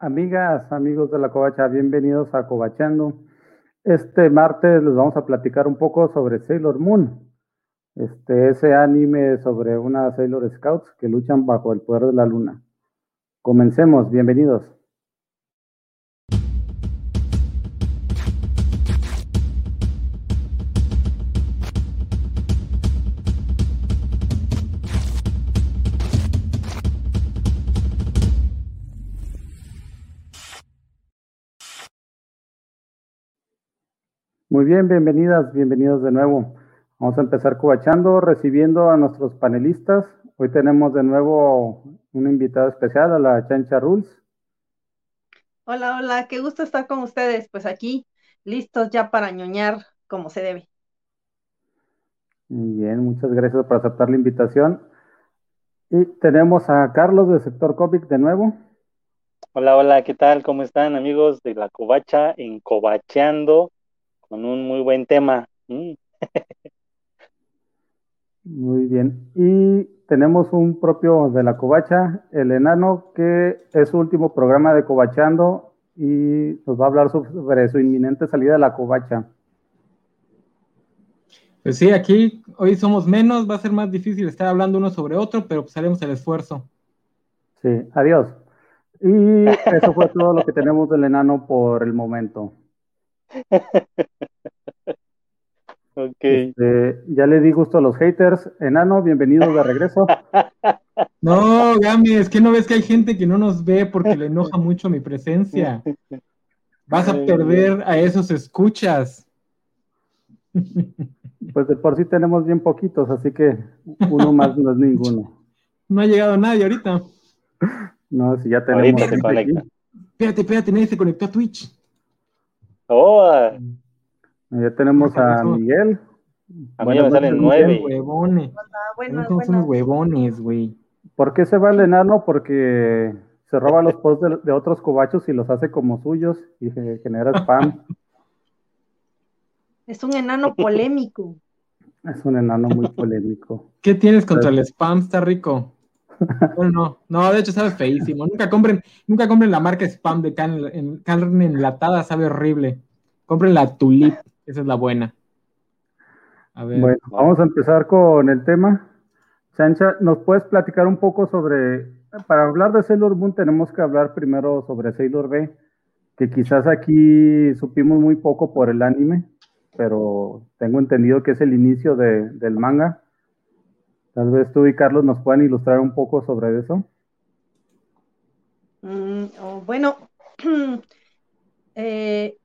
Amigas, amigos de la Covacha, bienvenidos a Covachando. Este martes les vamos a platicar un poco sobre Sailor Moon, este, ese anime sobre unas Sailor Scouts que luchan bajo el poder de la luna. Comencemos, bienvenidos. Muy bien, bienvenidas, bienvenidos de nuevo. Vamos a empezar cobachando, recibiendo a nuestros panelistas. Hoy tenemos de nuevo una invitada especial, a la Chancha Rules. Hola, hola, qué gusto estar con ustedes. Pues aquí, listos ya para ñoñar como se debe. Muy bien, muchas gracias por aceptar la invitación. Y tenemos a Carlos del sector Copic de nuevo. Hola, hola, ¿qué tal? ¿Cómo están amigos de la Covacha en Covacheando? Con un muy buen tema. Mm. Muy bien. Y tenemos un propio de la Covacha, el enano, que es su último programa de Covachando y nos va a hablar sobre su inminente salida de la Covacha. Pues sí, aquí hoy somos menos, va a ser más difícil estar hablando uno sobre otro, pero pues haremos el esfuerzo. Sí, adiós. Y eso fue todo lo que tenemos del enano por el momento. ok. Este, ya le di gusto a los haters. Enano, bienvenido de regreso. No, Gami, es que no ves que hay gente que no nos ve porque le enoja mucho mi presencia. Vas a perder a esos escuchas. Pues de por sí tenemos bien poquitos, así que uno más no es ninguno. No ha llegado nadie ahorita. No, si ya tenemos. Ahorita se conecta. Espérate, espérate, nadie se conectó a Twitch. Oh, Ya tenemos a Miguel. a mí ya me salen nueve. Huevones. Buenas. huevones, güey. ¿Por qué se va el enano? Porque se roba los posts de, de otros cobachos y los hace como suyos y ge- genera spam. Es un enano polémico. es un enano muy polémico. ¿Qué tienes contra el spam? Está rico. Bueno, no, no, de hecho sabe feísimo. Nunca compren, nunca compren la marca spam de can- carne enlatada, sabe horrible. Compren la tulip, esa es la buena. Bueno, vamos a empezar con el tema. Chancha, ¿nos puedes platicar un poco sobre, para hablar de Sailor Moon tenemos que hablar primero sobre Sailor B, que quizás aquí supimos muy poco por el anime, pero tengo entendido que es el inicio de- del manga. Tal vez tú y Carlos nos puedan ilustrar un poco sobre eso. Mm, bueno, eh,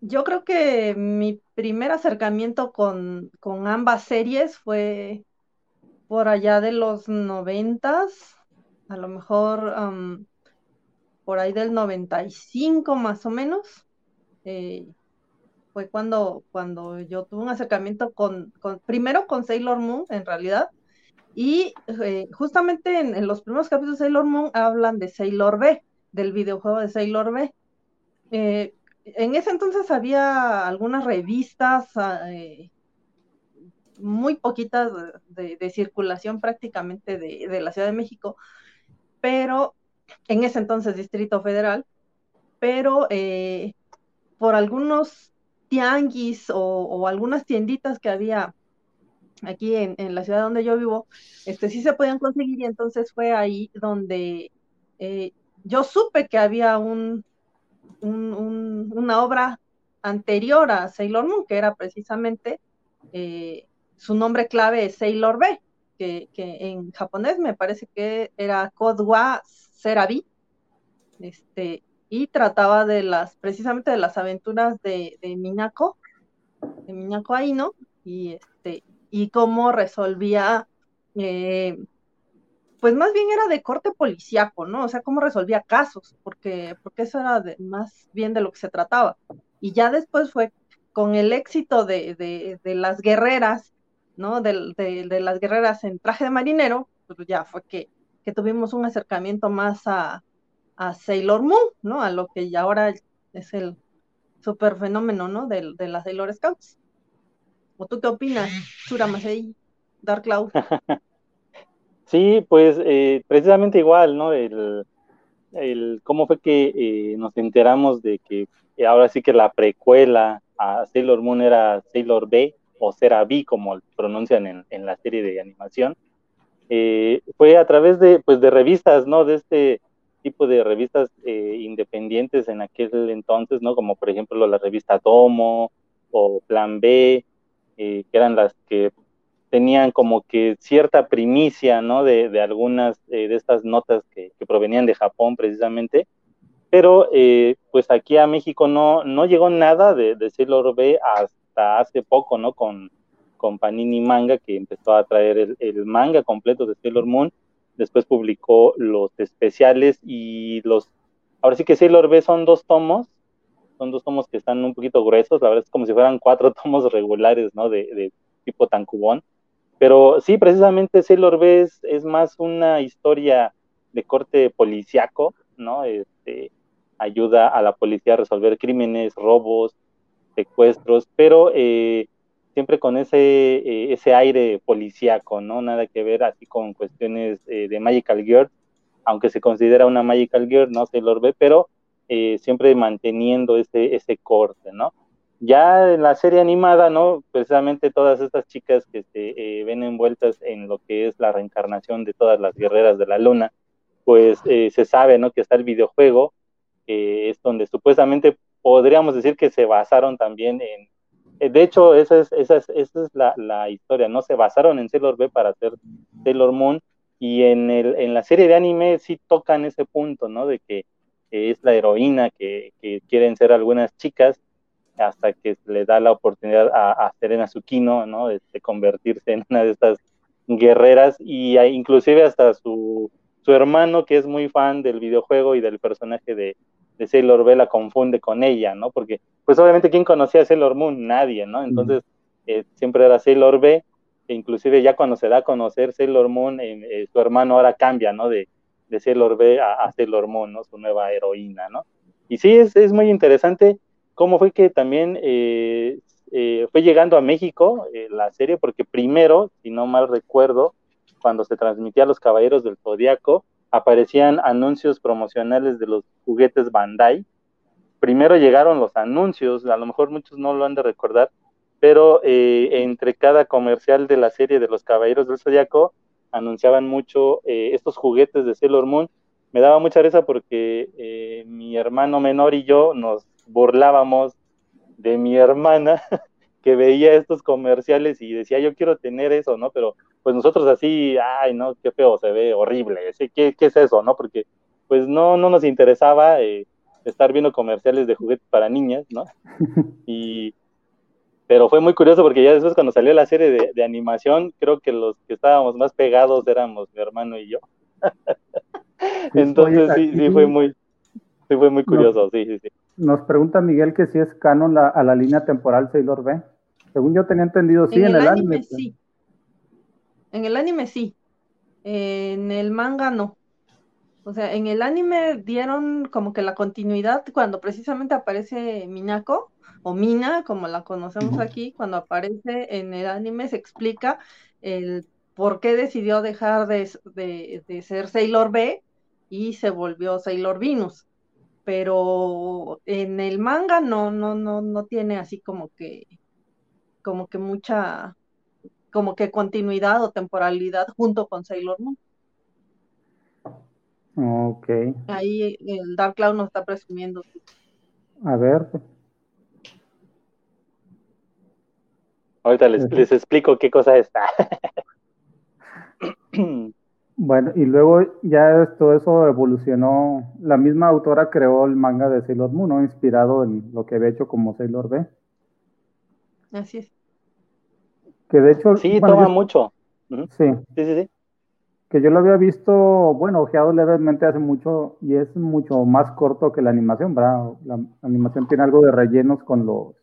yo creo que mi primer acercamiento con, con ambas series fue por allá de los noventas, a lo mejor por ahí del 95 más o menos. eh, fue cuando, cuando yo tuve un acercamiento con, primero con Sailor Moon, en realidad, y eh, justamente en, los primeros capítulos de Sailor Moon hablan de Sailor B, del videojuego de Sailor B. Eh, en ese entonces había algunas revistas, ah, eh, muy poquitas de, de- circulación prácticamente de, de la Ciudad de México, pero en ese entonces Distrito Federal, pero por algunos tianguis o, algunas tienditas que había aquí en, la ciudad donde yo vivo, este sí se podían conseguir y entonces fue ahí donde eh, yo supe que había un- una obra anterior a Sailor Moon, que era precisamente eh, su nombre clave es Sailor B, que, que en japonés me parece que era Kodwa Serabi, este, y trataba de las, precisamente de las aventuras de, de Minako, de Minako Aino, y este, y cómo resolvía, eh, pues más bien era de corte policíaco, ¿no? O sea, cómo resolvía casos, porque, porque eso era de- más bien de lo que se trataba. Y ya después fue con el éxito de, de- de las guerreras, ¿no? De, de- las guerreras en traje de marinero, pues ya fue que, que tuvimos un acercamiento más a, a Sailor Moon, ¿no? A lo que ya ahora es el super fenómeno, ¿no? De, de las Sailor Scouts. ¿O tú qué opinas, Churamasei, Dark Cloud? Sí, pues eh, precisamente igual, ¿no? El, el, cómo fue que eh, nos enteramos de que ahora sí que la precuela a Sailor Moon era Sailor B o Sera B, como pronuncian en, en la serie de animación. Eh, fue a través de, pues, de revistas, ¿no? De este tipo de revistas eh, independientes en aquel entonces, ¿no? Como por ejemplo la revista Tomo o Plan B, eh, que eran las que tenían como que cierta primicia, ¿no? De, de algunas de estas notas que, que, provenían de Japón precisamente, pero pues aquí a México no, no llegó nada de, de Sailor B hasta hace poco, ¿no? Con, con Panini Manga, que empezó a traer el, manga completo de Sailor Moon. Después publicó los especiales y los. Ahora sí que Sailor B son dos tomos. Son dos tomos que están un poquito gruesos. La verdad es como si fueran cuatro tomos regulares, ¿no? De, de tipo tancubón. Pero sí, precisamente Sailor B es, es, más una historia de corte policiaco, ¿no? Este, ayuda a la policía a resolver crímenes, robos, secuestros, pero eh, siempre con ese, eh, ese aire policíaco, ¿no? Nada que ver así con cuestiones eh, de Magical Girl, aunque se considera una Magical Girl, ¿no? Sailor B, pero eh, siempre manteniendo ese, ese corte, ¿no? Ya en la serie animada, ¿no? Precisamente todas estas chicas que se ven envueltas en lo que es la reencarnación de todas las guerreras de la luna, pues se sabe, ¿no? Que está el videojuego, es donde supuestamente podríamos decir que se basaron también en, eh, de hecho, esa es, esa es, esa es la, la, historia, ¿no? Se basaron en Sailor B para hacer Sailor Moon y en, el, en la serie de anime sí tocan ese punto, ¿no? De que, es la heroína que, que, quieren ser algunas chicas hasta que le da la oportunidad a, a Serena Tsukino, ¿no? De, de, convertirse en una de estas guerreras y inclusive hasta su, su hermano que es muy fan del videojuego y del personaje de, de Sailor B la confunde con ella, ¿no? Porque, pues obviamente, ¿quién conocía a Sailor Moon? Nadie, ¿no? Entonces, eh, siempre era Sailor B, e inclusive ya cuando se da a conocer Sailor Moon, eh, su hermano ahora cambia, ¿no? De, de Sailor B a, a, Sailor Moon, ¿no? Su nueva heroína, ¿no? Y sí, es, es muy interesante cómo fue que también eh, fue llegando a México la serie, porque primero, si no mal recuerdo, cuando se transmitía a los Caballeros del Zodiaco, aparecían anuncios promocionales de los juguetes Bandai. Primero llegaron los anuncios, a lo mejor muchos no lo han de recordar, pero eh, entre cada comercial de la serie de los Caballeros del Zodiaco anunciaban mucho eh, estos juguetes de Sailor Moon. Me daba mucha risa porque eh, mi hermano menor y yo nos burlábamos de mi hermana que veía estos comerciales y decía, yo quiero tener eso, ¿no? Pero pues nosotros así, ay, no, qué feo se ve, horrible, ¿qué, qué es eso, no? Porque pues no, no nos interesaba eh, estar viendo comerciales de juguetes para niñas, ¿no? Y, pero fue muy curioso porque ya después cuando salió la serie de, de animación, creo que los que estábamos más pegados éramos mi hermano y yo. Entonces sí, sí fue muy, sí fue muy curioso, nos, sí, sí, sí. Nos pregunta Miguel que si es canon la, a la línea temporal Sailor B. Según yo tenía entendido, sí, en, en el, el, anime. anime. Sí. En el anime sí. En el manga no. O sea, en el anime dieron como que la continuidad cuando precisamente aparece Minako o Mina, como la conocemos aquí, cuando aparece en el anime se explica el por qué decidió dejar de, de, de ser Sailor B y se volvió Sailor Venus. Pero en el manga no, no, no, no tiene así como que, como que mucha, como que continuidad o temporalidad junto con Sailor Moon. Ok. Ahí el Dark Cloud nos está presumiendo. A ver. Ahorita les, les explico qué cosa está. Bueno, y luego ya todo eso evolucionó. La misma autora creó el manga de Sailor Moon, ¿no? Inspirado en lo que había hecho como Sailor B. Así es. Que de hecho. Sí, bueno, toma yo, mucho. Uh -huh. sí. Sí, sí, sí. Que yo lo había visto, bueno, ojeado levemente hace mucho y es mucho más corto que la animación, ¿verdad? La, la animación tiene algo de rellenos con los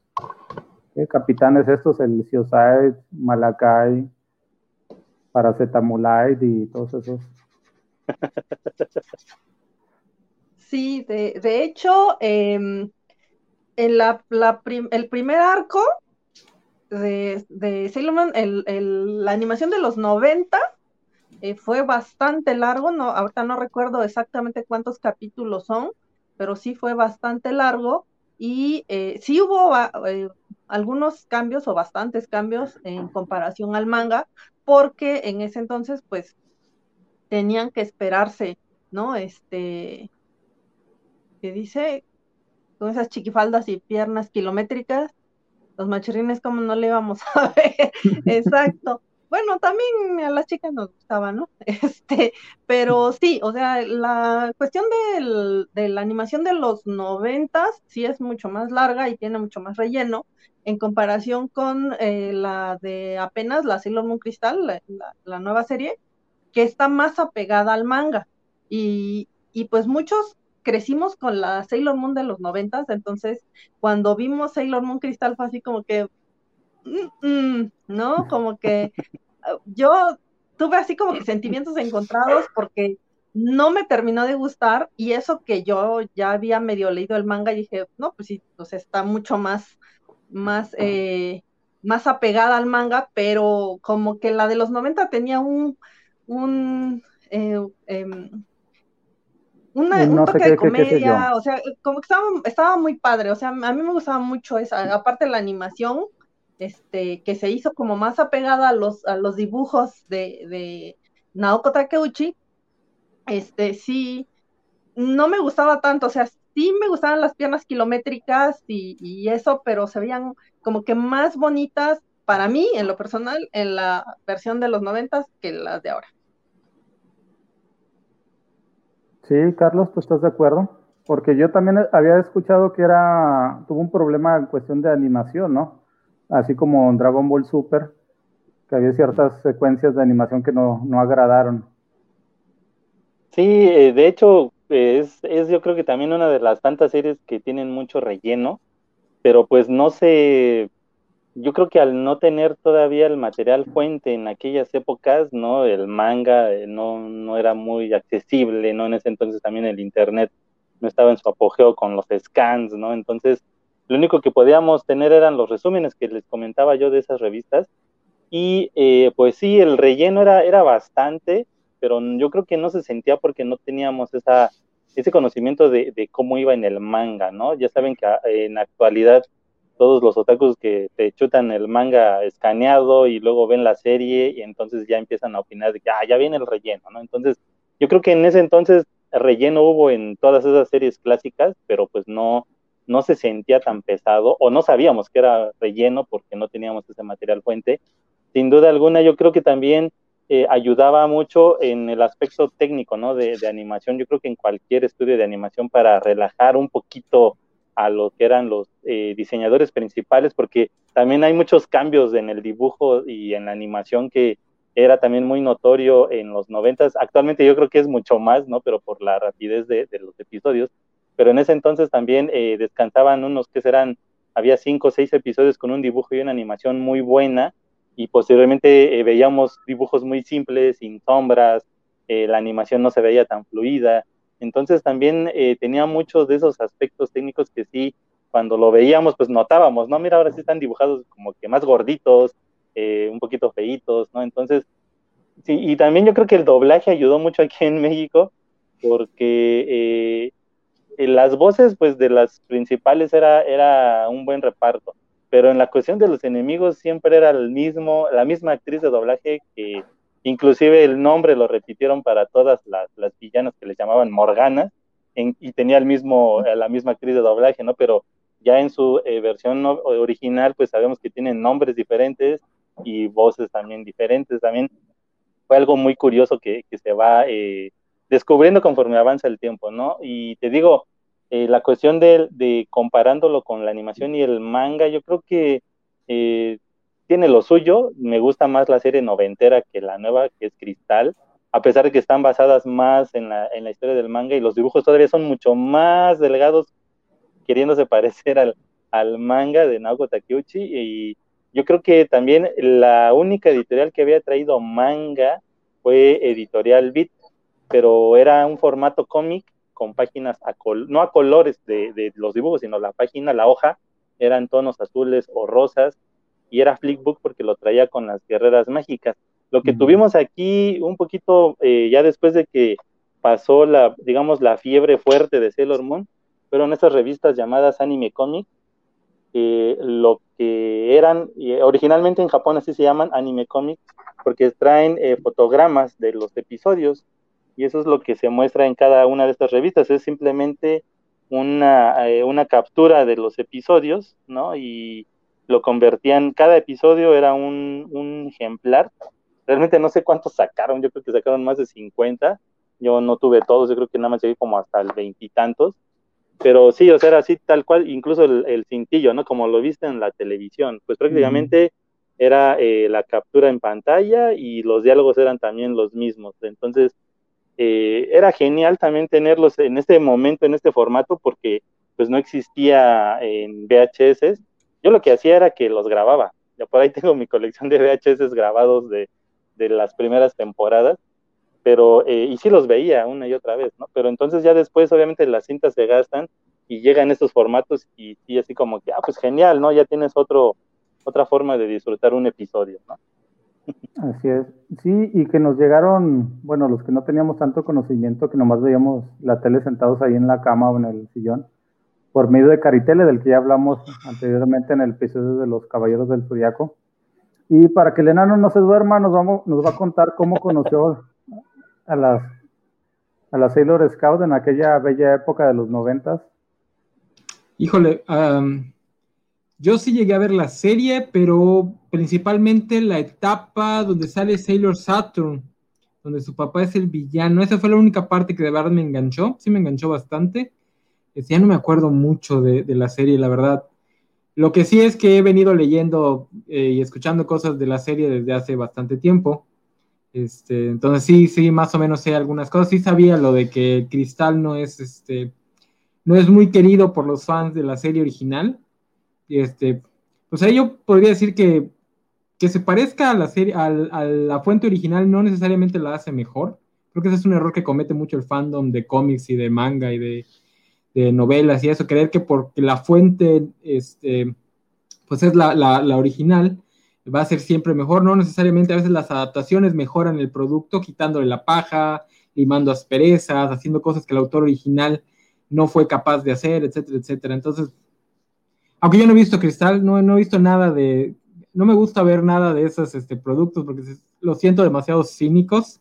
capitanes estos, el Sioside, Malakai, Paracetamolide y todos esos. Sí, de, de hecho, eh, en la, la el primer arco de, de Sailor Moon, el, el, la animación de los 90, eh, fue bastante largo, no, ahorita no recuerdo exactamente cuántos capítulos son, pero sí fue bastante largo y eh, sí hubo eh, algunos cambios o bastantes cambios en comparación al manga, porque en ese entonces pues tenían que esperarse, ¿no? Este, que dice, con esas chiquifaldas y piernas kilométricas, los machirrines como no le íbamos a ver, exacto. Bueno, también a las chicas nos gustaba, ¿no? Este, pero sí, o sea, la cuestión de la animación de los noventas sí es mucho más larga y tiene mucho más relleno en comparación con eh, la de apenas la Sailor Moon Crystal, la, nueva serie, que está más apegada al manga. Y, y pues muchos crecimos con la Sailor Moon de los noventas, entonces cuando vimos Sailor Moon Cristal fue así como que, mm, mm", ¿no? Como que yo tuve así como que sentimientos encontrados porque no me terminó de gustar y eso que yo ya había medio leído el manga y dije, no, pues sí, pues está mucho más, más, eh, más apegada al manga, pero como que la de los 90 tenía un, un eh, una, un toque de comedia, o sea, como que estaba, estaba, muy padre, o sea, a mí me gustaba mucho esa, aparte la animación, este, que se hizo como más apegada a los, a los dibujos de, Naoko Takeuchi, este, sí, no me gustaba tanto, o sea, sí me gustaban las piernas kilométricas y, y eso, pero se veían como que más bonitas para mí, en lo personal, en la versión de los noventas que las de ahora. Sí, Carlos, ¿tú estás de acuerdo? Porque yo también había escuchado que era, tuvo un problema en cuestión de animación, ¿no? Así como Dragon Ball Super, que había ciertas secuencias de animación que no, no agradaron. Sí, eh, de hecho, es, es yo creo que también una de las tantas series que tienen mucho relleno, pero pues no se yo creo que al no tener todavía el material fuente en aquellas épocas, ¿no? El manga eh, no, no era muy accesible, ¿no? En ese entonces también el internet no estaba en su apogeo con los scans, ¿no? Entonces, lo único que podíamos tener eran los resúmenes que les comentaba yo de esas revistas. Y eh, pues sí, el relleno era, era bastante, pero yo creo que no se sentía porque no teníamos esa, ese conocimiento de, cómo iba en el manga, ¿no? Ya saben que ah, en actualidad todos los otakus que te chutan el manga escaneado y luego ven la serie y entonces ya empiezan a opinar de que ah, ya viene el relleno, ¿no? Entonces, yo creo que en ese entonces relleno hubo en todas esas series clásicas, pero pues no, no se sentía tan pesado o no sabíamos que era relleno porque no teníamos ese material fuente. Sin duda alguna, yo creo que también eh, ayudaba mucho en el aspecto técnico, ¿no? De, animación. Yo creo que en cualquier estudio de animación para relajar un poquito a lo que eran los eh, diseñadores principales, porque también hay muchos cambios en el dibujo y en la animación que era también muy notorio en los noventas. Actualmente yo creo que es mucho más, ¿no? Pero por la rapidez de, los episodios. Pero en ese entonces también eh, descansaban unos que serán, había cinco o seis episodios con un dibujo y una animación muy buena y posteriormente eh, veíamos dibujos muy simples, sin sombras, la animación no se veía tan fluida entonces también eh, tenía muchos de esos aspectos técnicos que sí, cuando lo veíamos, pues notábamos, ¿no? Mira, ahora sí están dibujados como que más gorditos, eh, un poquito feitos, ¿no? Entonces, sí, y también yo creo que el doblaje ayudó mucho aquí en México, porque las voces, pues, de las principales era, era un buen reparto, pero en la cuestión de los enemigos siempre era el mismo, la misma actriz de doblaje que Inclusive el nombre lo repitieron para todas las, villanas que les llamaban Morgana y tenía el mismo, eh, la misma actriz de doblaje, ¿no? Pero ya en su eh, versión original, pues sabemos que tienen nombres diferentes y voces también diferentes. También fue algo muy curioso que, se va eh, descubriendo conforme avanza el tiempo, ¿no? Y te digo, la cuestión de, comparándolo con la animación y el manga, yo creo que tiene lo suyo, me gusta más la serie noventera que la nueva, que es Cristal, a pesar de que están basadas más en la, en la historia del manga y los dibujos todavía son mucho más delgados, queriéndose parecer al, al manga de Naoko Takeuchi, y yo creo que también la única editorial que había traído manga fue Editorial Beat, pero era un formato cómic con páginas, a no a colores de, de los dibujos, sino la página, la hoja, eran tonos azules o rosas, y era Flickbook porque lo traía con las guerreras mágicas. Lo que tuvimos aquí un poquito eh, ya después de que pasó la, digamos, la fiebre fuerte de Sailor Moon, fueron esas revistas llamadas Anime Comic, eh, lo que eran, originalmente en Japón así se llaman Anime Comic, porque traen eh, fotogramas de los episodios, y eso es lo que se muestra en cada una de estas revistas, es simplemente una, una captura de los episodios, ¿no? Y lo convertían, cada episodio era un, un ejemplar. Realmente no sé cuántos sacaron, yo creo que sacaron más de 50. Yo no tuve todos, yo creo que nada más llegué como hasta el veintitantos. Pero sí, o sea, era así tal cual, incluso el, cintillo, ¿no? Como lo viste en la televisión, pues prácticamente era eh, la captura en pantalla y los diálogos eran también los mismos. Entonces, eh, era genial también tenerlos en este momento, en este formato, porque pues no existía en VHS yo lo que hacía era que los grababa. Ya por ahí tengo mi colección de VHS grabados de, las primeras temporadas, pero eh, y sí los veía una y otra vez, ¿no? Pero entonces ya después obviamente las cintas se gastan y llegan estos formatos y, y así como que, ah, pues genial, ¿no? Ya tienes otro, otra forma de disfrutar un episodio, ¿no? Así es. Sí, y que nos llegaron, bueno, los que no teníamos tanto conocimiento, que nomás veíamos la tele sentados ahí en la cama o en el sillón, por medio de Caritele, del que ya hablamos anteriormente en el episodio de los Caballeros del Zodiaco. Y para que el enano no se duerma, nos, vamos, va a contar cómo conoció a las, a las Sailor Scout en aquella bella época de los noventas. Híjole, yo sí llegué a ver la serie, pero principalmente la etapa donde sale Sailor Saturn, donde su papá es el villano. Esa fue la única parte que de verdad me enganchó, sí me enganchó bastante ya no me acuerdo mucho de, la serie, la verdad. Lo que sí es que he venido leyendo eh, y escuchando cosas de la serie desde hace bastante tiempo. Este, entonces sí, sí, más o menos sé algunas cosas. Sí sabía lo de que Cristal no es, este, no es muy querido por los fans de la serie original. Este, pues ahí yo podría decir que que se parezca a la serie, a la fuente original no necesariamente la hace mejor. Creo que ese es un error que comete mucho el fandom de cómics y de manga y de, de novelas y eso, creer que porque la fuente este, pues es la, la, original, va a ser siempre mejor, no necesariamente a veces las adaptaciones mejoran el producto, quitándole la paja, limando asperezas, haciendo cosas que el autor original no fue capaz de hacer, etcétera, etcétera. Entonces, aunque yo no he visto Cristal, no, no he visto nada de, no me gusta ver nada de esos este, productos porque los siento demasiado cínicos,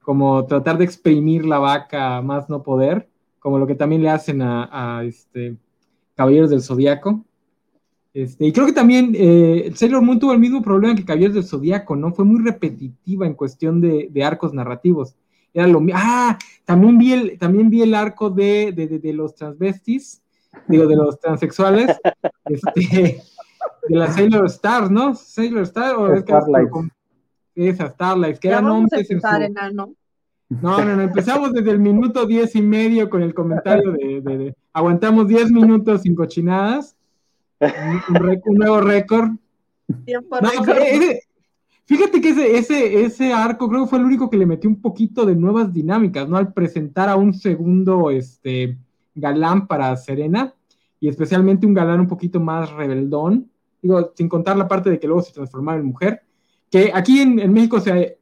como tratar de exprimir la vaca más no poder como lo que también le hacen a, este, Caballeros del Zodíaco. Este, y creo que también eh, Sailor Moon tuvo el mismo problema que Caballeros del Zodíaco, ¿no? Fue muy repetitiva en cuestión de, arcos narrativos. Era lo Ah, también vi el, también vi el arco de, los transvestis, digo, de los transexuales, este, de la Sailor Stars, ¿no? Sailor Star o es que esa Starlight, que eran hombres en su, no, no, no, empezamos desde el minuto diez y medio con el comentario de, aguantamos diez minutos sin cochinadas, un, nuevo récord. fíjate que ese, ese, ese arco creo que fue el único que le metió un poquito de nuevas dinámicas, ¿no? Al presentar a un segundo este, galán para Serena, y especialmente un galán un poquito más rebeldón, digo, sin contar la parte de que luego se transformaba en mujer, que aquí en, en México se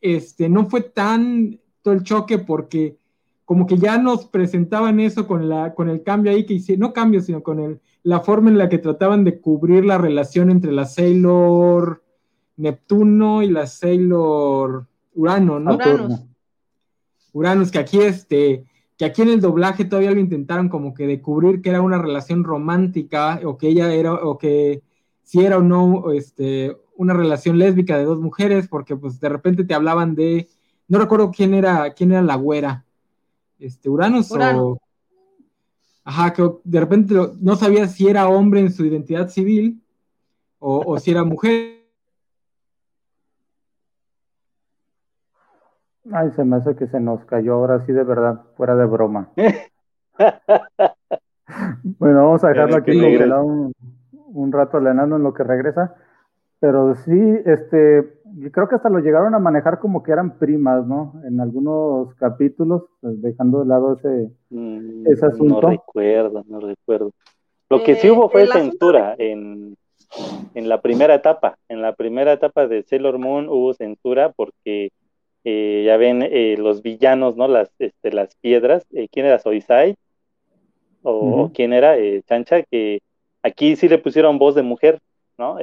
este, no fue tanto el choque porque como que ya nos presentaban eso con, la, con el cambio ahí que hicieron, no cambio, sino con el, la forma en la que trataban de cubrir la relación entre la Sailor Neptuno y la Sailor Urano, ¿no? Uranus. Uranus, que aquí este, que aquí en el doblaje todavía lo intentaron como que de cubrir que era una relación romántica o que ella era, o que si era o no este, una relación lésbica de dos mujeres, porque pues de repente te hablaban de, no recuerdo quién era, quién era la güera, este, Uranus, o... Ajá, que de repente no sabía si era hombre en su identidad civil o, si era mujer. Ay, se me hace que se nos cayó ahora sí de verdad, fuera de broma. bueno, vamos a dejarlo aquí un, un rato al enano en lo que regresa. Pero sí, este, creo que hasta lo llegaron a manejar como que eran primas, ¿no? En algunos capítulos, pues, dejando de lado ese, mm, ese asunto. No recuerdo, no recuerdo. Lo que sí hubo fue censura en, en la primera etapa. En la primera etapa de Sailor Moon hubo censura porque eh, ya ven eh, los villanos, ¿no? Las, este, las piedras. Eh, ¿Quién era Soisai? ¿O quién era Chancha? Que aquí sí le pusieron voz de mujer, ¿no?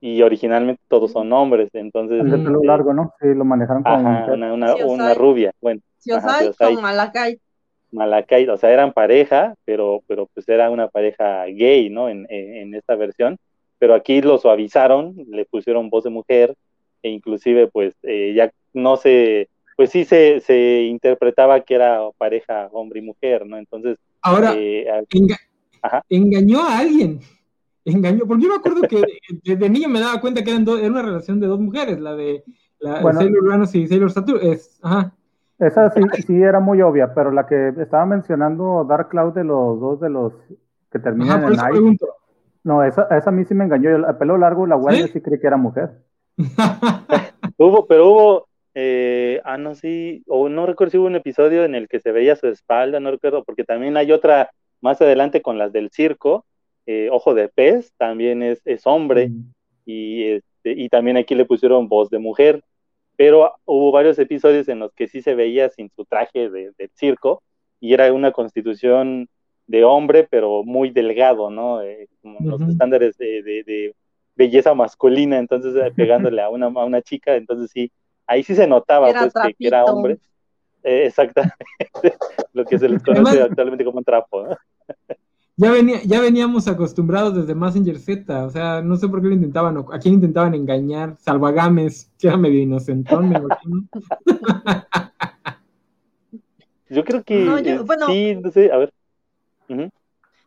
y originalmente todos son hombres, entonces... El pelo largo, ¿no? Sí, lo manejaron como una, una, una, rubia, bueno. Siosai con Malakai. Malakai, o sea, eran pareja, pero, pero pues era una pareja gay, ¿no? En, en, esta versión, pero aquí lo suavizaron, le pusieron voz de mujer, e inclusive pues eh, ya no se, pues sí se, se interpretaba que era pareja hombre y mujer, ¿no? Entonces... Ahora, eh, engañó a alguien, engañó, porque yo me acuerdo que desde niño me daba cuenta que eran era una relación de dos mujeres, la de la, Sailor Uranus y Sailor Saturn, es, ajá. Esa sí, sí era muy obvia, pero la que estaba mencionando Dark Cloud de los dos de los que terminan en Night. No, esa, esa a mí sí me engañó. El pelo largo, la guardia ¿Sí? creí que era mujer. hubo, pero hubo, eh, ah, no, sí, o no recuerdo si hubo un episodio en el que se veía su espalda, no recuerdo, porque también hay otra más adelante con las del circo, eh, Ojo de Pez, también es, es hombre, mm. y, este, y también aquí le pusieron voz de mujer pero hubo varios episodios en los que sí se veía sin su traje de, circo y era una constitución de hombre, pero muy delgado, ¿no? Eh, como los estándares de, belleza masculina, entonces eh, pegándole a una, a una chica, entonces sí, ahí sí se notaba pues, que, era hombre. Eh, exactamente, lo que se les conoce actualmente como un trapo, ¿no? ya, venía, ya veníamos acostumbrados desde Messenger Z, o sea, no sé por qué lo intentaban, a quién intentaban engañar, Salvagames, que era medio inocentón, me imagino. yo creo que no, bueno, sí, no sé, a ver.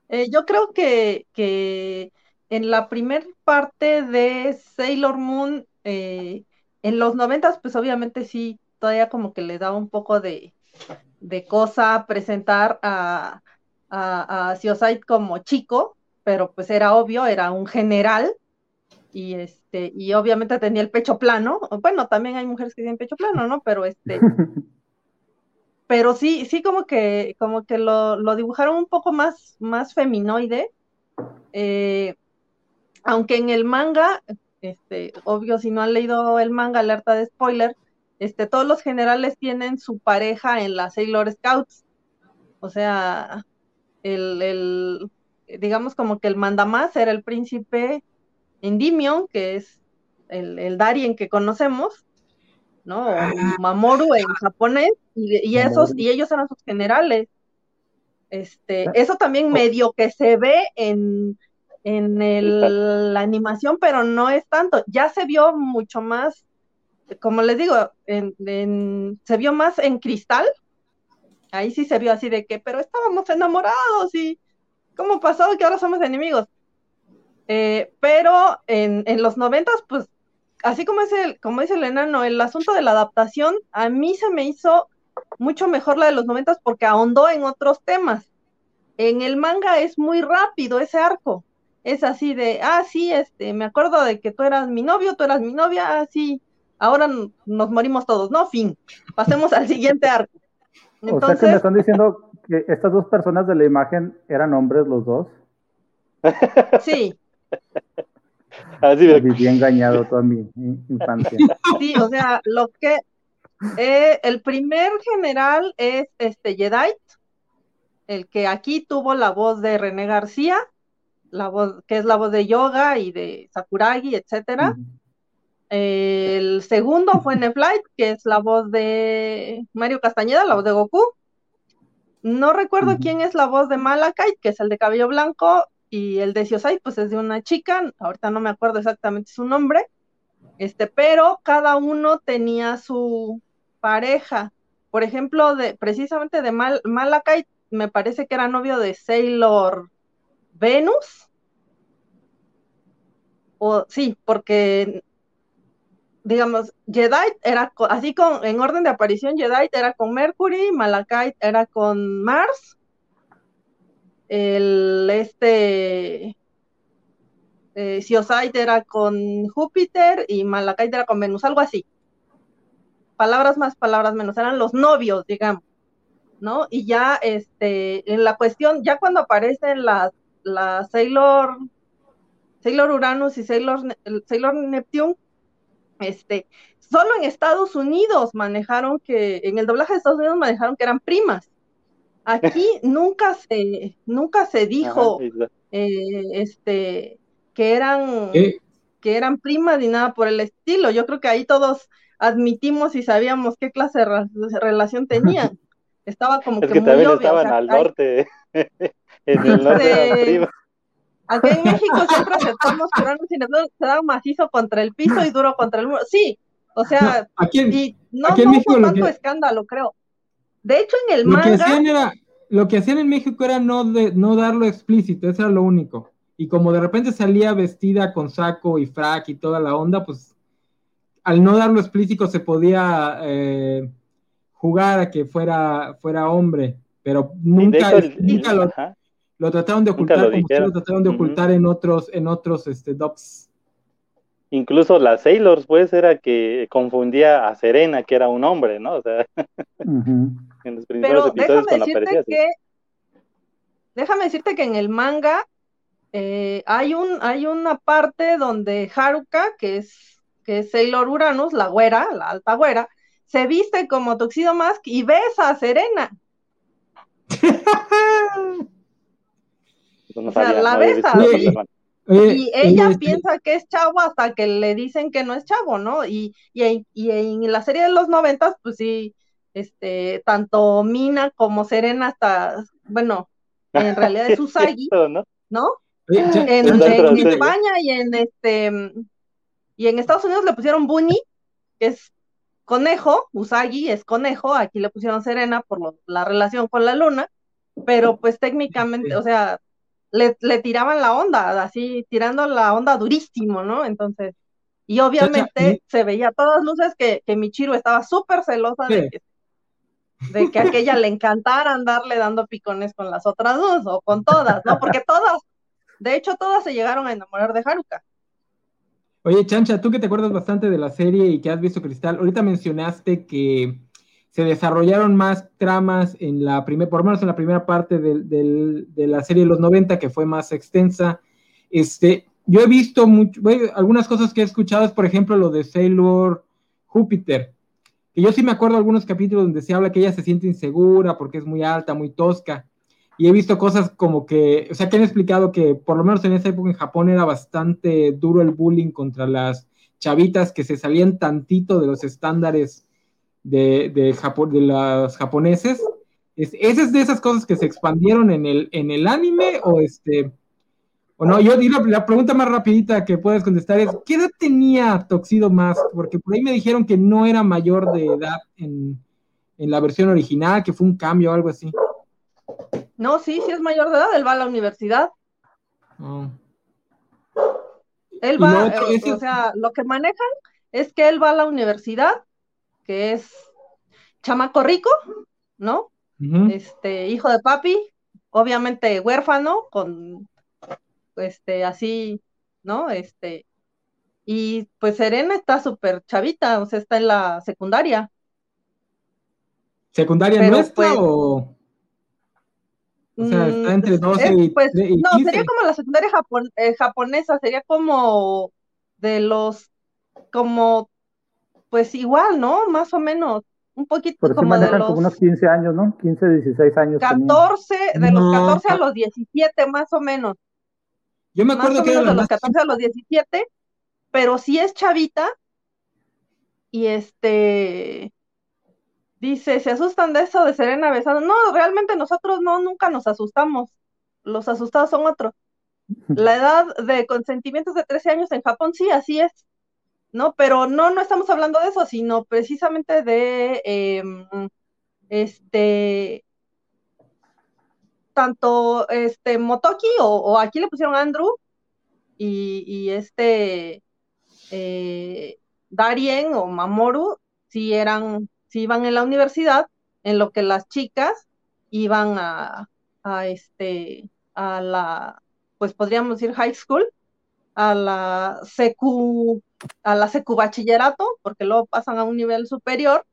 eh, yo creo que, que en la primer parte de Sailor Moon, eh, en los noventas, pues obviamente sí, todavía como que le da un poco de, de cosa presentar a a, a como chico, pero pues era obvio, era un general, y este, y obviamente tenía el pecho plano. Bueno, también hay mujeres que tienen pecho plano, ¿no? Pero este, pero sí, sí como que, como que lo, lo dibujaron un poco más, más feminoide. Eh, aunque en el manga, este, obvio, si no han leído el manga, alerta de spoiler, este, todos los generales tienen su pareja en las Sailor Scouts. O sea, el, digamos como que el mandamás era el príncipe Endymion, que es el, el Darien que conocemos, ¿no? Ah. Mamoru en japonés, y, esos, y ellos eran sus generales. Este, ah. eso también oh. medio que se ve en, en el, la animación, pero no es tanto. Ya se vio mucho más, como les digo, en, se vio más en cristal, ahí sí se vio así de que, pero estábamos enamorados y ¿cómo pasó que ahora somos enemigos? Eh, pero en, los noventas, pues, así como, es el, como dice el enano, el asunto de la adaptación, a mí se me hizo mucho mejor la de los noventas porque ahondó en otros temas. En el manga es muy rápido ese arco. Es así de, ah, sí, este, me acuerdo de que tú eras mi novio, tú eras mi novia, ah, sí, ahora nos morimos todos, ¿no? Fin. Pasemos al siguiente arco. O sea que me están diciendo que estas dos personas de la imagen eran hombres los dos. Sí. Así me viví engañado toda mi infancia. Sí, o sea, lo que eh, el primer general es este Jedi, el que aquí tuvo la voz de René García, la voz que es la voz de Yoga y de Sakuragi, etcétera. El segundo fue Neflight, que es la voz de Mario Castañeda, la voz de Goku. No recuerdo quién es la voz de Malakite, que es el de cabello blanco, y el de Siosai, pues es de una chica, ahorita no me acuerdo exactamente su nombre, este, pero cada uno tenía su pareja. Por ejemplo, de, precisamente de Mal Malakite, me parece que era novio de Sailor Venus. O sí, porque digamos, Jedi era así con, en orden de aparición, Jedi era con Mercury, Malachite era con Mars, el este eh, era con Júpiter y Malachite era con Venus, algo así. Palabras más, palabras menos, eran los novios, digamos, ¿no? Y ya, este, en la cuestión, ya cuando aparecen las, las Sailor Sailor Uranus y Sailor, Sailor Neptune, este, solo en Estados Unidos manejaron que, en el doblaje de Estados Unidos manejaron que eran primas. Aquí nunca se, nunca se dijo eh, este, que eran, que eran primas ni nada por el estilo. Yo creo que ahí todos admitimos y sabíamos qué clase de relación tenían. Estaba como es que, muy también estaban al norte. en el norte Aquí en México siempre aceptamos que se da macizo contra el piso y duro contra el muro. Sí, o sea, aquí y no, no tanto escándalo, creo. De hecho, en el lo manga. Que hacían era, lo que hacían en México era no, de, no darlo explícito, eso era lo único. Y como de repente salía vestida con saco y frac y toda la onda, pues al no darlo explícito se podía eh, jugar a que fuera, fuera hombre, pero nunca, nunca lo, lo, trataron de ocultar lo, lo trataron de ocultar en otros, en otros este, docs. Incluso las Sailors, pues, era que confundía a Serena, que era un hombre, ¿no? O sea, en los primeros episodios cuando aparecía así. Que, déjame decirte que en el manga eh, hay, un, hay una parte donde Haruka, que es, que es Sailor Uranus, la güera, la alta güera, se viste como Tuxedo Mask y besa a Serena. o sea, la besa. y ella piensa que es chavo hasta que le dicen que no es chavo, ¿no? Y, y, y en la serie de los noventas, pues sí, este, tanto Mina como Serena hasta, bueno, en realidad es Usagi, ¿no? ¿no? En, España y en este y en Estados Unidos le pusieron Bunny, que es conejo, Usagi es conejo, aquí le pusieron Serena por la relación con la luna, pero pues técnicamente, o sea, le, tiraban la onda, así tirando la onda durísimo, ¿no? Entonces, y obviamente se veía a todas luces que, que Michiru estaba súper celosa de que de que a aquella le encantara andarle dando picones con las otras dos o con todas, ¿no? Porque todas, de hecho, todas se llegaron a enamorar de Haruka. Oye, Chancha, tú que te acuerdas bastante de la serie y que has visto Cristal, ahorita mencionaste que se desarrollaron más tramas en la primera, por lo menos en la primera parte de, la serie de los 90, que fue más extensa. Este, yo he visto mucho, algunas cosas que he escuchado es, por ejemplo, lo de Sailor Júpiter, y yo sí me acuerdo de algunos capítulos donde se habla que ella se siente insegura porque es muy alta, muy tosca. Y he visto cosas como que, o sea, que han explicado que por lo menos en esa época en Japón era bastante duro el bullying contra las chavitas que se salían tantito de los estándares de, de, de los japoneses. ¿Es, ¿Esas de esas cosas que se expandieron en el, en el anime o este o no, yo digo, la pregunta más rapidita que puedes contestar es, ¿qué edad tenía Toxido Mask? Porque por ahí me dijeron que no era mayor de edad en, la versión original, que fue un cambio o algo así. No, sí, sí es mayor de edad, él va a la universidad. Oh. Él va, eh, o sea, lo que manejan es que él va a la universidad, que es chamaco rico, ¿no? Este, hijo de papi, obviamente huérfano, con este, así, ¿no? Este, y pues Serena está súper chavita, o sea, está en la secundaria. ¿Secundaria nuestra pues o...? O sea, está entre 12 mm, pues, y, No, sería como la secundaria eh, japonesa, sería como de los, como, pues igual, ¿no? Más o menos, un poquito como de los... como unos 15 años, ¿no? 15, 16 años. 14, de los 14 a los 17 más o menos. Yo me acuerdo que era de los 14 a los 17, pero sí es chavita. Y este dice, ¿se asustan de eso de Serena besando? No, realmente nosotros no, nunca nos asustamos. Los asustados son otros. La edad de consentimientos de 13 años en Japón, sí, así es. ¿No? Pero no, no estamos hablando de eso, sino precisamente de em, este tanto este Motoki o, aquí le pusieron Andrew y, este eh, Darien o Mamoru si eran, si iban en la universidad, en lo que las chicas iban a, a este a la pues podríamos decir high school, a la secu, a la secu bachillerato, porque luego pasan a un nivel superior,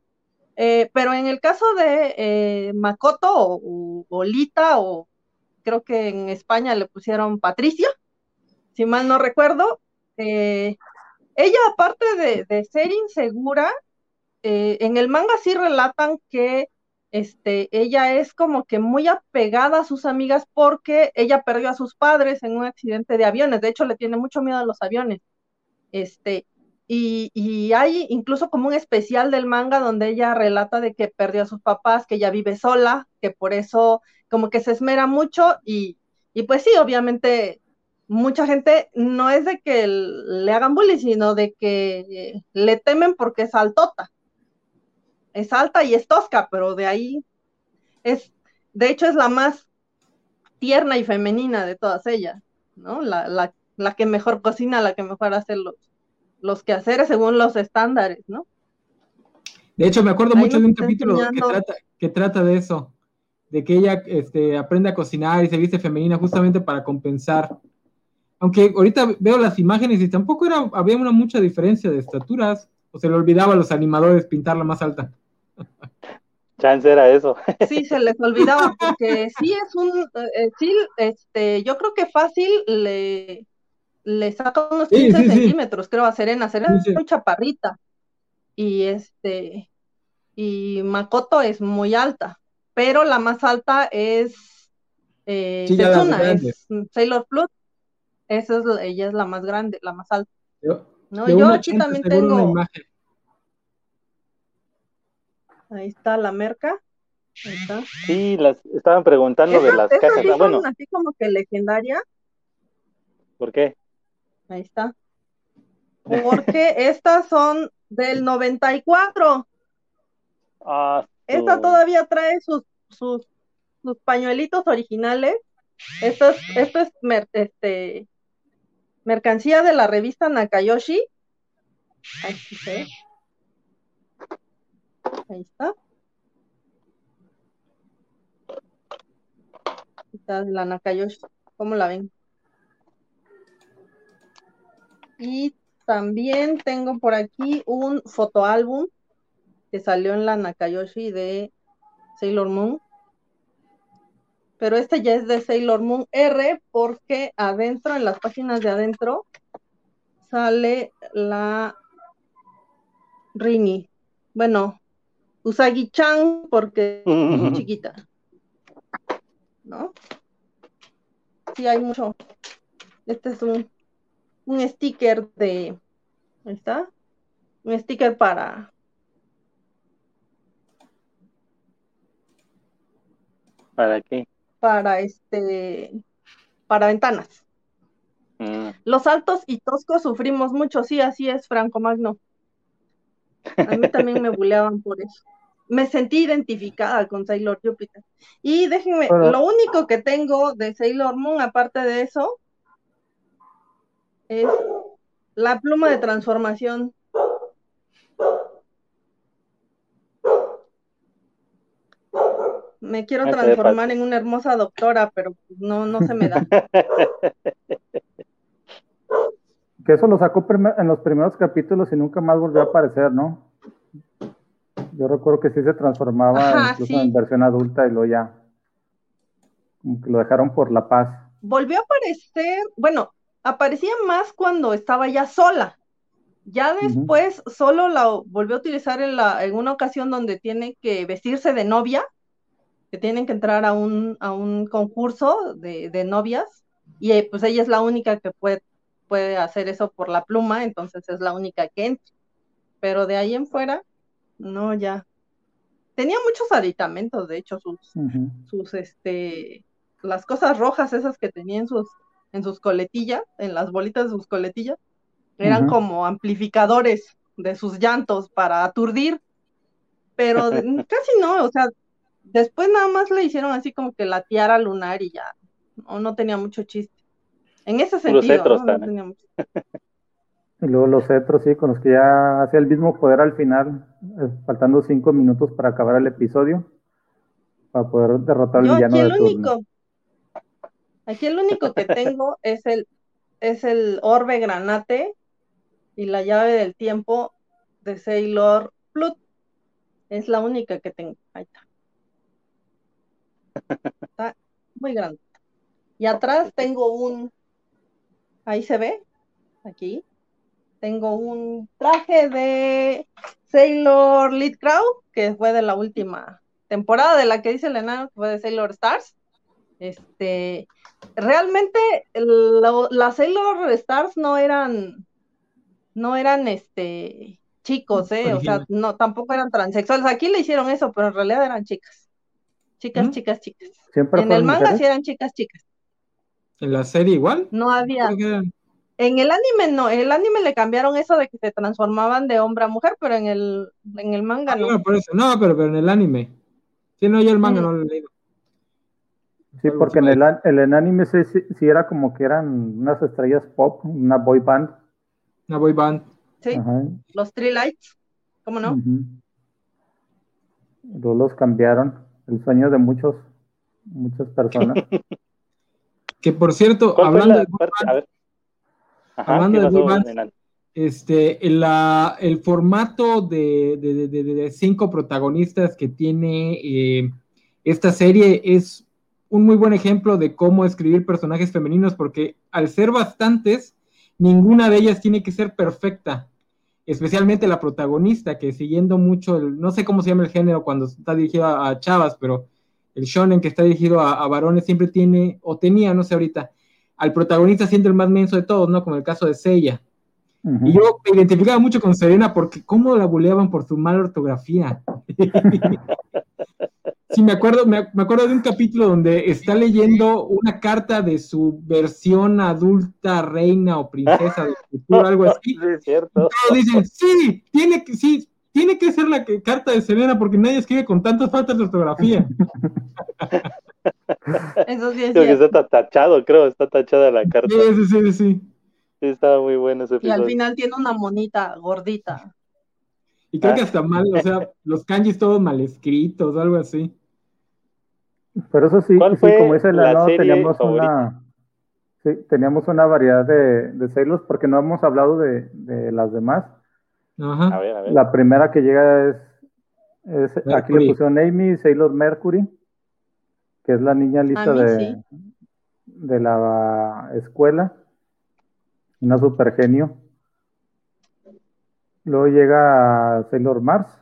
eh, pero en el caso de eh, Makoto o, Lita, o creo que en España le pusieron Patricia, si mal no recuerdo. Eh, ella, aparte de, ser insegura, en el manga sí relatan que este, ella es como que muy apegada a sus amigas porque ella perdió a sus padres en un accidente de aviones. De hecho, le tiene mucho miedo a los aviones. Este, y, y, hay incluso como un especial del manga donde ella relata de que perdió a sus papás, que ella vive sola, que por eso como que se esmera mucho y, y pues sí, obviamente mucha gente no es de que le hagan bullying, sino de que le temen porque es altota. Es alta y es tosca, pero de ahí es, de hecho es la más tierna y femenina de todas ellas, ¿no? La, la, la que mejor cocina, la que mejor hace los, los quehaceres según los estándares, ¿no? De hecho, me acuerdo mucho de un capítulo que trata, que trata de eso, de que ella este, aprende a cocinar y se viste femenina justamente para compensar aunque ahorita veo las imágenes y tampoco era, había una mucha diferencia de estaturas, o se le olvidaba a los animadores pintarla más alta. Chance era eso. Sí, se les olvidaba, porque sí es un, eh, sí, este, yo creo que fácil le, le saca unos 15 centímetros, creo, a Serena. Serena es muy chaparrita. Y este, y Makoto es muy alta, pero la más alta es eh, es Sailor Plus, esa es, ella es la más grande, la más alta. Yo, no, yo aquí también tengo. Ahí está la merca. Ahí está. Sí, las estaban preguntando de las casas. Sí bueno. así como que legendaria. ¿Por qué? Ahí está. Porque estas son del 94. Ah, Esta todavía trae sus, sus, sus pañuelitos originales. Esto es, esto es este, Mercancía de la revista Nakayoshi. Ahí Ahí está. Está la Nakayoshi. ¿Cómo la ven? Y también tengo por aquí un fotoálbum que salió en la Nakayoshi de Sailor Moon pero este ya es de Sailor Moon R porque adentro, en las páginas de adentro, sale la Rini. Bueno, Usagi-chan porque es muy chiquita. ¿No? Sí, hay mucho. Este es un, un sticker de. Ahí está. Un sticker para. ¿Para qué? para este para ventanas. Mm. Los altos y toscos sufrimos mucho, sí, así es, Franco Magno. A mí también me buleaban por eso. Me sentí identificada con Sailor Jupiter. Y déjenme, lo único que tengo de Sailor Moon, aparte de eso, es la pluma de transformación me quiero transformar en una hermosa doctora, pero no, no se me da. que eso lo sacó en los primeros capítulos y nunca más volvió a aparecer, ¿no? Yo recuerdo que sí se transformaba incluso en versión adulta y luego ya lo dejaron por la paz. Volvió a aparecer, bueno, aparecía más cuando estaba ya sola. Ya después solo la volvió a utilizar en, la, en una ocasión donde tiene que vestirse de novia que tienen que entrar a un, a un concurso de, novias y eh, pues ella es la única que puede, puede hacer eso por la pluma, entonces es la única que entra. Pero de ahí en fuera, no, ya. Tenía muchos aditamentos, de hecho, sus, sus, este, las cosas rojas esas que tenía en sus, en sus coletillas, en las bolitas de sus coletillas, eran como amplificadores de sus llantos para aturdir, pero casi no, o sea, Después nada más le hicieron así como que la tiara lunar y ya. No, no tenía mucho chiste. En ese sentido, ¿no? tenía mucho... Y luego los cetros, sí, con los que ya hacía el mismo poder al final, eh, faltando cinco minutos para acabar el episodio, para poder derrotar al villano aquí el único, Aquí el único que tengo es el, es el orbe granate y la llave del tiempo de Sailor Plut. Es la única que tengo. Ahí está. Está muy grande. Y atrás tengo un, ahí se ve, aquí. Tengo un traje de Sailor Lead Crow, que fue de la última temporada de la que dice el enano, que fue de Sailor Stars. Este, realmente las Sailor Stars no eran, no eran este chicos, eh, o sea, no, tampoco eran transexuales. Aquí le hicieron eso, pero en realidad eran chicas. Chicas, chicas, chicas. en el manga sí eran chicas, chicas. ¿En la serie igual? No había. En el anime no, en el anime le cambiaron eso de que se transformaban de hombre a mujer, pero en el, en el manga ah, no. No, por eso. no pero, pero en el anime. Sí, no, yo el manga no lo he leído. Sí, porque en el, el anime sí, sí, era como que eran unas estrellas pop, una boy band. Una boy band. Sí, los Three Lights, ¿cómo no? Luego los cambiaron, el sueño de muchos, muchas personas. que por cierto, hablando de, hablando de este, el, el formato de, cinco protagonistas que tiene eh, esta serie es un muy buen ejemplo de cómo escribir personajes femeninos, porque al ser bastantes, ninguna de ellas tiene que ser perfecta, especialmente la protagonista, que siguiendo mucho, el, no sé cómo se llama el género cuando está dirigido a, chavas, pero el shonen que está dirigido a, varones siempre tiene, o tenía, no sé ahorita, al protagonista siendo el más menso de todos, ¿no? Como el caso de Seiya. Y yo me identificaba mucho con Serena porque cómo la buleaban por su mala ortografía. Sí, me acuerdo, me, acuerdo de un capítulo donde está leyendo una carta de su versión adulta, reina o princesa de futuro, algo así. Sí, es cierto. Y todos dicen, sí, tiene que, sí, tiene que ser la carta de Serena porque nadie escribe con tantas faltas de ortografía. Eso sí es creo que está tachado, creo, está tachada la carta. Sí, sí, sí, sí. Sí, estaba muy bueno ese episodio. Y al final tiene una monita gordita. Y creo que hasta mal, o sea, los kanjis todos mal escritos, algo así. Pero eso sí, sí como dice la, no, teníamos una, sí, teníamos una variedad de, de Sailors porque no hemos hablado de, de las demás. Ajá. A ver, a ver. La primera que llega es, es aquí le pusieron Amy, Sailor Mercury, que es la niña lista de, de la escuela, una super genio. Luego llega Sailor Mars,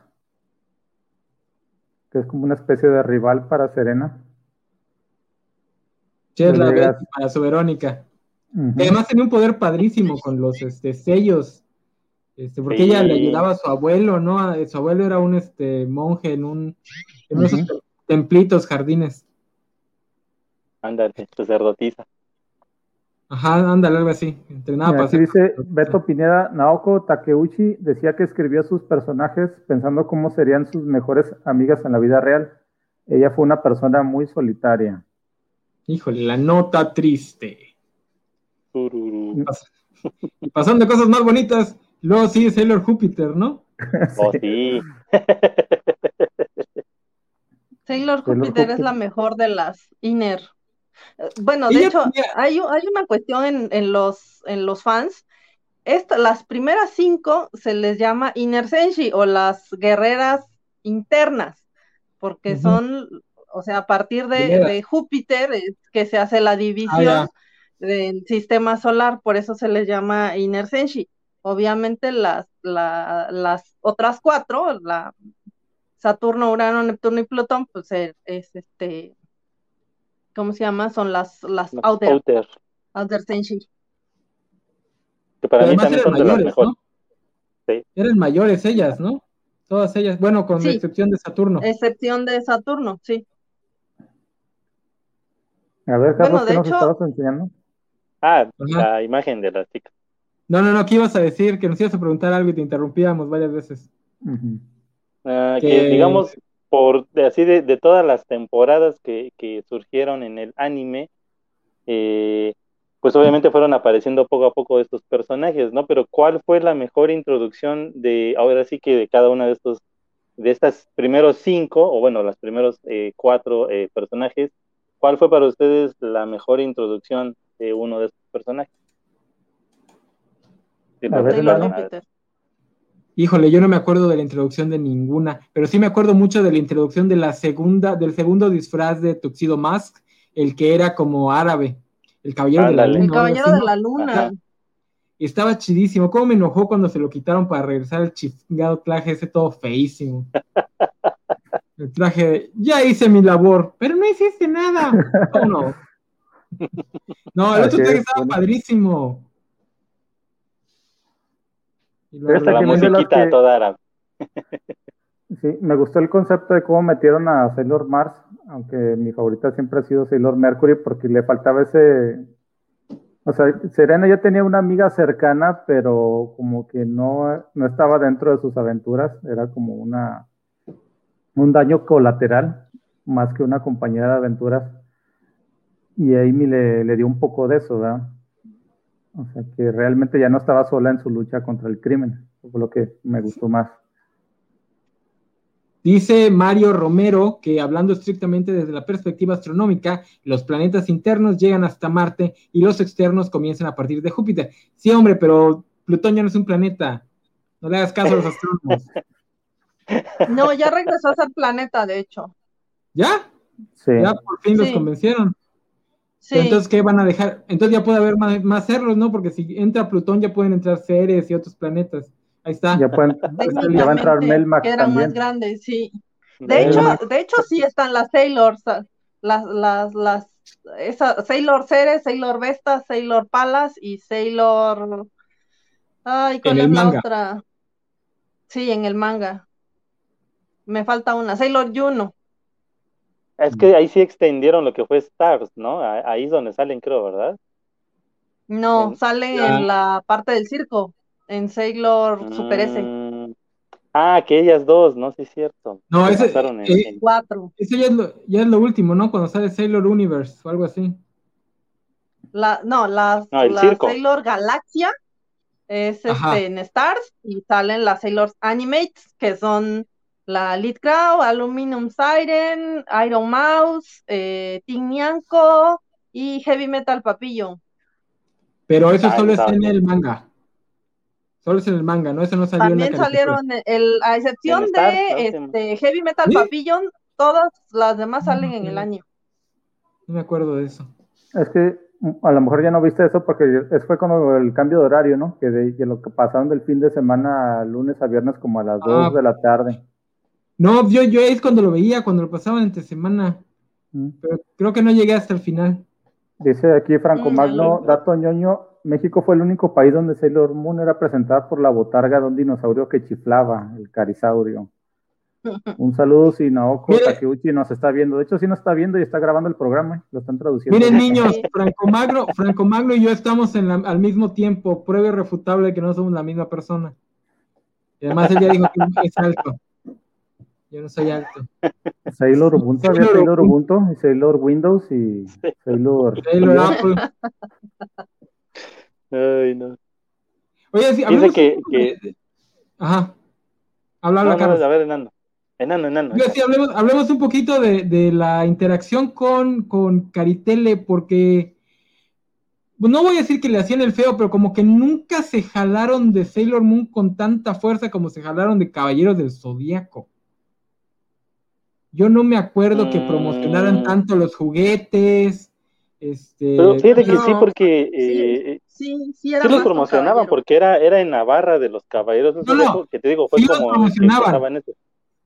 que es como una especie de rival para Serena. Sí, es la para su Verónica. Además tenía un poder padrísimo con los este, sellos, este, porque ella le ayudaba a su abuelo, ¿no? Su abuelo era un este, monje en un en unos templitos, jardines. Ándale, sacerdotisa. Ajá, ándale, algo así. Entrenaba aquí dice Beto Pineda, Naoko Takeuchi decía que escribió sus personajes pensando cómo serían sus mejores amigas en la vida real. Ella fue una persona muy solitaria. Híjole, la nota triste. Y pasando cosas más bonitas, luego sí Sailor Júpiter, ¿no? Oh, sí. Sailor Júpiter es la mejor de las Inner. Bueno, de hecho, hay, hay, una cuestión en, los, en los fans. las primeras cinco se les llama Inner Senshi o las guerreras internas, porque son o sea, a partir de, Júpiter es que se hace la ah, división del sistema solar, por eso se les llama Inner Senshi. Obviamente las, las otras cuatro, la Saturno, Urano, Neptuno y Plutón, pues es, este, ¿cómo se llama? Son las, las, outer, outer, Senshi. Que para mí también son de las mejores. Sí. Eran mayores ellas, ¿no? Todas ellas, bueno, con excepción de Saturno. Excepción de Saturno, sí. A ver, Carlos, ¿qué nos estabas enseñando? Ah, la imagen de la chica. No, no, no, ¿qué ibas a decir? Que nos ibas a preguntar algo y te interrumpíamos varias veces. Ah, que... digamos, por así de, de todas las temporadas que, que, surgieron en el anime, eh, pues obviamente fueron apareciendo poco a poco estos personajes, ¿no? Pero ¿cuál fue la mejor introducción de, ahora sí que de cada uno de estos, de estas primeros cinco, o bueno, los primeros eh, cuatro eh, personajes, ¿Cuál fue para ustedes la mejor introducción de uno de estos personajes? Híjole, yo no me acuerdo de la introducción de ninguna, pero sí me acuerdo mucho de la introducción de la segunda, del segundo disfraz de Tuxedo Mask, el que era como árabe, el Caballero de la. Luna. El Caballero de la Luna. Ajá. Estaba chidísimo. ¿Cómo me enojó cuando se lo quitaron para regresar el chingado traje ese todo feísimo? El traje, de, ya hice mi labor, pero no hiciste nada. ¿Cómo no? No, el otro traje es, estaba bueno. padrísimo. Y lo Fíjate La musiquita que- toda árabe. Sí, me gustó el concepto de cómo metieron a Sailor Mars, aunque mi favorita siempre ha sido Sailor Mercury porque le faltaba ese... O sea, Serena ya tenía una amiga cercana, pero como que no, no estaba dentro de sus aventuras, era como una un daño colateral más que una compañera de aventuras. Y Amy le, le dio un poco de eso, ¿verdad? O sea, que realmente ya no estaba sola en su lucha contra el crimen, fue lo que me gustó más. Dice Mario Romero que hablando estrictamente desde la perspectiva astronómica, los planetas internos llegan hasta Marte y los externos comienzan a partir de Júpiter. Sí, hombre, pero Plutón ya no es un planeta. No le hagas caso a los astrónomos. No, ya regresó a ser planeta, de hecho. ¿Ya? Sí. Ya por fin los Sí. convencieron. Sí. Entonces, ¿qué van a dejar? Entonces ya puede haber más, más cerros, ¿no? Porque si entra Plutón ya pueden entrar Ceres y otros planetas. Ahí está. Ya, pueden, ya va a entrar Melmac que eran también. más grandes, sí. De hecho, de hecho sí están las Sailors, las, las, las, esa, Sailor Ceres, Sailor Vesta, Sailor Palas y Sailor, ay, ¿cuál En es la manga. otra? Sí, en el manga. Me falta una, Sailor Juno. Es que ahí sí extendieron lo que fue Stars, ¿no? Ahí es donde salen, creo, ¿verdad? No, En- salen en la parte del circo, en Sailor Super S, Mm. Ah, que ellas dos, ¿no? Sí, es cierto. No, Se ese- en- eh, en- cuatro. Eso ya es, lo, ya es lo último, ¿no? Cuando sale Sailor Universe o algo así. La, no, las, No, la. Sailor Galaxia es Ajá. este, en Stars y salen las Sailor Animates, que son la Lead Crow, Aluminum Siren, Iron Mouse, eh, y Heavy Metal Papillo. Pero eso Ah, solo está en el manga. Solo es en el manga, ¿no? Eso no salió También en la salieron, el, a excepción de este, Heavy Metal ¿Sí? Papillon, todas las demás salen en el año. No me acuerdo de eso. Es que mm, a lo mejor ya no viste eso porque es- fue como el cambio de horario, ¿no? Que de, que lo que pasaron del fin de semana lunes a viernes como a las Ah. 2 de la tarde. No, yo, yo es cuando lo veía, cuando lo pasaban entre semana. Mm. Pero creo que no llegué hasta el final. Dice aquí Franco Magno, dato ñoño, México fue el único país donde Sailor Moon era presentada por la botarga de un dinosaurio que chiflaba, el carisaurio. Un saludo si Naoko Mire. Takeuchi nos está viendo. De hecho, sí nos está viendo y está grabando el programa. Lo están traduciendo. Miren, niños. Franco Magno, Franco Magno y yo estamos en la- al mismo tiempo. Prueba irrefutable de que no somos la misma persona. Y además ella dijo que es alto. Yo no soy alto. Sailor Ubuntu, había Sailor Sailor Ubuntu y Sailor Windows y Sailor. Taylor Apple. Ay, no. Oye, sí, Dice que- de- Ajá. Habla, habla, No, no, a ver, enano. Enano, enano. Yo sí, hablemos, hablemos un poquito de, de la interacción con, con Caritele, porque pues, no voy a decir que le hacían el feo, pero como que nunca se jalaron de Sailor Moon con tanta fuerza como se jalaron de Caballeros del Zodíaco. Yo no me acuerdo que Mm. promocionaran tanto los juguetes. Este, Pero fíjate que No, sí, porque sí, eh, Sí, sí, era sí los promocionaban, caballero. porque era, era en Navarra de los caballeros. No, no, que te digo, fue sí los como. promocionaban. empezaban eso.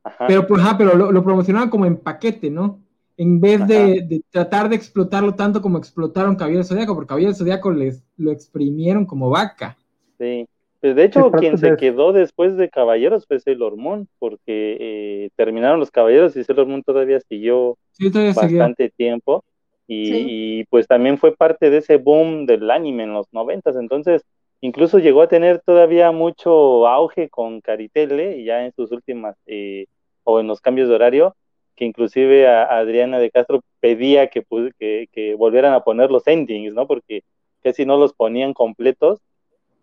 Ajá. Pero, pues, ajá, pero lo, lo promocionaban como en paquete, ¿no? En vez de, de tratar de explotarlo tanto como explotaron Caballero Zodíaco, porque Caballero Zodíaco les lo exprimieron como vaca. Sí. Pues de hecho, quien se quedó después de Caballeros fue Sailor Moon, porque eh, terminaron los Caballeros y Sailor Moon todavía siguió Sí, todavía seguía. bastante tiempo. Y, Sí. y, pues también fue parte de ese boom del anime en los noventas. Entonces, incluso llegó a tener todavía mucho auge con Caritele, y ya en sus últimas, eh, o en los cambios de horario, que inclusive a, a Adriana de Castro pedía que, que volvieran a poner los endings, ¿no? Porque casi no los ponían completos,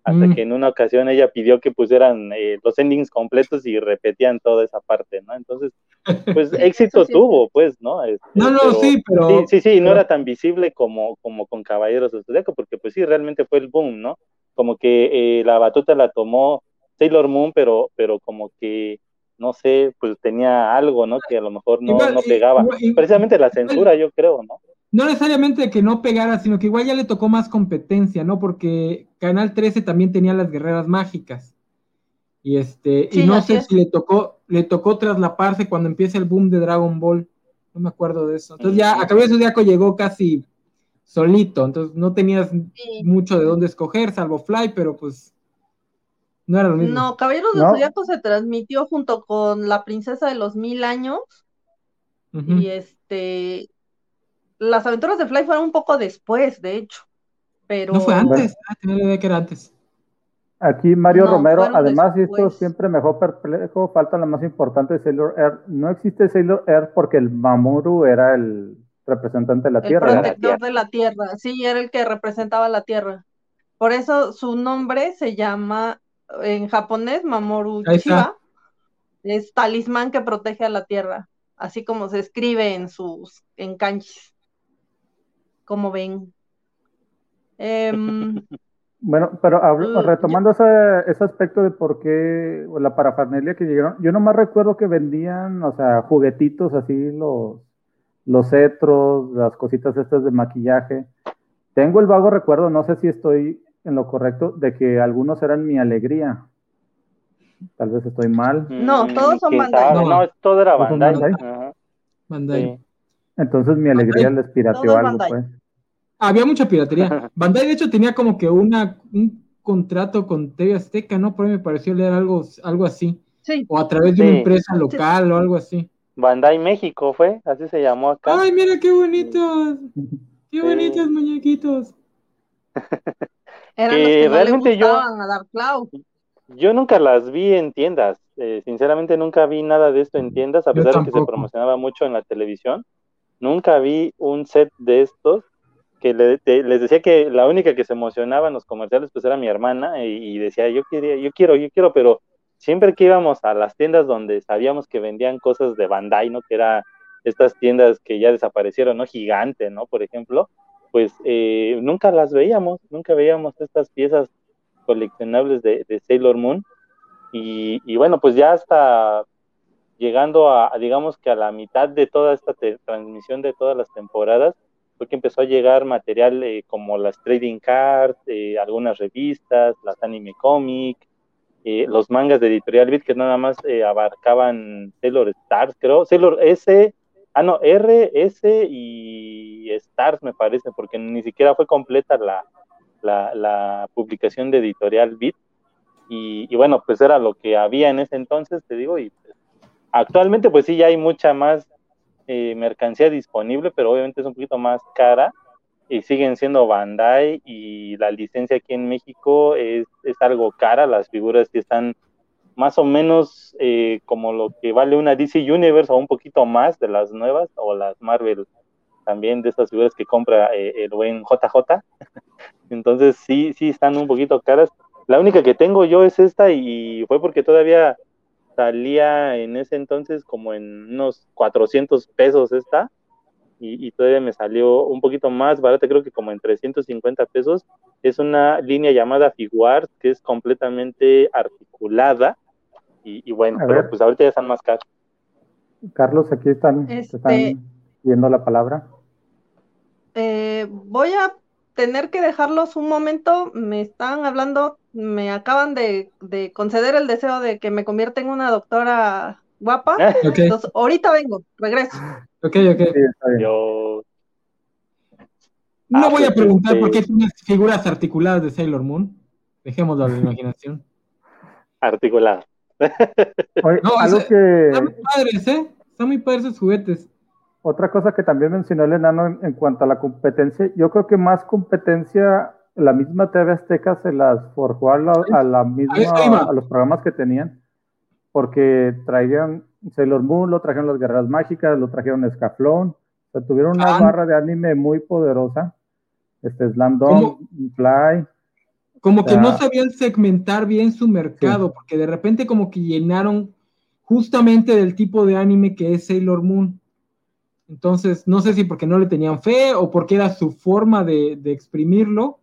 hasta Mm. que en una ocasión ella pidió que pusieran eh, los endings completos y repetían toda esa parte, ¿no? Entonces, pues éxito sí tuvo, pues, ¿no? Este, No, no, pero- sí, pero. Sí, sí, sí, no era tan visible como, como con Caballeros del Zodiaco, porque pues sí, realmente fue el boom, ¿no? Como que eh, la batuta la tomó Sailor Moon, pero, pero como que, no sé, pues tenía algo, ¿no? Que a lo mejor no, Igual, no pegaba. igual- igual- Precisamente la censura, yo creo, ¿no? No necesariamente que no pegara, sino que igual ya le tocó más competencia, ¿no? Porque Canal 13 también tenía las guerreras mágicas. Y este, y no sé si le tocó, le tocó traslaparse cuando empieza el boom de Dragon Ball. No me acuerdo de eso. Entonces ya a Cabello Zodíaco llegó casi solito, entonces no tenías mucho de dónde escoger, salvo Fly, pero pues no era lo mismo. No, Caballeros de Zodíaco se transmitió junto con La Princesa de los Mil Años. Y este, las aventuras de Fly fueron un poco después, de hecho. Pero... No fue antes, ah, tenía la idea que era antes. Aquí Mario Romero, además, y esto siempre mejor perplejo, falta la más importante de Sailor Air. No existe Sailor Air porque el Mamoru era el representante de la Tierra. El protector de la Tierra, sí, era el que representaba la Tierra. Por eso su nombre se llama en japonés Mamoru Chiba. Es talismán que protege a la Tierra, así como se escribe en sus en kanjis. Como ven. Em, bueno, pero retomando ese, ese, aspecto de por qué la parafernalia que llegaron, yo nomás recuerdo que vendían, o sea, juguetitos así, los, los cetros, las cositas estas de maquillaje. Tengo el vago recuerdo, no sé si estoy en lo correcto, de que algunos eran mi alegría. Tal vez estoy mal. No, todos son Bandai. No, no, todo era Bandai. Bandai? Entonces mi alegría les pirateó algo, pues. Había mucha piratería. Bandai, de hecho, tenía como que una, un contrato con TV Azteca, ¿no? Por ahí me pareció leer algo, algo así. Sí. O a través de una empresa local o algo así. Bandai México fue, así se llamó acá. Ay, mira qué bonitos. Qué bonitos muñequitos. Eran los que realmente yo, a Dark Cloud. Yo nunca las vi en tiendas. Eh, sinceramente nunca vi nada de esto en tiendas, a pesar de que se promocionaba mucho en la televisión. Nunca vi un set de estos que les decía que la única que se emocionaba en los comerciales pues era mi hermana y, decía yo quería, yo quiero, yo quiero, pero siempre que íbamos a las tiendas donde sabíamos que vendían cosas de Bandai, ¿no? Que era estas tiendas que ya desaparecieron, ¿no? Gigante, ¿no? Por ejemplo, pues eh, nunca las veíamos, nunca veíamos estas piezas coleccionables de, Sailor Moon. Y, bueno, pues ya hasta llegando a, digamos que a la mitad de toda esta transmisión de todas las temporadas, fue que empezó a llegar material eh, como las trading cards, eh, algunas revistas, las anime comic, los mangas de Editorial Beat que nada más abarcaban Sailor Stars, creo, Sailor S, Ah, no, R, S y Stars me parece, porque ni siquiera fue completa la, la, publicación de Editorial Bit. Y, bueno, pues era lo que había en ese entonces, te digo, y actualmente pues sí ya hay mucha más eh, mercancía disponible, pero obviamente es un poquito más cara y siguen siendo Bandai y la licencia aquí en México es, es algo cara, las figuras que están más o menos eh, como lo que vale una DC Universe o un poquito más de las nuevas o las Marvel también de estas figuras que compra eh, el buen JJ. Entonces sí, sí están un poquito caras. La única que tengo yo es esta y fue porque todavía salía en ese entonces como en unos 400 pesos esta y, y, todavía me salió un poquito más barata, creo que como en 350 pesos. Es una línea llamada Figuart que es completamente articulada y, bueno, pero pues ahorita ya están más caros. Carlos, aquí están, este, viendo la palabra. Eh, voy a tener que dejarlos un momento. Me están hablando, me acaban de, conceder el deseo de que me convierta en una doctora guapa. Entonces, ahorita vengo, regreso. Ok, ok. Yo... No ah, voy a pues, preguntar este por qué tienes figuras articuladas de Sailor Moon. Dejémoslo a la imaginación. Articuladas no, algo que... Están muy padres, ¿eh? Están muy padres esos juguetes. Otra cosa que también mencionó el enano en, cuanto a la competencia, yo creo que más competencia, la misma TV Azteca se las forjó a la, misma, a los programas que tenían, porque traían Sailor Moon, lo trajeron las Guerras Mágicas, lo trajeron Escaflón, o sea, tuvieron una ah. barra de anime muy poderosa, este Slam Fly, como que no sabían segmentar bien su mercado, porque de repente como que llenaron justamente del tipo de anime que es Sailor Moon. Entonces, no sé si porque no le tenían fe o porque era su forma de, exprimirlo.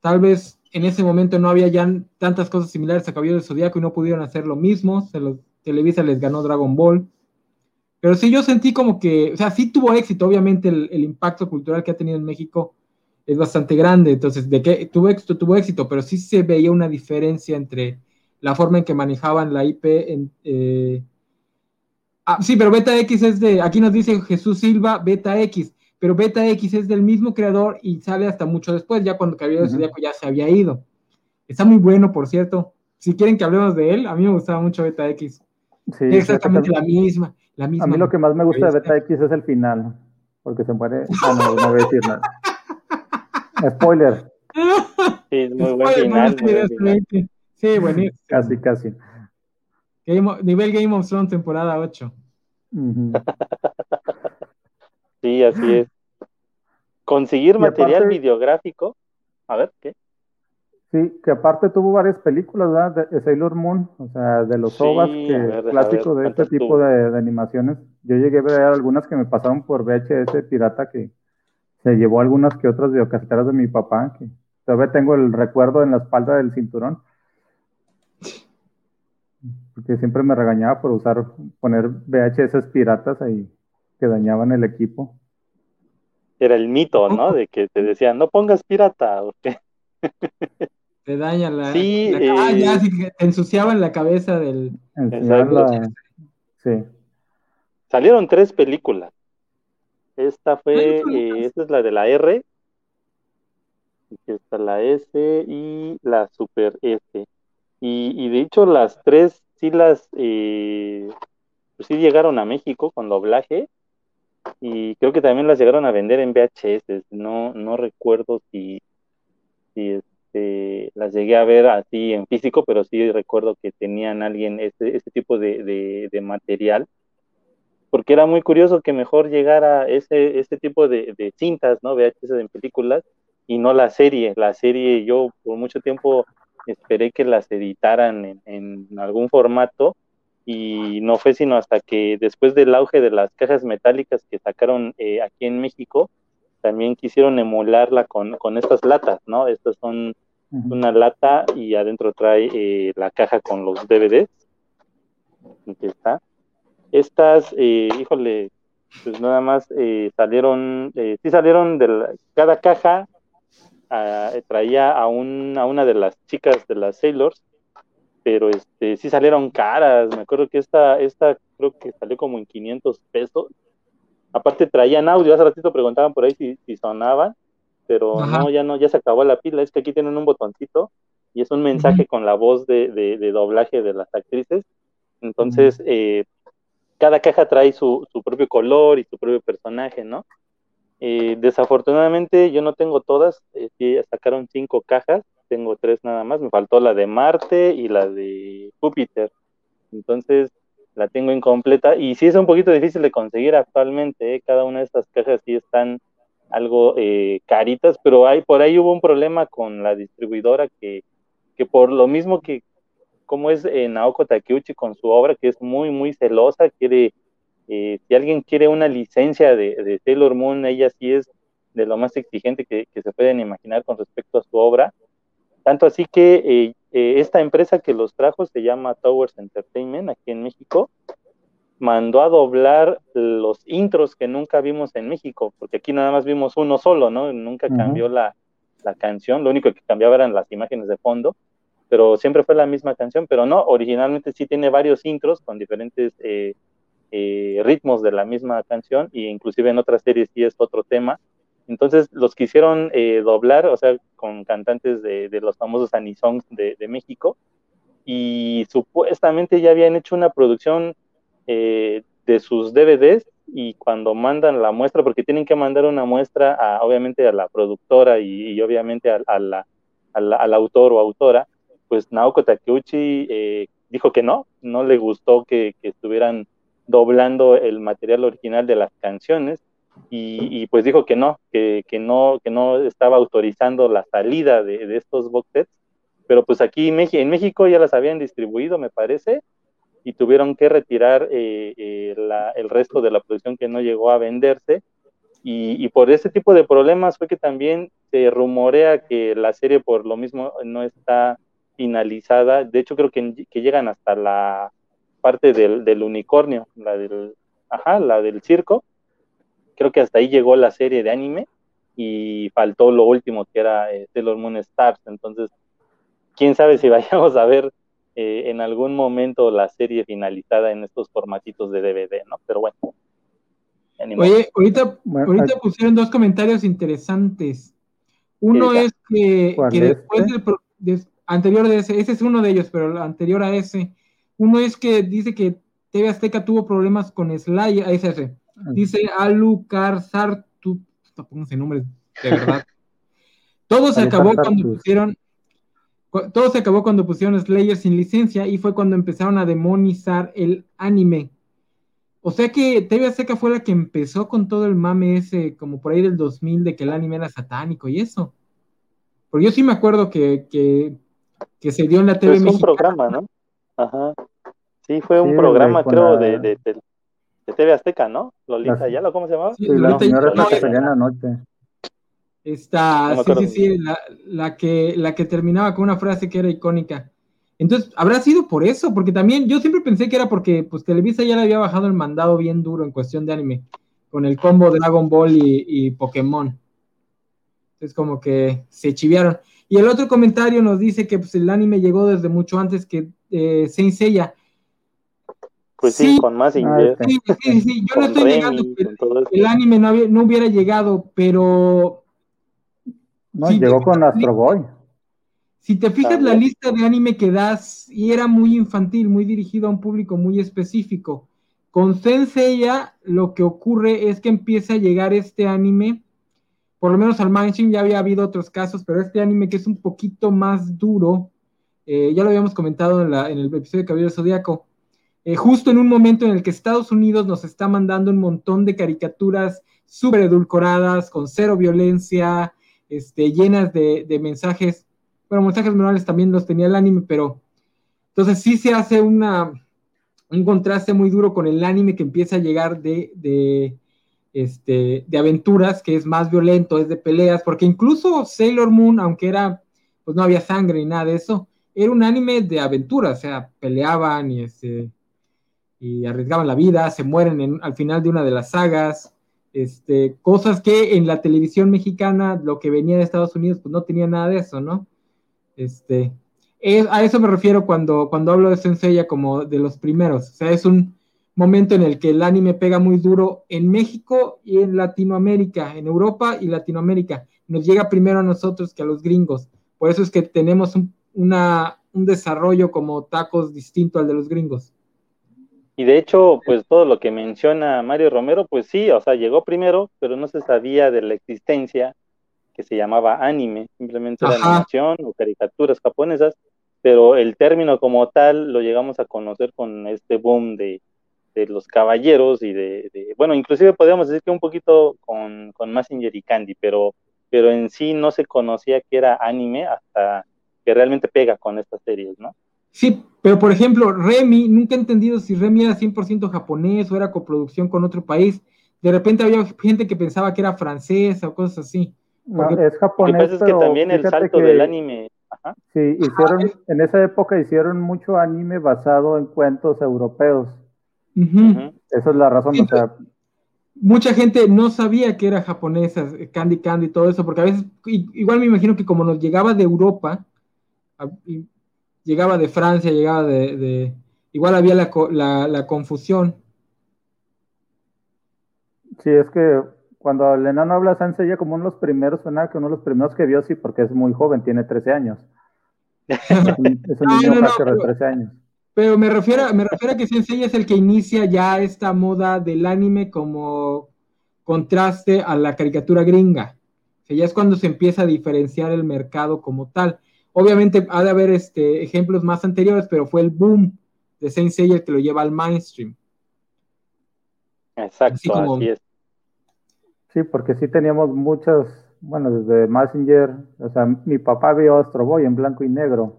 Tal vez en ese momento no había ya tantas cosas similares a Caballero del Zodíaco y no pudieron hacer lo mismo. Televisa les ganó Dragon Ball. Pero sí, yo sentí como que, o sea, sí tuvo éxito, obviamente el, el impacto cultural que ha tenido en México es bastante grande, entonces, de que tuvo éxito, tuvo éxito, pero sí se veía una diferencia entre la forma en que manejaban la IP. En, eh, ah, sí, pero Beta X es de, aquí nos dice Jesús Silva, Beta X, pero Beta X es del mismo creador y sale hasta mucho después, ya cuando Caballero uh -huh. ya se había ido. Está muy bueno, por cierto. Si quieren que hablemos de él, a mí me gustaba mucho Beta X. Sí, exactamente la misma, la misma. A mí lo que más me gusta de Beta X es el final, porque se muere. Ah, no, no voy a decir nada. Spoiler. Sí, muy buen final. Sí, buenísimo. Casi, casi. Game of, nivel Game of Thrones, temporada 8. Uh -huh. sí, así es. Conseguir material aparte, videográfico. A ver, ¿qué? Sí, que aparte tuvo varias películas, ¿verdad? De Sailor Moon, o sea, de los sí, OVAs que ver, clásicos ver, de este tipo de, de, animaciones. Yo llegué a ver algunas que me pasaron por VHS pirata que se llevó algunas que otras videocaseteras de mi papá, que todavía tengo el recuerdo en la espalda del cinturón. Porque siempre me regañaba por usar, poner VHS piratas ahí que dañaban el equipo. Era el mito, ¿no? De que te decían, no pongas pirata, ¿o qué? Te daña la. Sí, la, eh, ah, ya, sí, te ensuciaban la cabeza del. La, sí. Salieron tres películas. Esta fue, eh, esta es la de la R, está la S y la Super S. Y, y de hecho las tres sí las, eh, pues sí llegaron a México con doblaje y creo que también las llegaron a vender en VHS. No, no recuerdo si, si este, las llegué a ver así en físico, pero sí recuerdo que tenían alguien este, este tipo de, de, material porque era muy curioso que mejor llegara ese, este tipo de, de, cintas, ¿no? VHS en películas y no la serie. La serie yo por mucho tiempo esperé que las editaran en, en, algún formato y no fue sino hasta que después del auge de las cajas metálicas que sacaron eh, aquí en México, también quisieron emularla con, con estas latas, ¿no? Estas son uh -huh. una lata y adentro trae eh, la caja con los DVDs. Aquí está estas, eh, híjole, pues nada más eh, salieron, eh, sí salieron de la, cada caja traía a, un, a una de las chicas de las Sailors, pero este sí salieron caras, me acuerdo que esta, esta creo que salió como en 500 pesos, aparte traían audio, hace ratito preguntaban por ahí si, si sonaban, pero Ajá. no, ya no, ya se acabó la pila, es que aquí tienen un botoncito y es un mensaje uh -huh. con la voz de, de, de, doblaje de las actrices, entonces, uh -huh. eh, cada caja trae su, su, propio color y su propio personaje, ¿no? Eh, desafortunadamente yo no tengo todas, eh, sacaron cinco cajas, tengo tres nada más, me faltó la de Marte y la de Júpiter, entonces la tengo incompleta y sí es un poquito difícil de conseguir actualmente, ¿eh? cada una de estas cajas sí están algo eh, caritas, pero hay, por ahí hubo un problema con la distribuidora que, por lo mismo que cómo es eh, Naoko Takeuchi con su obra, que es muy, muy celosa, quiere, eh, si alguien quiere una licencia de, de, Sailor Moon, ella sí es de lo más exigente que, que, se pueden imaginar con respecto a su obra. Tanto así que eh, eh esta empresa que los trajo se llama Towers Entertainment aquí en México, mandó a doblar los intros que nunca vimos en México, porque aquí nada más vimos uno solo, ¿no? Nunca uh -huh. cambió la, la canción, lo único que cambiaba eran las imágenes de fondo pero siempre fue la misma canción, pero no, originalmente sí tiene varios intros con diferentes eh, eh, ritmos de la misma canción, e inclusive en otras series sí es otro tema. Entonces los quisieron eh, doblar, o sea, con cantantes de, de los famosos anisongs de, de, México, y supuestamente ya habían hecho una producción eh, de sus DVDs, y cuando mandan la muestra, porque tienen que mandar una muestra a, obviamente a la productora y, obviamente a, la, al autor o autora, pues Naoko Takeuchi eh, dijo que no, no le gustó que, estuvieran doblando el material original de las canciones y, pues dijo que no, que, no, que no estaba autorizando la salida de, estos box sets, pero pues aquí en México ya las habían distribuido, me parece, y tuvieron que retirar eh, eh, el resto de la producción que no llegó a venderse. Y, por ese tipo de problemas fue que también se rumorea que la serie por lo mismo no está finalizada, de hecho creo que llegan hasta la parte del, del unicornio, la del ajá, la del circo. Creo que hasta ahí llegó la serie de anime y faltó lo último que era eh, Sailor Moon Stars. Entonces, quién sabe si vayamos a ver eh, en algún momento la serie finalizada en estos formatitos de DVD, ¿no? Pero bueno. Oye, ahorita, ahorita pusieron dos comentarios interesantes. Uno es que, después del anterior de ese, ese es uno de ellos, pero el anterior a ese, uno es que dice que TV Azteca tuvo problemas con Slayer, ese, ese. Ah. Dice Alucar Sartu, pónganse nombres de verdad. Todo se acabó cuando pusieron todo se acabó cuando pusieron Slayer sin licencia y fue cuando empezaron a demonizar el anime. O sea que TV Azteca fue la que empezó con todo el mame ese, como por ahí del 2000, de que el anime era satánico y eso. Porque yo sí me acuerdo que, que, se dio en la TV Fue un programa, ¿no? Ajá. Sí, fue un programa, creo, de, de, de, TV Azteca, ¿no? Lolita ¿ya lo ¿cómo se llamaba? Sí, la señora no, en la noche. Esta, sí, sí, sí, la, la, que, la que terminaba con una frase que era icónica. Entonces, ¿habrá sido por eso? Porque también yo siempre pensé que era porque pues Televisa ya le había bajado el mandado bien duro en cuestión de anime, con el combo Dragon Ball y, Pokémon. Entonces, como que se chiviaron. Y el otro comentario nos dice que pues, el anime llegó desde mucho antes que eh, Saint Seiya. Pues sí, con más inglés. Sí, sí, sí, yo no estoy negando que el, anime no, no, hubiera llegado, pero... No, llegó con Astro Boy. Si te fijas la lista de anime que das, y era muy infantil, muy dirigido a un público muy específico. Con Senseiya lo que ocurre es que empieza a llegar este anime, por lo menos al mainstream ya había habido otros casos, pero este anime que es un poquito más duro, eh, ya lo habíamos comentado en, el episodio de Cabello Zodíaco, eh, justo en un momento en el que Estados Unidos nos está mandando un montón de caricaturas súper edulcoradas, con cero violencia, este, llenas de mensajes. Bueno, mensajes morales también los tenía el anime, pero entonces sí se hace una, un contraste muy duro con el anime que empieza a llegar de, de, este, de aventuras, que es más violento, es de peleas, porque incluso Sailor Moon, aunque era, pues no había sangre ni nada de eso, era un anime de aventuras, o sea, peleaban y, este, y arriesgaban la vida, se mueren al final de una de las sagas, este, cosas que en la televisión mexicana, lo que venía de Estados Unidos, pues no tenía nada de eso, ¿no? Este, a eso me refiero cuando, cuando hablo de Senseiya como de los primeros. O sea, es un momento en el que el anime pega muy duro en México y en Latinoamérica, en Europa y Latinoamérica. Nos llega primero a nosotros que a los gringos. Por eso es que tenemos un, un desarrollo como tacos distinto al de los gringos. Y de hecho, pues todo lo que menciona Mario Romero, pues sí, o sea, llegó primero, pero no se sabía de la existencia que se llamaba anime, simplemente era animación o caricaturas japonesas, pero el término como tal lo llegamos a conocer con este boom de, los caballeros y de, bueno, inclusive podríamos decir que un poquito con, con Massinger y Candy, pero, pero en sí no se conocía que era anime hasta que realmente pega con estas series, ¿no? Sí, pero por ejemplo, Remy, nunca he entendido si Remy era 100% japonés o era coproducción con otro país. De repente había gente que pensaba que era francesa o cosas así es japonés. Lo que es que también el salto del anime. Sí, hicieron, en esa época hicieron mucho anime basado en cuentos europeos. Esa es la razón. mucha gente no sabía que era japonesa, Candy Candy y todo eso, porque a veces, igual me imagino que como nos llegaba de Europa, llegaba de Francia, llegaba de, igual había la, la, la confusión. Sí, es que cuando el enano habla Sansella como uno de los primeros, suena que uno de los primeros que vio, sí, porque es muy joven, tiene 13 años. es un, niño de 13 años. Pero me refiero, me refiero a que Sensei es el que inicia ya esta moda del anime como contraste a la caricatura gringa. O sea, ya es cuando se empieza a diferenciar el mercado como tal. Obviamente ha de haber este, ejemplos más anteriores, pero fue el boom de Sensei el que lo lleva al mainstream. Exacto, así es. Sí, porque sí teníamos muchas, bueno, desde Messenger, o sea, mi papá vio Astro Boy en blanco y negro.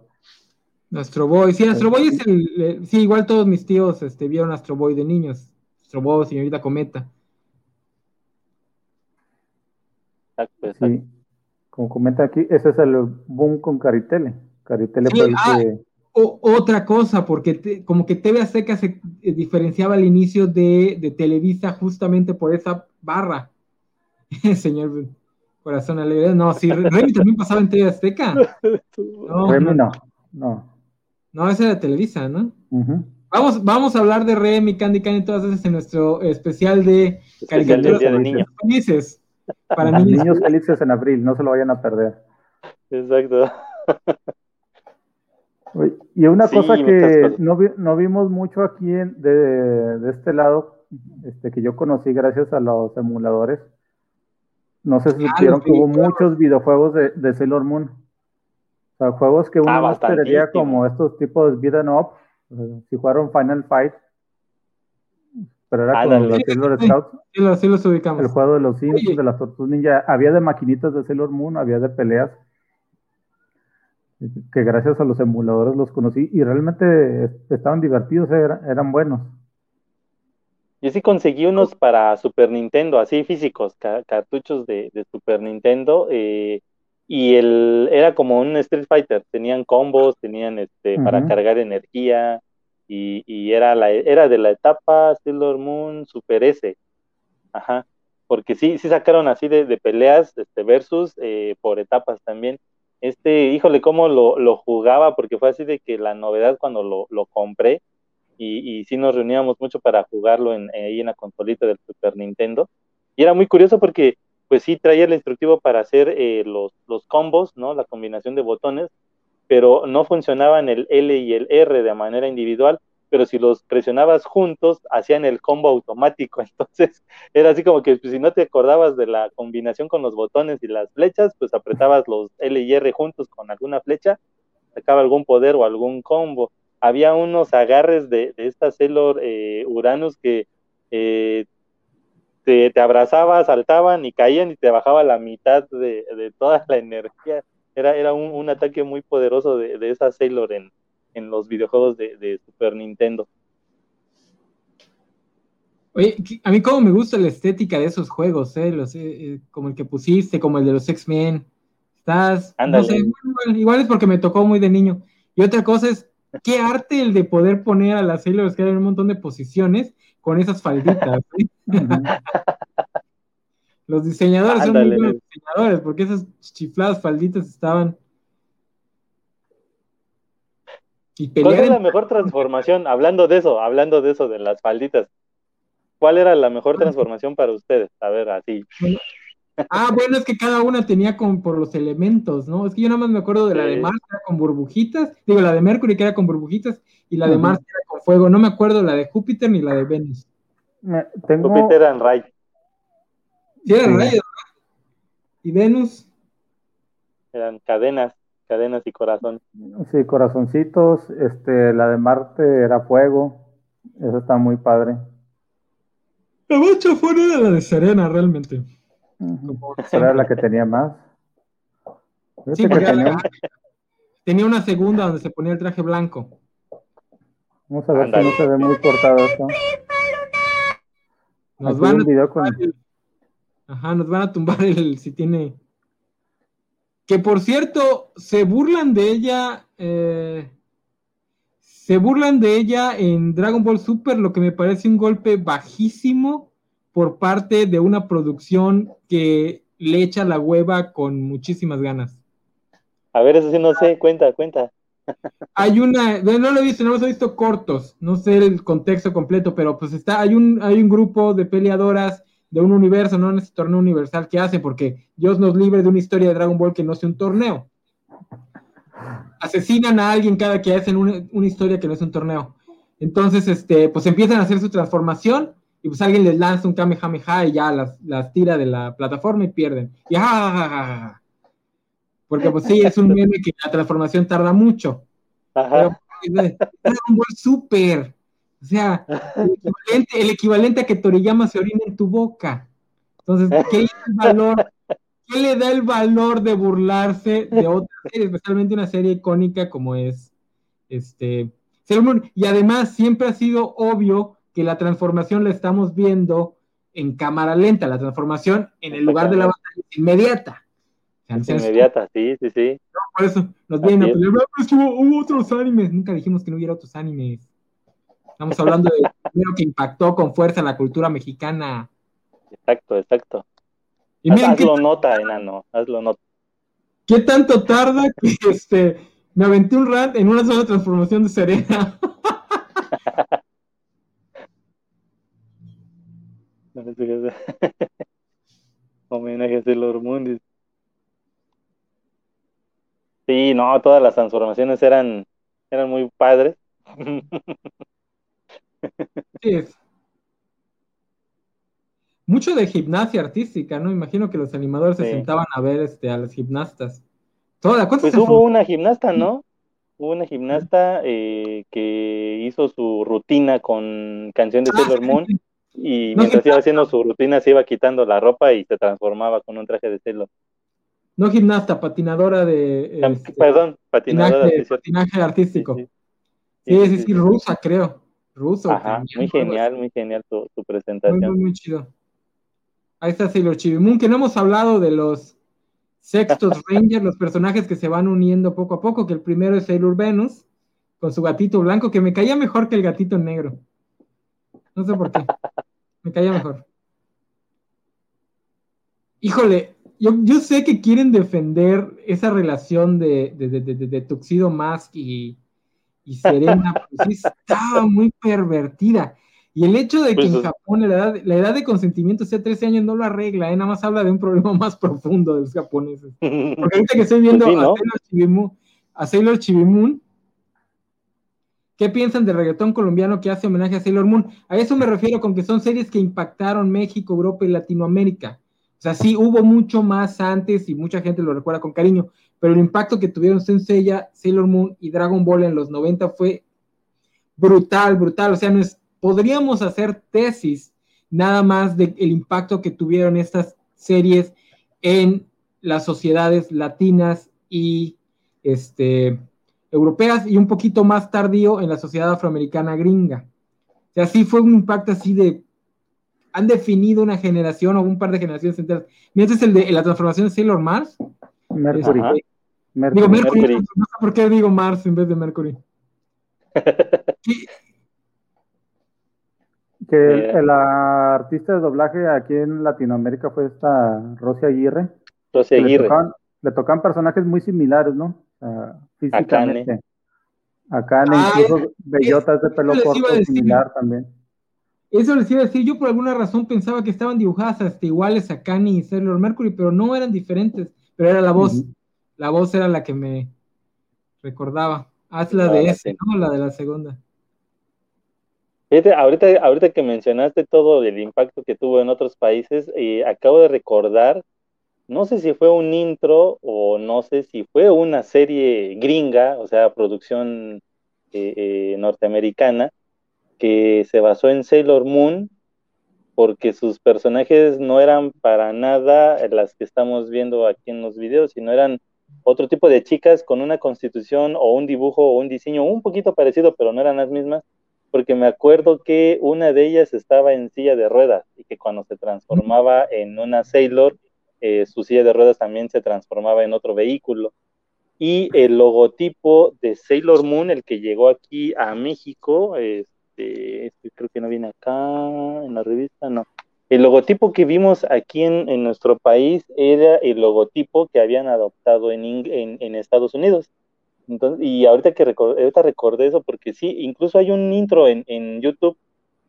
Astro Boy, sí, Astro Boy es el, eh, sí, igual todos mis tíos este, vieron Astro Boy de niños, Astro Boy, señorita Cometa. Exacto, Sí, como comenta aquí, ese es el boom con Caritele. Caritele el ah, que... otra cosa, porque como que TV Azteca se eh, diferenciaba al inicio de, Televisa justamente por esa barra. Señor Corazón Alegre. No, sí, Remy también pasaba en TV Azteca. No, Remy no, no. No, esa era Televisa, ¿no? Vamos, vamos a hablar de Remy, Candy Candy todas esas en nuestro especial de caricaturas de niños felices. Para niños. niños felices en abril, no se lo vayan a perder. Exacto. Y una cosa que no, no, vimos mucho aquí de, este lado, este, que yo conocí gracias a los emuladores, no sé si supieron que hubo muchos videojuegos de, de, Sailor Moon. O sea, juegos que uno ah, más esperaría como estos tipos beat'em up. si jugaron Final Fight, pero era como los Sailor Scouts. Sí, los ubicamos. El juego de los Sims, de las Tortugas Ninja. Había de maquinitas de Sailor Moon, había de peleas que gracias a los emuladores los conocí y realmente estaban divertidos, eran, buenos. Yo sí conseguí unos para Super Nintendo, así físicos, cartuchos de, Super Nintendo, eh, y el, era como un Street Fighter, tenían combos, tenían este, para cargar energía, y, era, la, era de la etapa Sailor Moon Super S, ajá, porque sí, sí sacaron así de, peleas este, versus eh, por etapas también, este, híjole, cómo lo, lo, jugaba, porque fue así de que la novedad cuando lo, lo compré, y, y sí nos reuníamos mucho para jugarlo en, ahí en la consolita del Super Nintendo, y era muy curioso porque, pues sí, traía el instructivo para hacer eh, los, los combos, ¿no? La combinación de botones, pero no funcionaban el L y el R de manera individual, pero si los presionabas juntos, hacían el combo automático. Entonces, era así como que pues, si no te acordabas de la combinación con los botones y las flechas, pues apretabas los L y R juntos con alguna flecha, sacaba algún poder o algún combo. Había unos agarres de, de esta Sailor eh, Uranus que eh, te, te abrazaba, saltaban y caían y te bajaba la mitad de, toda la energía. Era, era un, ataque muy poderoso de, de esa Sailor en, en los videojuegos de, Super Nintendo. Oye, a mí como me gusta la estética de esos juegos, ¿eh? Los, eh, eh, como el que pusiste, como el de los X-Men. Estás, no sé, igual, es porque me tocó muy de niño. Y otra cosa es, qué arte el de poder poner a las Sailors que en un montón de posiciones con esas falditas. los diseñadores son muy buenos diseñadores, porque esas chifladas falditas estaban ¿Cuál es la mejor transformación? Hablando de eso, hablando de eso, de las falditas. ¿Cuál era la mejor transformación para ustedes? A ver, así. Ah, bueno, es que cada una tenía como por los elementos, ¿no? Es que yo nada más me acuerdo de la de Mars que era con burbujitas, digo, la de Mercury que era con burbujitas y la de Mars que era con fuego. No me acuerdo la de Júpiter ni la de Venus. Júpiter era en Ray. Sí, era en ¿Y Venus? Eran cadenas cadenas y corazón. Sí, corazoncitos, este, la de Marte era fuego, eso está muy padre. La mucha fuera era la de Serena, realmente. Era la que tenía más. Sí, tenía... una segunda donde se ponía el traje blanco. Vamos a ver si no se ve muy cortado esto. Nos van, a el... Ajá, nos van a tumbar el si tiene que por cierto, se burlan de ella. Eh, se burlan de ella en Dragon Ball Super, lo que me parece un golpe bajísimo por parte de una producción que le echa la hueva con muchísimas ganas. A ver, eso sí no sé, cuenta, cuenta. Hay una, no lo he visto, no los he visto cortos, no sé el contexto completo, pero pues está, hay un, hay un grupo de peleadoras de un universo, no en ese torneo universal que hace, porque Dios nos libre de una historia de Dragon Ball que no sea un torneo. Asesinan a alguien cada que hacen una, historia que no es un torneo. Entonces, este, pues empiezan a hacer su transformación y pues alguien les lanza un Kamehameha y ya las, las tira de la plataforma y pierden. Y Porque pues sí, es un meme que la transformación tarda mucho. Pero, pues, Dragon Ball Super o sea, el equivalente, a que Toriyama se orine en tu boca. Entonces, ¿qué le, da el valor, ¿qué le da el valor de burlarse de otra serie, especialmente una serie icónica como es este Y además, siempre ha sido obvio que la transformación la estamos viendo en cámara lenta, la transformación en el lugar de la batalla es inmediata. inmediata, sí, sí, sí. por eso nos vienen a pelear. Es que hubo, otros animes. Nunca dijimos que no hubiera otros animes. Estamos hablando de lo que impactó con fuerza la cultura mexicana. Exacto, exacto. Y hazlo nota, enano, hazlo nota. ¿Qué tanto tarda que este me aventé un rat en una sola transformación de Serena? Homenaje a Sailor Moon. Sí, no, todas las transformaciones eran, eran muy padres. Sí. Mucho de gimnasia artística, ¿no? Imagino que los animadores se sentaban a ver este, a las gimnastas. Toda, pues hubo una gimnasta, ¿no? Hubo una gimnasta eh, que hizo su rutina con canción de ah, Sailor Moon y mientras iba haciendo su rutina se iba quitando la ropa y se transformaba con un traje de Sailor. No gimnasta, patinadora de... Este, perdón, patinadora de patinaje artístico. Sí sí, sí, rusa, creo. Ruso. Ajá, muy genial, muy genial tu, presentación. Muy, muy, chido. Ahí está Sailor Chibimun, que no hemos hablado de los Sextos Rangers, los personajes que se van uniendo poco a poco, que el primero es Sailor Venus, con su gatito blanco, que me caía mejor que el gatito negro. No sé por qué. Me caía mejor. Híjole, yo, yo sé que quieren defender esa relación de, de, de, de Tuxedo Mask y, y Serena, pues estaba muy pervertida. Y el hecho de que pues en Japón la edad, la edad, de consentimiento sea 13 años no lo arregla, ¿eh? nada más habla de un problema más profundo de los japoneses. Porque ahorita que estoy viendo pues a, Sailor Chibimun, ¿qué piensan del reggaetón colombiano que hace homenaje a Sailor Moon? A eso me refiero con que son series que impactaron México, Europa y Latinoamérica. O sea, sí hubo mucho más antes y mucha gente lo recuerda con cariño, pero el impacto que tuvieron Senseiya, Sailor Moon y Dragon Ball en los 90 fue brutal, brutal. O sea, podríamos hacer tesis nada más del impacto que tuvieron estas series en las sociedades latinas y este, europeas y un poquito más tardío en la sociedad afroamericana gringa. O sea, sí fue un impacto así de... Han definido una generación o un par de generaciones enteras. Mientras el de la transformación de Sailor Mars. Mercury. Digo Mercury, no sé por qué digo Mars en vez de Mercury. que el, artista de doblaje aquí en Latinoamérica fue esta Rosy Aguirre. Rosy Aguirre. Le tocan, personajes muy similares, ¿no? físicamente. Acá ah, incluso bellotas de pelo corto similar también. Eso les iba a decir, yo por alguna razón pensaba que estaban dibujadas hasta iguales a Kanye y Sailor Mercury, pero no eran diferentes, pero era la voz. La voz era la que me recordaba. Haz la de ese, ¿no? La de la segunda. ahorita, ahorita que mencionaste todo el impacto que tuvo en otros países, eh, acabo de recordar, no sé si fue un intro o no sé si fue una serie gringa, o sea, producción eh, eh, norteamericana, que se basó en Sailor Moon porque sus personajes no eran para nada las que estamos viendo aquí en los videos, sino eran otro tipo de chicas con una constitución o un dibujo o un diseño un poquito parecido, pero no eran las mismas, porque me acuerdo que una de ellas estaba en silla de ruedas y que cuando se transformaba en una Sailor, eh, su silla de ruedas también se transformaba en otro vehículo. Y el logotipo de Sailor Moon, el que llegó aquí a México, este, este creo que no viene acá en la revista, no el logotipo que vimos aquí en, nuestro país era el logotipo que habían adoptado en, en, Estados Unidos. Y ahorita que ahorita recordé eso, porque sí, incluso hay un intro en, YouTube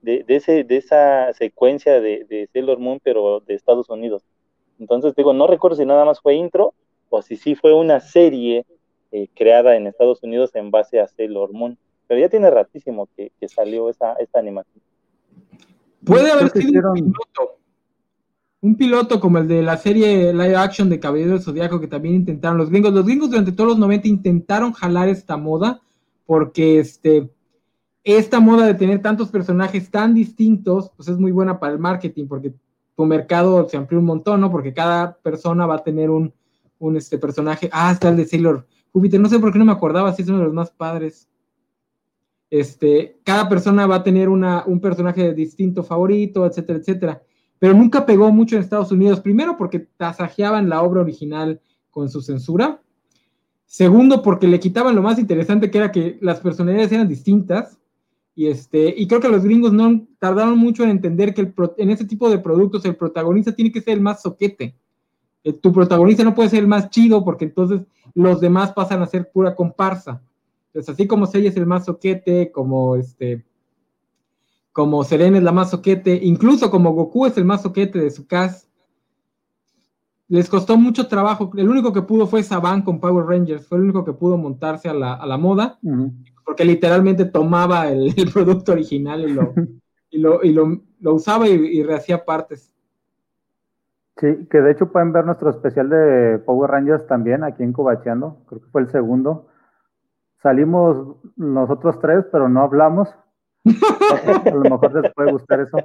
de, ese, de esa secuencia de, de, Sailor Moon, pero de Estados Unidos. Entonces, digo, no recuerdo si nada más fue intro o si sí fue una serie eh, creada en Estados Unidos en base a Sailor Moon. Pero ya tiene ratísimo que, que salió esa, esta animación. Puede haber sido un piloto. Un piloto como el de la serie live action de Caballero del Zodíaco que también intentaron los gringos. Los gringos durante todos los 90 intentaron jalar esta moda porque este, esta moda de tener tantos personajes tan distintos, pues es muy buena para el marketing porque tu mercado se amplió un montón, ¿no? Porque cada persona va a tener un, un este, personaje. Ah, está el de Sailor Júpiter. No sé por qué no me acordaba, si es uno de los más padres. Este, cada persona va a tener un personaje distinto favorito, etcétera, etcétera. Pero nunca pegó mucho en Estados Unidos, primero porque tasajeaban la obra original con su censura, Segundo, porque le quitaban lo más interesante, que era que las personalidades eran distintas. Y, este, y creo que los gringos no tardaron mucho en entender que en ese tipo de productos el protagonista tiene que ser el más soquete. Eh, tu protagonista no puede ser el más chido porque entonces los demás pasan a ser pura comparsa. Entonces, así como Seiya es el más soquete, como este, como Serena es la más soquete, incluso como Goku es el más soquete de su cast, les costó mucho trabajo. El único que pudo fue Saban con Power Rangers, fue el único que pudo montarse a la, moda, porque literalmente tomaba el, producto original y lo, y lo, lo, usaba y, rehacía partes. Sí, que de hecho pueden ver nuestro especial de Power Rangers también aquí en Cobacheando, creo que fue el segundo. Salimos nosotros tres, pero no hablamos. A lo mejor les puede gustar eso.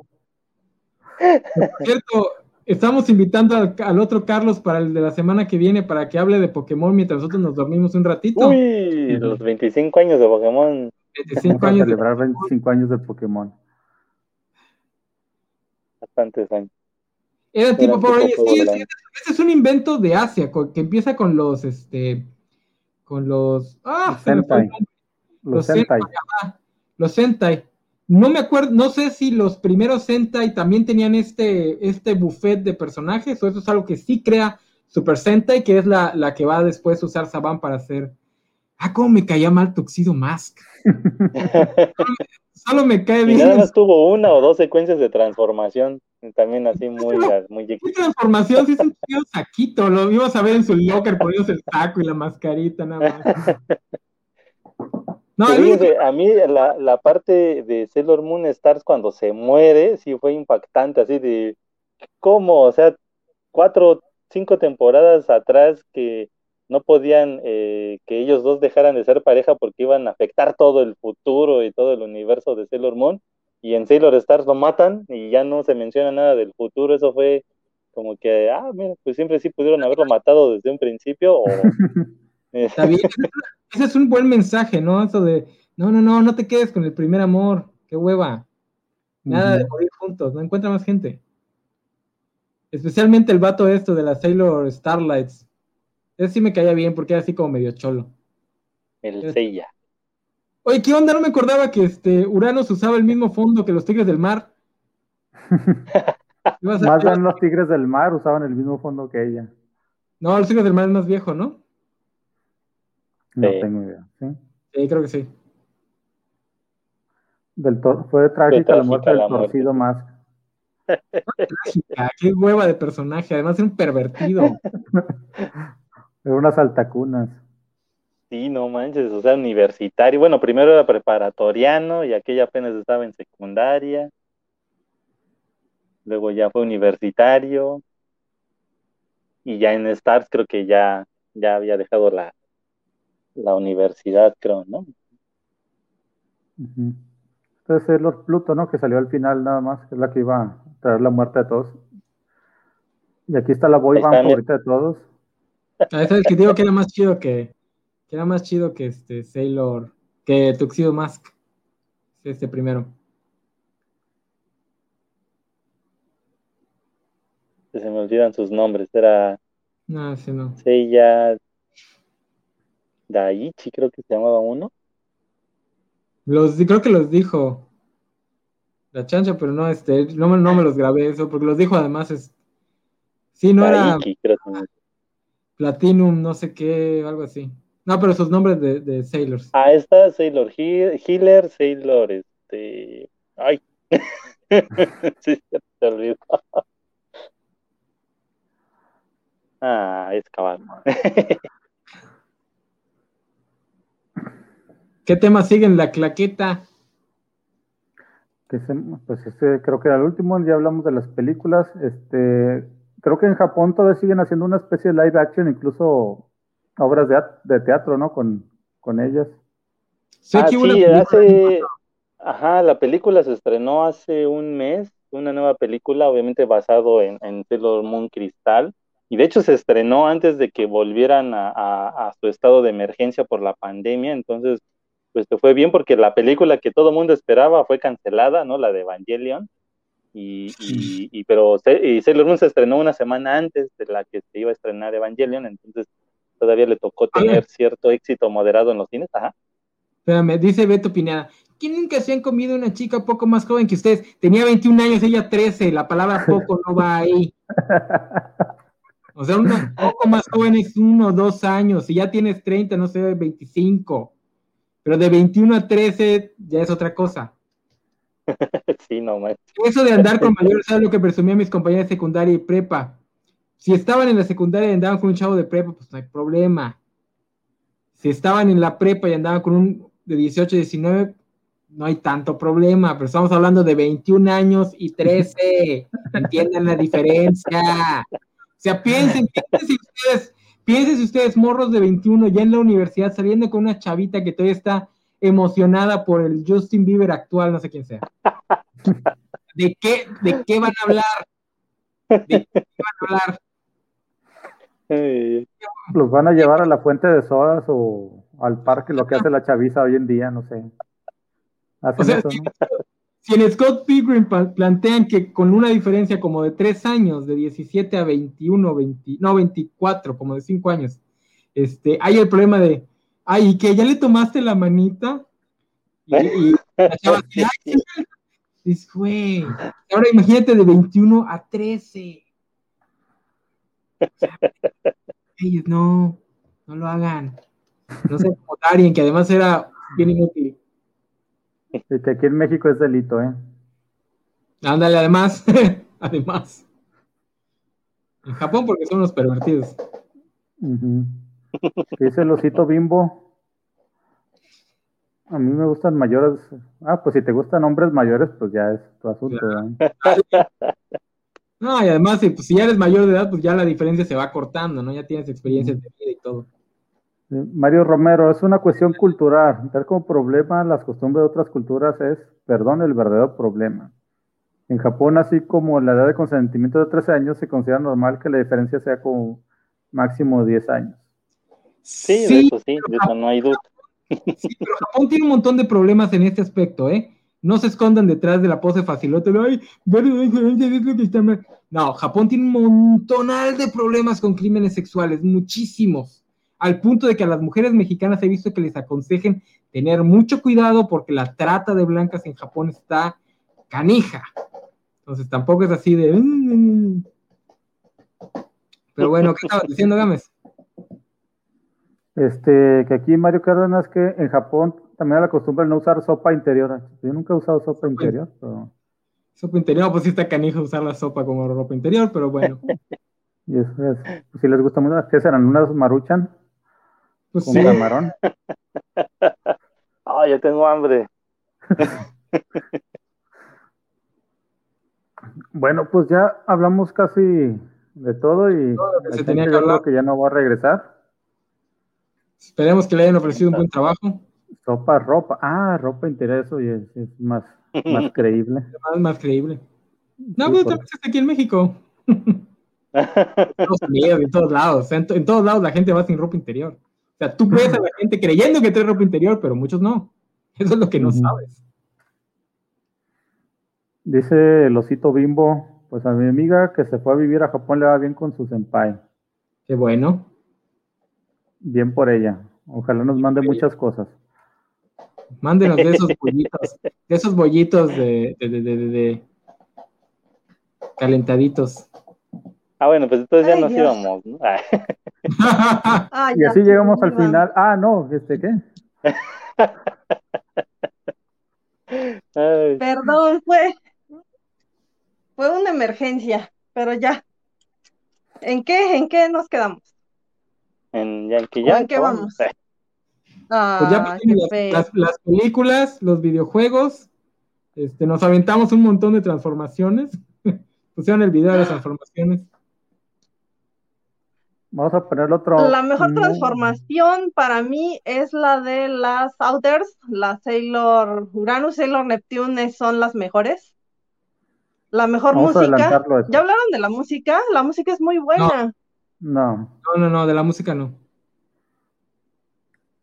Cierto, Estamos invitando al, otro Carlos para el de la semana que viene para que hable de Pokémon mientras nosotros nos dormimos un ratito. Uy, los 25 años de Pokémon. 25 años. celebrar 25 años de Pokémon. Bastantes años. Era tipo Power Sí, este es un invento de Asia que empieza con los, este, con los, ah, los Sentai. Los Sentai. Los Sentai. No me acuerdo, no sé si los primeros Sentai también tenían este, este buffet de personajes, o eso es algo que sí crea Super Sentai, que es la, la que va después a usar Saban para hacer. Ah, cómo me caía mal Tuxedo Mask. solo, me cae bien. Y nada más tuvo una o dos secuencias de transformación, también así muy. muy transformación? Sí, es un tío saquito, lo vimos a ver en su locker poniéndose el saco y la mascarita, nada más. No, a mí la, la, parte de Sailor Moon Stars cuando se muere, sí fue impactante, así de cómo, o sea, cuatro, cinco temporadas atrás que no podían eh, que ellos dos dejaran de ser pareja porque iban a afectar todo el futuro y todo el universo de Sailor Moon, y en Sailor Stars lo matan y ya no se menciona nada del futuro, eso fue como que, ah, mira, pues siempre sí pudieron haberlo matado desde un principio o... Está bien. Ese es un buen mensaje, ¿no? Eso de, no, no, no, no te quedes con el primer amor, qué hueva. Nada de morir juntos, no encuentra más gente. Especialmente el vato esto de la Sailor Starlights. Ese sí me caía bien porque era así como medio cholo. El Seiya. Oye, ¿qué onda? No me acordaba que este Uranus usaba el mismo fondo que los Tigres del Mar. más bien los Tigres del Mar usaban el mismo fondo que ella. No, los Tigres del Mar es más viejo, ¿no? No tengo idea. ¿sí? ¿sí? creo que sí. Del fue trágica, la muerte del torcido más. Trágica, qué hueva de personaje, además era un pervertido. Era unas altacunas. Sí, no manches, o sea, universitario. Bueno, primero era preparatoriano y aquella apenas estaba en secundaria. Luego ya fue universitario. Y ya en Stars creo que ya, ya había dejado la, la universidad, creo, ¿no? Entonces es Lord Pluto, ¿no? Que salió al final nada más, que es la que iba a traer la muerte de todos. Y aquí está la boy band favorita de todos. Ah, es el que digo que era más chido que, que era más chido que este Sailor, que Tuxedo Mask. Este primero. Se me olvidan sus nombres, era. No, sí, no. Seiya, Daichi, creo que se llamaba uno. Los, creo que los dijo la chancha, pero no, este, no, no me los grabé eso, porque los dijo además, es, sí, no era Platinum, no sé qué, algo así. No, pero sus nombres de, de Sailors. Ah, está Sailor Healer, Sailor, este, ay, sí, se olvidó. ah, es cabal. ¿Qué tema sigue en la claqueta? Que pues este creo que era el último, ya hablamos de las películas. Este, creo que en Japón todavía siguen haciendo una especie de live action, incluso obras de, teatro, ¿no? Con, con ellas. ah, sí, hace, ajá, la película se estrenó hace un mes, una nueva película, obviamente basado en, en Sailor Moon Cristal, y de hecho se estrenó antes de que volvieran a, a, su estado de emergencia por la pandemia, entonces pues te fue bien porque la película que todo el mundo esperaba fue cancelada, ¿no? La de Evangelion. Y, y, pero y Sailor Moon se estrenó una semana antes de la que se iba a estrenar Evangelion, entonces todavía le tocó tener cierto éxito moderado en los cines. Ajá. Espérame, dice Beto Pineda, ¿quién nunca se han comido una chica poco más joven que ustedes? Tenía 21 años, ella 13, la palabra poco no va ahí. O sea, un poco más joven es uno o dos años, si ya tienes 30, no sé, 25. Pero de 21 a 13 ya es otra cosa. Sí, no más. Eso de andar con mayores, ¿sabes lo que presumía mis compañeros de secundaria y prepa? Si estaban en la secundaria y andaban con un chavo de prepa, pues no hay problema. Si estaban en la prepa y andaban con un de 18, 19, no hay tanto problema, pero estamos hablando de 21 años y 13. Entiendan la diferencia. O sea, piensen, piensen ustedes, piensen ustedes, morros de 21 ya en la universidad, saliendo con una chavita que todavía está emocionada por el Justin Bieber actual, no sé quién sea. ¿De qué, de qué van a hablar? ¿De qué van a hablar? Los van a llevar a la fuente de sodas o al parque, lo que hace la chaviza hoy en día, no sé. O sea, si, en Scott Pilgrim plantean que con una diferencia como de tres años, de 17 a 21, 20, no, 24, como de cinco años, este, hay el problema de, ay, que ya le tomaste la manita, y, y la chava ahora imagínate de 21 a 13. ellos no, no lo hagan. No se como Darien, que además era bien inútil. que aquí en México es delito, ¿eh? Ándale, además, además. En Japón porque son los pervertidos. Dice el osito bimbo. A mí me gustan mayores. Ah, pues si te gustan hombres mayores, pues ya es tu asunto. No, y además, si, pues, si ya eres mayor de edad, pues ya la diferencia se va cortando, ¿no? Ya tienes experiencias de vida y todo. Mario Romero, es una cuestión cultural. Ver como problema las costumbres de otras culturas es, perdón, el verdadero problema. En Japón, así como la edad de consentimiento de 13 años, se considera normal que la diferencia sea como máximo 10 años. Sí, de eso sí, de eso no hay duda. Sí, pero Japón tiene un montón de problemas en este aspecto, ¿eh? No se escondan detrás de la pose facilote. Ay, No, Japón tiene un montonal de problemas con crímenes sexuales, muchísimos al punto de que a las mujeres mexicanas he visto que les aconsejen tener mucho cuidado porque la trata de blancas en Japón está canija. Entonces tampoco es así de... Mm, mm, mm". Pero bueno, ¿qué estabas diciendo, Gámez? Este, que aquí Mario Cárdenas, que en Japón también hay la costumbre de no usar sopa interior. Yo nunca he usado sopa interior, Sopa interior, pues sí está canijo usar la sopa como ropa interior, pero bueno. y eso es, pues si les gusta mucho, ¿qué serán? ¿Unas maruchan? Pues ¿Con camarón? Ah, yo tengo hambre. bueno, pues ya hablamos casi de todo y se tenía que hablar. que ya no va a regresar. Esperemos que le hayan ofrecido un buen trabajo. Sopa, ropa. Ah, ropa interior, eso es, es más, más creíble. Más, más creíble. No, pero también está aquí en México. en todos lados. En, en, todos lados la gente va sin ropa interior. O sea, tú ves a la gente creyendo que trae ropa interior, pero muchos no. Eso es lo que no sabes. Dice el osito bimbo, pues a mi amiga que se fue a vivir a Japón le va bien con su senpai. Qué bueno. Bien por ella. Ojalá nos mande muchas cosas. Mándenos de esos bollitos, de esos bollitos de, de, de, de calentaditos. Ah, bueno, pues entonces ya nos íbamos, ¿no? Ah, y así llegamos al final. Ah, no, ¿este qué? Perdón, fue, fue una emergencia, pero ya. ¿En qué, en qué nos quedamos? En Yankee ya. ¿En qué vamos? Ah, pues ya las, las, películas, los videojuegos, este, nos aventamos un montón de transformaciones. Pusieron el video de las transformaciones. Vamos a poner otro. La mejor transformación para mí es la de las Outers, la Sailor Uranus, Sailor Neptune son las mejores. La mejor música. ¿Ya hablaron de la música? La música es muy buena. No. No, no, no, de la música no.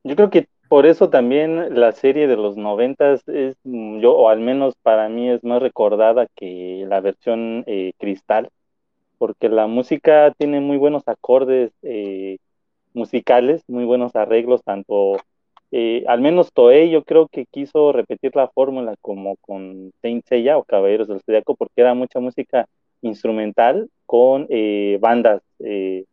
Yo creo que por eso también la serie de los noventas es, yo, o al menos para mí es más recordada que la versión eh, cristal porque la música tiene muy buenos acordes, eh, musicales, muy buenos arreglos, tanto, eh, al menos Toei yo creo que quiso repetir la fórmula como con Saint Seiya o Caballeros del Zodiaco, porque era mucha música instrumental con eh, bandas, eh,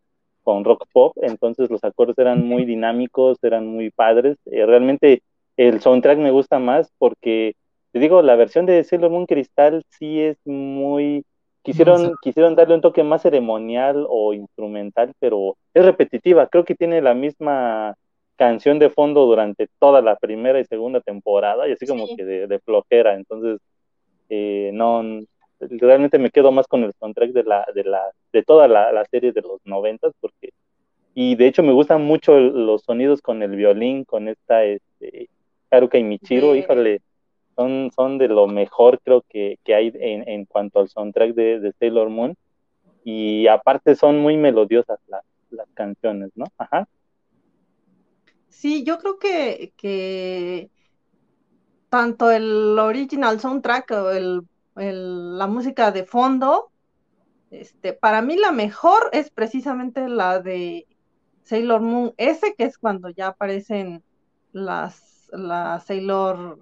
con rock pop, entonces los acordes eran muy dinámicos, eran muy padres, realmente el soundtrack me gusta más porque, te digo, la versión de Sailor Moon Cristal sí es muy Quisieron, quisieron darle un toque más ceremonial o instrumental, pero es repetitiva. Creo que tiene la misma canción de fondo durante toda la primera y segunda temporada, y así como que de, flojera. Entonces, eh, no, realmente me quedo más con el soundtrack de la, de la, de toda la, serie de los noventas, porque, y de hecho me gustan mucho los sonidos con el violín, con esta, este, Haruka y Michiro, híjole, son, son de lo mejor creo que, hay en, en, cuanto al soundtrack de, de, Sailor Moon y aparte son muy melodiosas las, las canciones, ¿no? Ajá. Sí, yo creo que, que tanto el original soundtrack o el, la música de fondo, este, para mí la mejor es precisamente la de Sailor Moon S, que es cuando ya aparecen las, las Sailor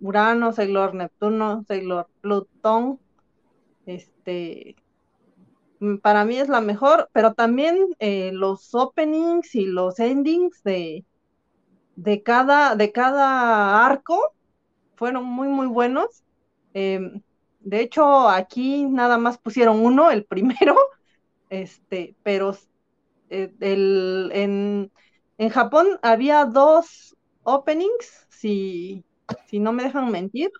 Urano, Sailor Neptuno, Sailor Plutón. Este, para mí es la mejor, pero también eh, los openings y los endings de, de, cada, de cada arco fueron muy, muy buenos. Em, de hecho, aquí nada más pusieron uno, el primero, este, pero eh, el, en, en Japón había dos openings, si, si no me dejan mentir.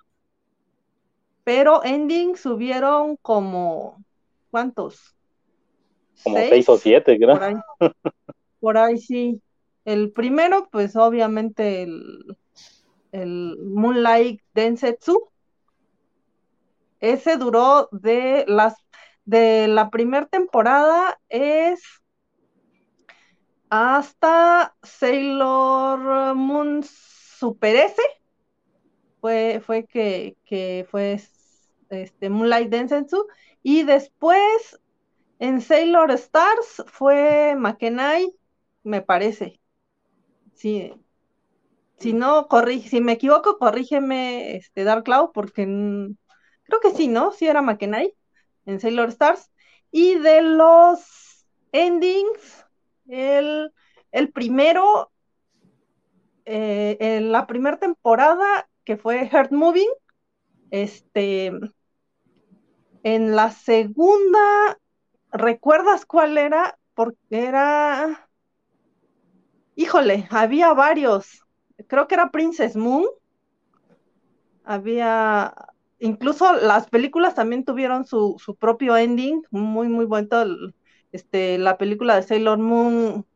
Pero endings subieron como, ¿cuántos? Como seis, o siete, creo. Por ahí, por ahí sí. El primero, pues obviamente el, el Moonlight Densetsu. Ese duró de las de la primera temporada es hasta Sailor Moon Super S. Fue, fue que, que fue este, Moonlight Densetsu, y después en Sailor Stars fue Makenai, me parece. Sí, si no, si me equivoco, corrígeme, este, Dark Cloud, porque creo que sí, ¿no? Sí era Makenai en Sailor Stars. Y de los endings, el, el primero, eh, en la primera temporada que fue Heart Moving. Este, en la segunda, ¿recuerdas cuál era? Porque era, híjole, había varios. Creo que era Princess Moon. Había, incluso las películas también tuvieron su, su propio ending, muy, muy bueno. Este, la película de Sailor Moon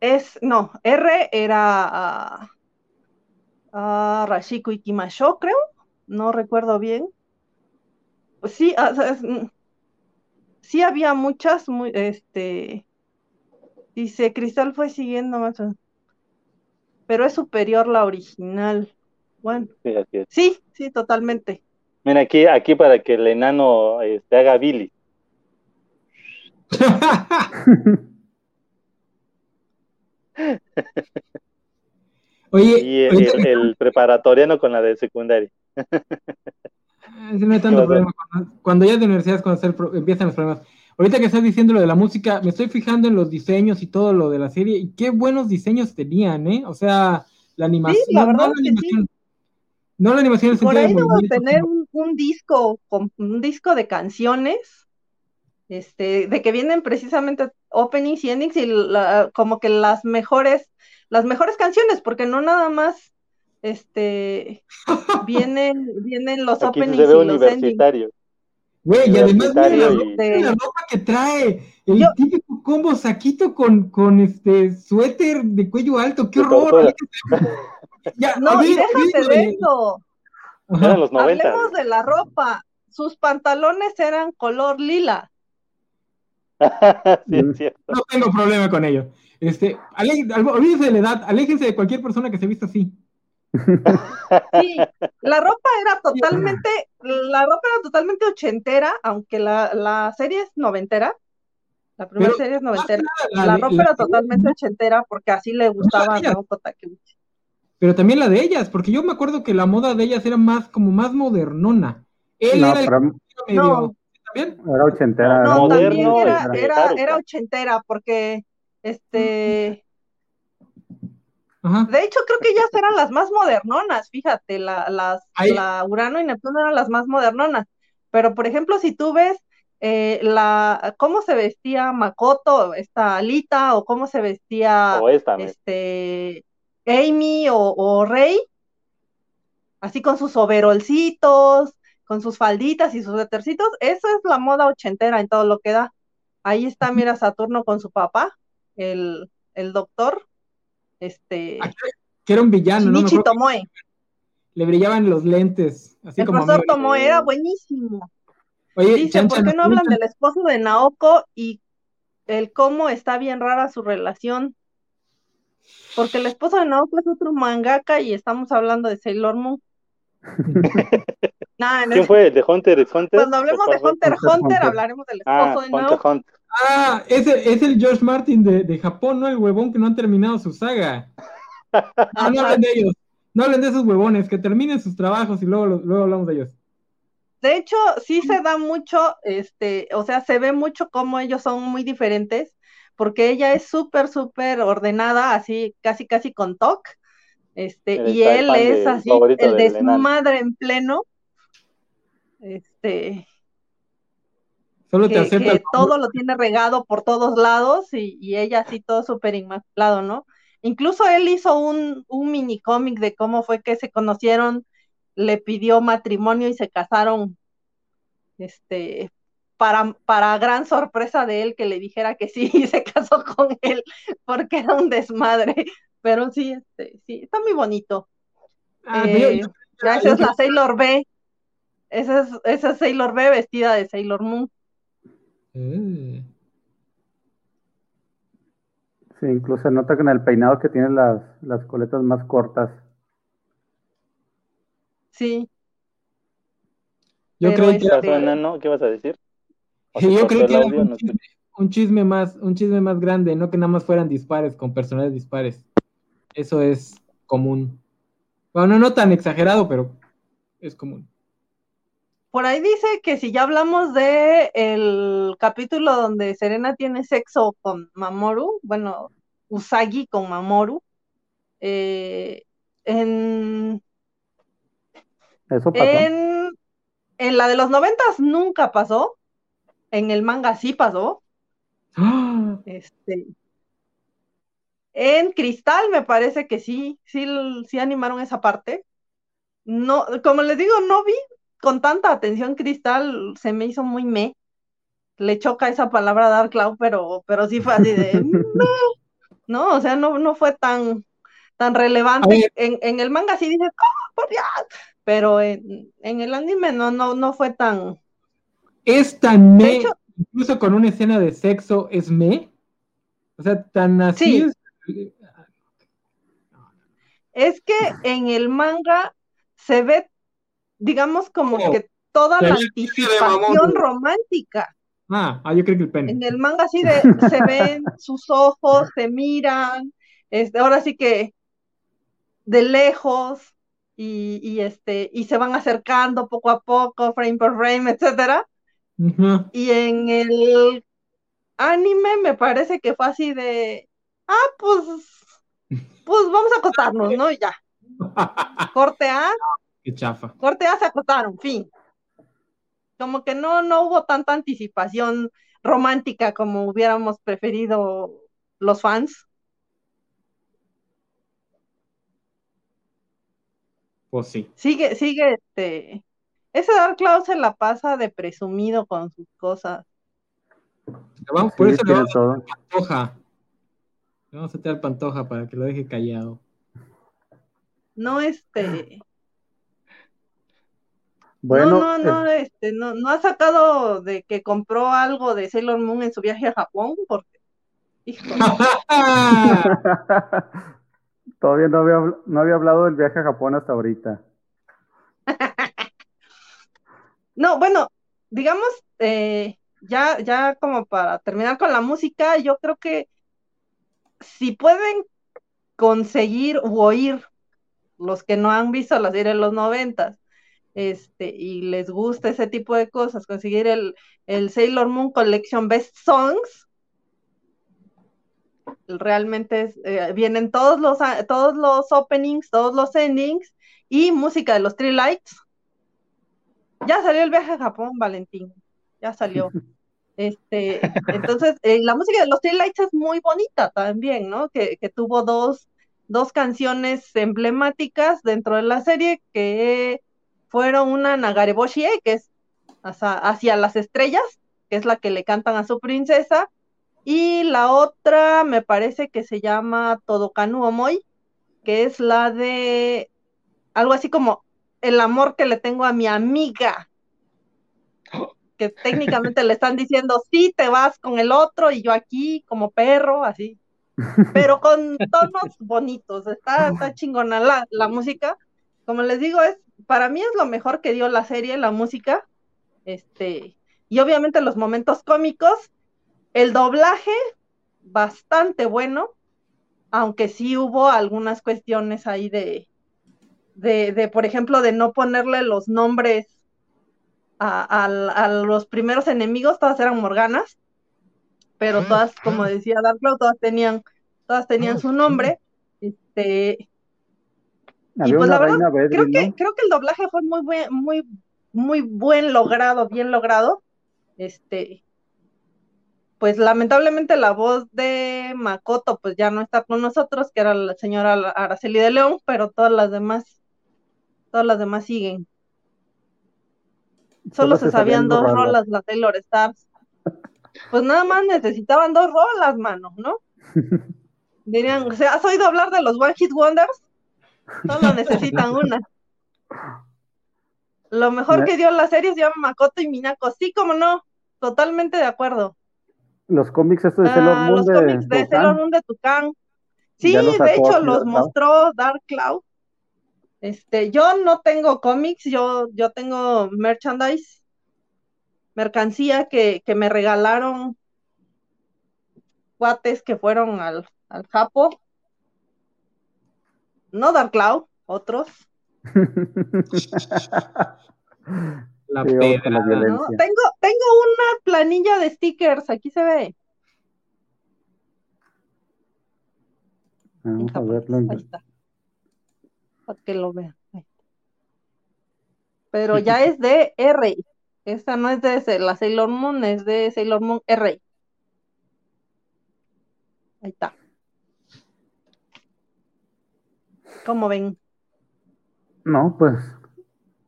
es, no, R era a Rashiko Ikimasho, creo, no recuerdo bien. Pues sí, ah, mm, sí había muchas, muy, este, dice, Cristal fue siguiendo más, pero es superior la original. Bueno, sí, sí, totalmente. Mira, aquí, aquí para que el enano este, haga Billy. Oye, y el, preparatoriano con la de secundaria. no hay tanto problema. Cuando, ya de universidad cuando empiezan los problemas. Ahorita que estás diciendo lo de la música, me estoy fijando en los diseños y todo lo de la serie, y qué buenos diseños tenían, ¿eh? O sea, la animación. Sí, la verdad no, la animación, no la animación Por ahí debo tener un, disco, un disco de canciones, este, de que vienen precisamente openings y endings y como que las mejores las mejores canciones, porque no nada más este vienen, vienen los openings y los endings. Güey, y además la, ropa que trae, el típico combo saquito con, con este suéter de cuello alto, qué horror. ya, no, y déjate de eso. Hablemos de la ropa. Sus pantalones eran color lila. sí, no tengo problema con ello. Este, olvídense de la edad, aléjense de cualquier persona que se vista así. Sí, la ropa era totalmente, la ropa era totalmente ochentera, aunque la, serie es noventera. La primera Pero, serie es noventera. La ropa la era totalmente ochentera porque así le gustaba a. Naoko Takeuchi. Pero también la de ellas, porque yo me acuerdo que la moda de ellas era más, como más modernona. Él No, era el pero medio, No. ¿también? era ochentera. No, era No, moderno, también era, ochentera. era, ochentera porque este Ajá. De hecho, creo que ellas eran las más modernonas, fíjate, la, las, Ahí- la Urano y Neptuno eran las más modernonas. Pero, por ejemplo, si tú ves eh, la, cómo se vestía Makoto, esta Alita, o cómo se vestía O esta, me- este, Amy o, o Rey, así con sus overolcitos, con sus falditas y sus suétercitos, eso es la moda ochentera en todo lo que da. Ahí está, mira, Saturno con su papá, el, el doctor, este, Aquí- Que era un villano, ¿no? Shinichi que Tomoe. le brillaban los lentes, así El como profesor. Tomoe era buenísimo. Oye, Dice, Chan ¿por qué no hablan del esposo de Naoko y el cómo está bien rara su relación? Porque el esposo de Naoko es otro mangaka y estamos hablando de Sailor Moon. Nah, no ¿Quién es- fue? ¿El de Hunter x Hunter? Cuando hablemos ¿O de? Hunter x Hunter, Hunter, Hunter. hablaremos del Ah, esposo de Hunter Naoko. Hunter. Ah, ese es el George Martin de, de Japón, ¿no? El huevón que no han terminado su saga. No, no hablen de ellos. No hablen de esos huevones, que terminen sus trabajos y luego, luego hablamos de ellos. De hecho, sí se da mucho, este, o sea, se ve mucho cómo ellos son muy diferentes, porque ella es súper, súper ordenada, así, casi, casi con TOC, este, y él es de- así, el desmadre en pleno, este, Solo te que, acepta que el todo lo tiene regado por todos lados y, y ella así todo súper inmaculado, ¿no? Incluso él hizo un, un mini cómic de cómo fue que se conocieron, le pidió matrimonio y se casaron, este, para, para gran sorpresa de él que le dijera que sí y se casó con él porque era un desmadre, pero sí, este, sí, está muy bonito. Ah, Eh, yo- esa es la Sailor B, esa es, esa es Sailor B vestida de Sailor Moon. Eh. Sí, incluso se nota que en el peinado que tiene las, las coletas más cortas. Sí, Yo Pero creí que ¿Qué era este- enano? ¿Qué vas a decir? ¿O se yo el que era audio? un No chisme, escuché. un chisme más, un chisme más grande, no que nada más fueran dispares con personajes dispares. Eso es común. Bueno, no tan exagerado, pero es común. por ahí dice que si ya hablamos de el capítulo donde Serena tiene sexo con Mamoru, bueno, Usagi con Mamoru, eh, en, Eso pasó. en, en la de los noventas nunca pasó, en el manga sí pasó, ¡Ah! este, en Cristal me parece que sí, sí, sí animaron esa parte. No, como les digo, no vi con tanta atención Cristal, se me hizo muy me. Le choca esa palabra Dark Cloud, pero, pero sí fue así de "Me". no, o sea, no, no fue tan, tan relevante. En, en el manga sí dice, "¡Ah, por Dios! Pero en, en el anime no, no, no fue tan. Es tan me, hecho- incluso con una escena de sexo, es me. O sea, tan así Sí. es. Es que en el manga se ve, digamos, como Oh, que toda la anticipación romántica. Ah, ah, yo creo que el pene. En el manga sí de, se ven sus ojos, se miran, este, ahora sí que de lejos y, y este, y se van acercando poco a poco, frame por frame, etcétera. Y en el anime me parece que fue así de, ah, pues, pues vamos a acostarnos, ¿no? Y ya. Corte A, Qué chafa. corte A se acostaron, fin. Como que no, no hubo tanta anticipación romántica como hubiéramos preferido los fans. Pues sí. Sigue, sigue, este. Ese Dark Cloud se la pasa de presumido con sus cosas. Le vamos- por Sí, eso le vamos a. Pantoja. Le vamos a meter al Pantoja para que lo deje callado. No, este. Bueno, no, no, no, este, no, no ha sacado de que compró algo de Sailor Moon en su viaje a Japón, porque, hijo, todavía no había, no había hablado del viaje a Japón hasta ahorita. No, bueno, digamos, eh, ya, ya como para terminar con la música, yo creo que si pueden conseguir u oír los que no han visto la serie de los noventas, este, y les gusta ese tipo de cosas, conseguir el, el Sailor Moon Collection Best Songs, realmente eh, vienen todos los, todos los openings, todos los endings y música de los Three Lights. Ya salió el viaje a Japón, Valentín, ya salió. Este, entonces, eh, la música de los Three Lights es muy bonita también, ¿no? Que, que tuvo dos, dos canciones emblemáticas dentro de la serie que fueron una Nagareboshi, que es hacia, las estrellas, que es la que le cantan a su princesa, y la otra me parece que se llama Todokanu Omoi, que es la de algo así como el amor que le tengo a mi amiga, que técnicamente le están diciendo, sí, te vas con el otro y yo aquí como perro, así. Pero con tonos bonitos, está, está chingona la, la música. Como les digo, es, para mí es lo mejor que dio la serie, la música, este, y obviamente los momentos cómicos, el doblaje, bastante bueno, aunque sí hubo algunas cuestiones ahí de, de, de por ejemplo, de no ponerle los nombres a, a, los primeros enemigos, todas eran Morganas, pero todas, como decía Dark todas tenían, todas tenían su nombre. Este, y pues la verdad, creo, que, creo que el doblaje fue muy buen, muy, muy buen logrado, bien logrado. Este, pues lamentablemente la voz de Makoto pues ya no está con nosotros, que era la señora Araceli de León, pero todas las demás, todas las demás siguen. Solo, se, sabían dos rolas, la Taylor Stars pues nada más necesitaban dos rolas, mano, ¿no? Dirían, o sea, ¿has oído hablar de los One Hit Wonders? Solo necesitan una. Lo mejor que dio la serie se llama Makoto y Minako. Sí, como no, totalmente de acuerdo. Los cómics estos de ah, Sailor Moon los de cómics de Sailor Moon de Tucán. Sí, de hecho los mostró Dark Cloud. Este, yo no tengo cómics, yo, yo tengo merchandise mercancía que, me regalaron cuates que fueron al, al Japo. No Dark Cloud, otros. la tengo, tengo una planilla de stickers, aquí se ve. Vamos a verlo. Ahí está. Para que lo vean. Pero ya es de R. Esta no es de la Sailor Moon, es de Sailor Moon R. Ahí está. ¿Cómo ven? No, pues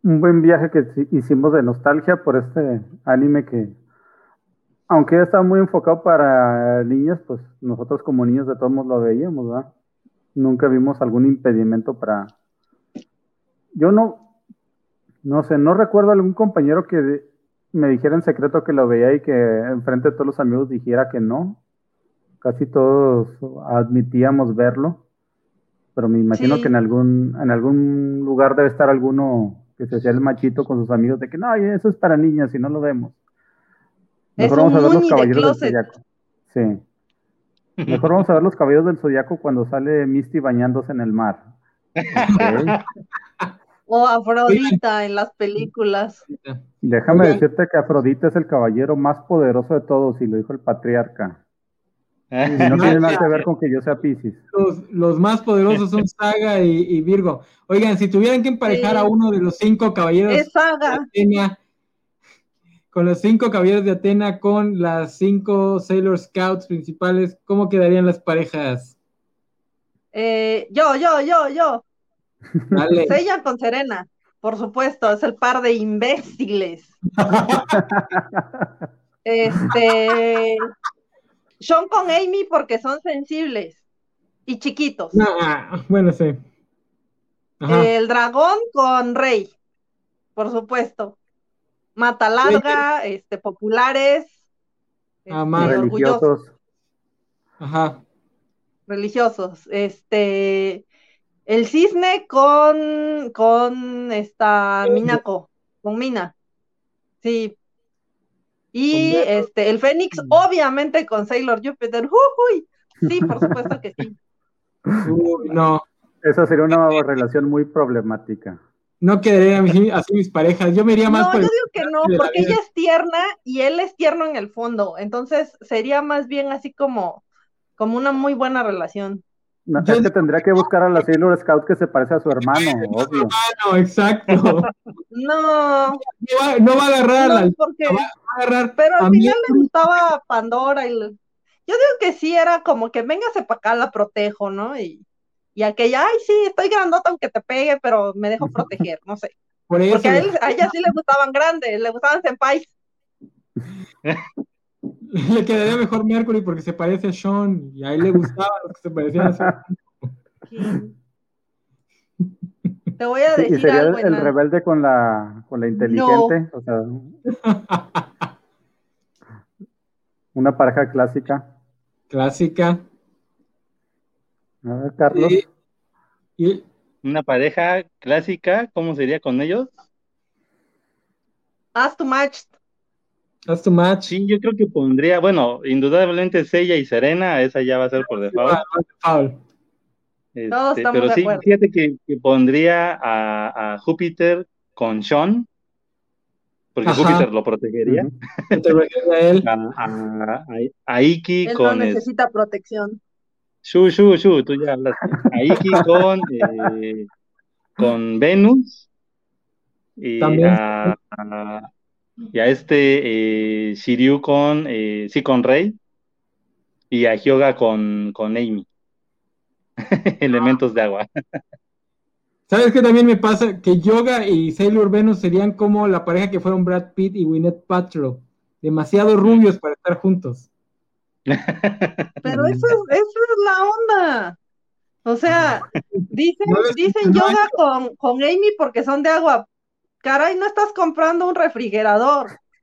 un buen viaje que hicimos de nostalgia por este anime que, aunque estaba muy enfocado para niños, pues nosotros como niños de todos modos lo veíamos, ¿verdad? Nunca vimos algún impedimento para... Yo no, no sé, no recuerdo algún compañero que me dijera en secreto que lo veía y que enfrente de todos los amigos dijera que no. Casi todos admitíamos verlo. Pero me imagino que en algún, en algún lugar debe estar alguno que se hacía el machito con sus amigos de que no, eso es para niñas y no lo vemos. Mejor vamos a ver los caballeros del zodiaco. Sí. Mejor vamos a ver los caballeros del zodiaco cuando sale Misty bañándose en el mar. O Afrodita en las películas. Déjame decirte que Afrodita es el caballero más poderoso de todos, y lo dijo el patriarca. Y no tiene nada que ver con que yo sea Pisces. Los, más poderosos son Saga y, Virgo. Oigan, si tuvieran que emparejar a uno de los cinco caballeros de Atena, con los cinco caballeros de Atena, con las cinco Sailor Scouts principales, ¿cómo quedarían las parejas? Eh, yo, yo, yo, yo. Sella con Serena, por supuesto, es el par de imbéciles. este. Sean con Amy porque son sensibles y chiquitos. Ah, bueno, sí. El dragón con Rey, por supuesto. Mata larga, este, populares, ah, este, religiosos. Ajá. Religiosos. Este, el cisne con, con esta Minako, con Mina. Sí. Y este, el Fénix, Mm. obviamente con Sailor Jupiter. ¡Uy! Sí, por supuesto que sí. Uy, no, Esa sería una relación muy problemática. no quedaría así, mis parejas. Yo me iría más No, por yo el- digo que no, porque ella es tierna y él es tierno en el fondo. Entonces sería más bien así como, como una muy buena relación. No, Yo es que tendría que buscar a la Sailor Scout que se parece a su hermano, obvio. No, exacto. No No, va, no va a agarrar no, porque, va a agarrar pero a al mí. final le gustaba Pandora y le- yo digo que sí era como que véngase para acá, la protejo, ¿no? Y, y aquella, ay, sí, estoy grandota aunque te pegue, pero me dejo proteger, no sé. Por eso Porque a, él, a ella sí le gustaban grandes, le gustaban senpais. le quedaría mejor Mercury porque se parece a Sean y a él le gustaban los que se parecían a Sean. Te voy a Sí, y decir sería el, algo, el Enan. rebelde con la, con la inteligente, o sea, una pareja clásica. Clásica. A ver, Carlos. Sí. Y Una pareja clásica, ¿cómo sería con ellos? Haz tu match. That's too much. Sí, yo creo que pondría, bueno, indudablemente Sella y Serena, esa ya va a ser por default. Este, Todos estamos pero de sí, acuerdo. fíjate que, que pondría a, a Júpiter con Sean, porque Ajá. Júpiter lo protegería. No te refieres a él. A, a, Iki Él no con es- necesita protección. Shu, Shu, Shu, tú ya hablaste. A Iki con, eh, con Venus y También. a- y a este eh, Shiryu con, eh, sí, con Rey y a Hyoga con, con Amy. Elementos de agua. ¿Sabes qué también me pasa? Que Yoga y Sailor Venus serían como la pareja que fueron Brad Pitt y Gwyneth Paltrow. Demasiado rubios para estar juntos. Pero eso, es- eso es la onda. O sea, dicen, No dicen yoga con, con Amy porque son de agua. Caray, no estás comprando un refrigerador.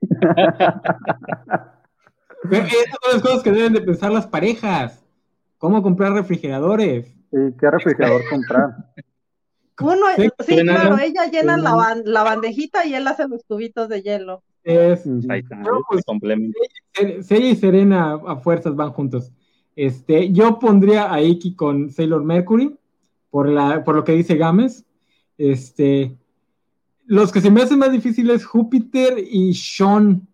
Esas son las cosas que deben de pensar las parejas. ¿Cómo comprar refrigeradores? ¿Y qué refrigerador comprar? Uno, Sí, claro, ella llena la, la bandejita y él hace los cubitos de hielo. Es. Ahí está, No, pues, y Serena a fuerzas van juntos. Este, yo pondría a Iki con Sailor Mercury por la, por lo que dice Gámez. Este, los que se me hacen más difíciles Júpiter y Sean,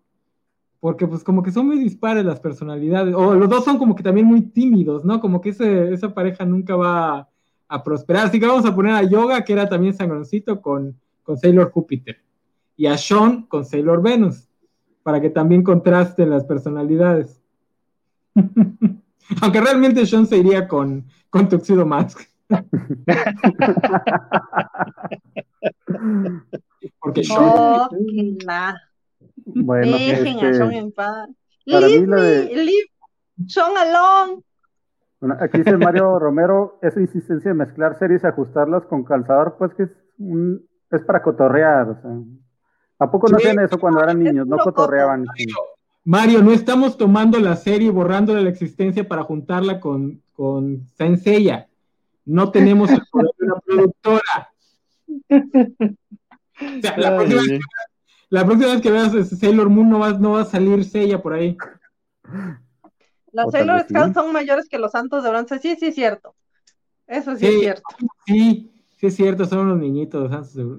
porque pues como que son muy dispares las personalidades, o los dos son como que también muy tímidos, ¿no? Como que esa pareja nunca va a, a prosperar. Así que vamos a poner a Yoga, que era también sangroncito, con, con Sailor Júpiter, y a Sean con Sailor Venus, para que también contrasten las personalidades. Aunque realmente Sean se iría con, con Tuxedo Mask. Porque. Oh, la. Bueno, Dejen a este, Sean en paz. Leave me, de- leave Sean alone. bueno, aquí dice Mario Romero, esa insistencia de mezclar series y ajustarlas con calzador, pues que es, un, es para cotorrear. O sea, ¿A poco no Sí, hacían eso cuando eran niños? No cotorreaban. sí. Mario, no estamos tomando la serie y borrándole la existencia para juntarla con, con. No tenemos el poder de una productora. O sea, la, próxima, vez que- la próxima vez que veas ese Sailor Moon no va, no va a salir Seiya por ahí. Los tal Sailor. Scouts son mayores que los Santos de Bronce. Sí, sí, es cierto. Eso sí, Sí. es cierto. Sí, sí es cierto, son unos niñitos,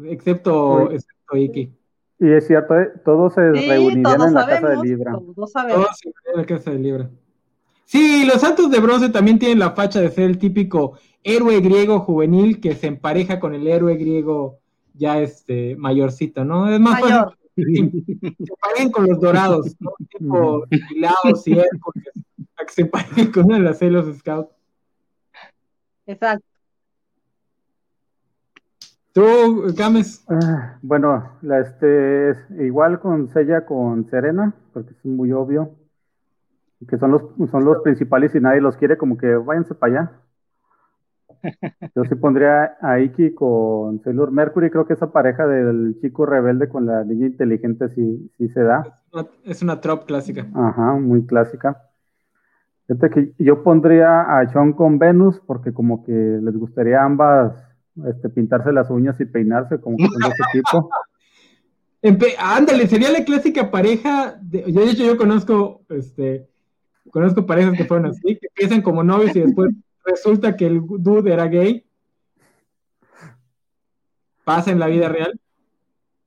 excepto, excepto Iki. Y es cierto, ¿eh? todos se Sí, reunirían todos en la casa de. Libra. Todos sabemos. Todos se en la casa de Libra. Sí, los Santos de Bronce también tienen la facha de ser el típico héroe griego juvenil que se empareja con el héroe griego ya este mayorcito, ¿no? Es más Mayor. fácil que se parejen con los dorados, ¿no? Tipo Pilaos y Hércules, a que se parejen con una de las celos Scouts. Exacto. Tú, Gámez, Ah, bueno, la, este, es igual con Sella con Serena, porque es muy obvio. Que son los, son los principales y nadie los quiere, como que váyanse para allá. Yo sí pondría a Iki con Sailor Mercury, creo que esa pareja del chico rebelde con la niña inteligente sí, sí se da. es una trop clásica. Ajá, muy clásica. Fíjate que yo pondría a Sean con Venus, porque como que les gustaría a ambas este, pintarse las uñas y peinarse como con ese tipo. Empe- ándale, sería la clásica pareja. De, yo, de hecho, yo conozco, este, conozco parejas que fueron así, que empiezan como novios y después resulta que el dude era gay. Pasa en la vida real.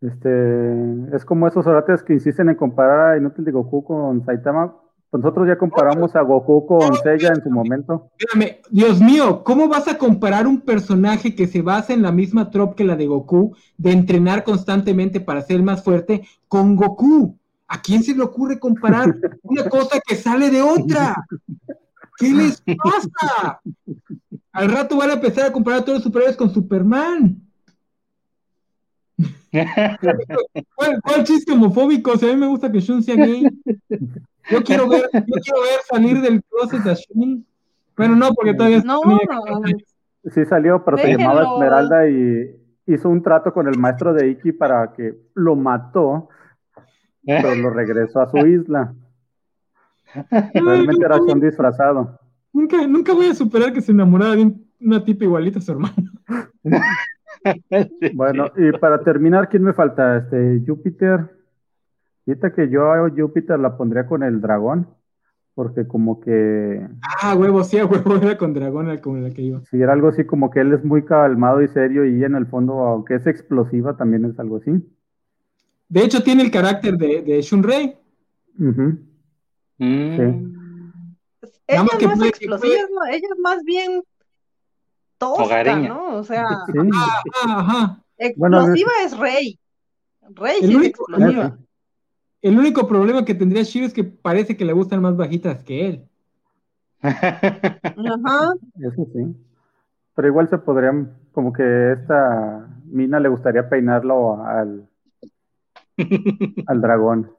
Este, es como esos orates que insisten en comparar a Inútil de Goku con Saitama. Pues Nosotros ya comparamos a Goku con Seiya en su momento. Espérame, Dios mío, ¿cómo vas a comparar un personaje que se basa en la misma trop que la de Goku, de entrenar constantemente para ser más fuerte, con Goku? ¿A quién se le ocurre comparar una cosa que sale de otra? ¿Qué les pasa? Al rato van a empezar a comparar a todos los superhéroes con Superman. ¿Cuál, cuál chiste homofóbico? O sea, a mí me gusta que Shun sea gay. Yo quiero ver, yo quiero ver salir del closet a Shun. Bueno, no, porque todavía es No. Sí salió, pero se llamaba. Esmeralda y hizo un trato con el maestro de Iki para que lo mató, pero lo regresó a su isla. Realmente era Sean disfrazado. Nunca, nunca voy a superar que se enamorara de un- una tipa igualita a su hermano. Bueno, y para terminar, ¿quién me falta? Este, Júpiter. Ahorita que yo a Júpiter la pondría con el dragón, porque como que Ah, huevo, sí, a huevo, era con dragón el- con la que iba. si era algo así como que él es muy calmado y serio y en el fondo, aunque es explosiva, también es algo así. De hecho, tiene el carácter de, de Shunrei. Ujú. Mm. Ella más que no es puede- explosiva, ma- ella es más bien tosca, Hogareña. ¿no? O sea, Sí. Ajá. Bueno, explosiva es Rey. Rey El sí es único- explosiva. El único problema que tendría Shiro es que parece que le gustan más bajitas que él. Ajá. Eso sí. Pero igual se podrían, como que esta mina le gustaría peinarlo al, al dragón.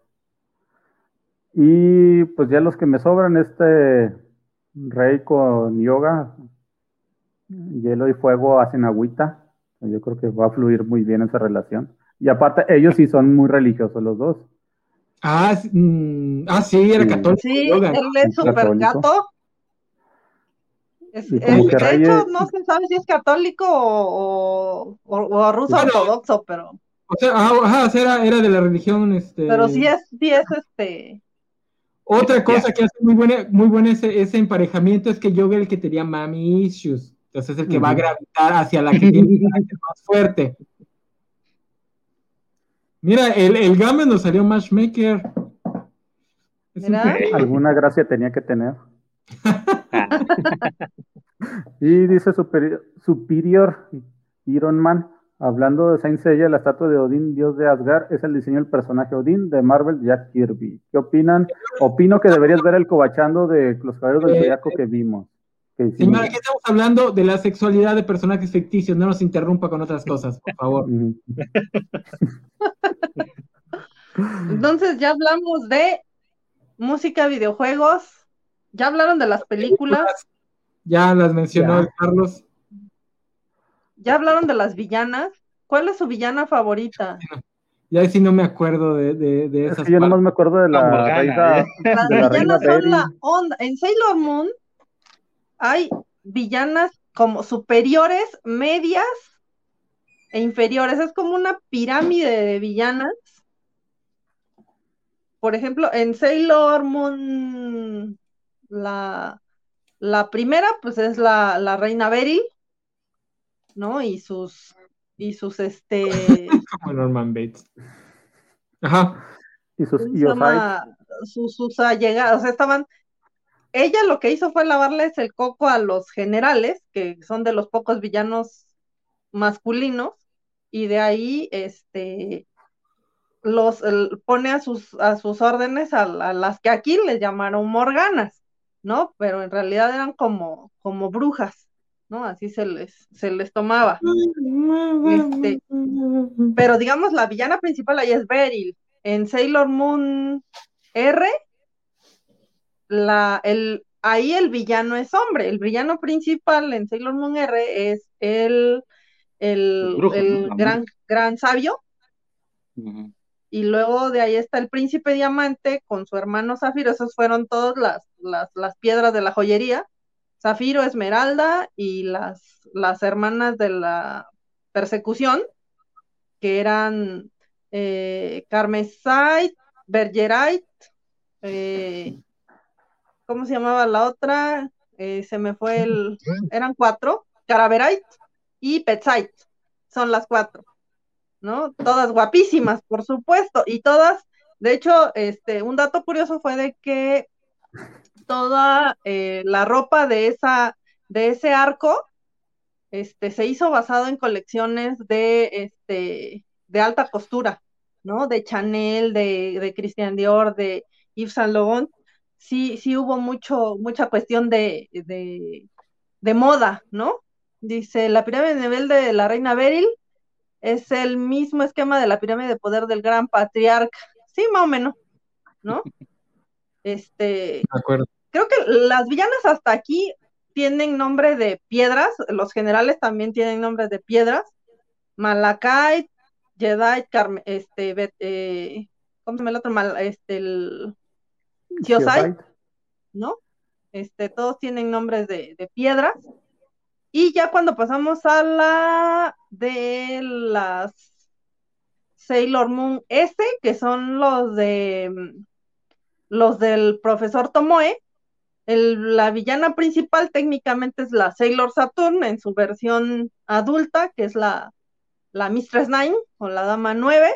Y pues ya los que me sobran, este rey con yoga, hielo y fuego hacen agüita. Yo creo que va a fluir muy bien esa relación. Y aparte, ellos sí son muy religiosos los dos. Ah, sí, mm, ah, sí, era católico. Sí, yoga. él es súper católico. gato. Es- Y como es- que de hecho, no se sabe si es católico o, o- o ruso ortodoxo, pero, O sea, ah, ajá, o sea, era, era de la religión, este. pero sí es, sí es este. Otra cosa que hace muy buena, muy buena ese, ese emparejamiento es que Yoga el que tenía mami issues. Entonces es el que va a gravitar hacia la que tiene más fuerte. Mira, el, el Game nos salió Matchmaker. Alguna gracia tenía que tener. Y dice Superior, Superior Iron Man, hablando de Saint Seiya, la estatua de Odín, dios de Asgard, es el diseño del personaje Odín de Marvel Jack Kirby. ¿Qué opinan? Opino que deberías ver el cobachando de los caballeros del Eh, Zodiaco que vimos. que. Señora, aquí estamos hablando de la sexualidad de personajes ficticios. No nos interrumpa con otras cosas, por favor. Entonces ya hablamos de música, videojuegos, ya hablaron de las películas, Ya las mencionó Ya. Carlos. Ya hablaron de las villanas. ¿Cuál es su villana favorita? Ya sí no me acuerdo de, de, de Es esas que yo nomás me acuerdo de la, La Morgana, reina, ¿eh? Las de la reina villanas son la onda. En Sailor Moon hay villanas como superiores, medias e inferiores. Es como una pirámide de villanas. Por ejemplo, en Sailor Moon, la, la primera, pues es la, la reina Beryl, ¿no? Y sus, y sus, este, Como Norman Bates. Ajá. Y sus ¿cómo se Iosai. llama? Sus, sus allegados, o sea, estaban, ella lo que hizo fue lavarles el coco a los generales, que son de los pocos villanos masculinos, y de ahí, este, los, el- pone a sus, a sus órdenes a, a las que aquí les llamaron morganas, ¿no? Pero en realidad eran como, como brujas, ¿no? Así se les, se les tomaba. Este, Pero digamos, la villana principal ahí es Beryl. En Sailor Moon R, la, el, ahí el villano es hombre. El villano principal en Sailor Moon R es el, el, El brujo, el ¿no? La gran, gran sabio. Y luego de ahí está el príncipe diamante con su hermano Zafiro. Esas fueron todas las, las, las piedras de la joyería. Zafiro, Esmeralda y las, las hermanas de la persecución, que eran eh, Carmesite, Bergerite, eh, ¿cómo se llamaba la otra? Eh, se me fue el, eran cuatro, Caraverite y Petsite, son las cuatro, ¿no? Todas guapísimas, por supuesto, y todas, de hecho, este, un dato curioso fue de que toda eh, la ropa de esa, de ese arco, este, se hizo basado en colecciones de, este, de alta costura, ¿no? De Chanel, de, de Christian Dior, de Yves Saint Laurent, sí, sí hubo mucho, mucha cuestión de, de, moda, ¿no? Dice, la pirámide de nivel de la reina Beryl es el mismo esquema de la pirámide de poder del gran patriarca. Sí, más o menos, ¿no? Este, acuerdo. Creo que las villanas hasta aquí tienen nombre de piedras, los generales también tienen nombres de piedras. Malakai, Jedi, este, eh, ¿cómo se llama el otro? Mal, este, el Geosite, ¿no? Este, todos tienen nombres de, piedras. Y ya cuando pasamos a la de las Sailor Moon S, que son los de los del profesor Tomoe, la villana principal técnicamente es la Sailor Saturn en su versión adulta, que es la, la Mistress Nine o la Dama 9.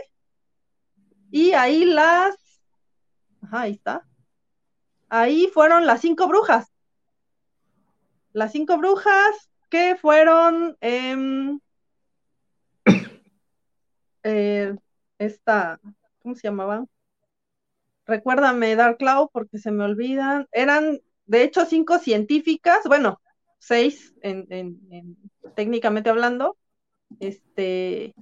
Y ahí las. Ajá, ahí está ahí fueron las cinco brujas. Las cinco brujas que fueron em, eh, esta, ¿cómo se llamaban? Recuérdame Dark Cloud porque se me olvidan. Eran, de hecho, cinco científicas, bueno, seis en, técnicamente hablando. Este,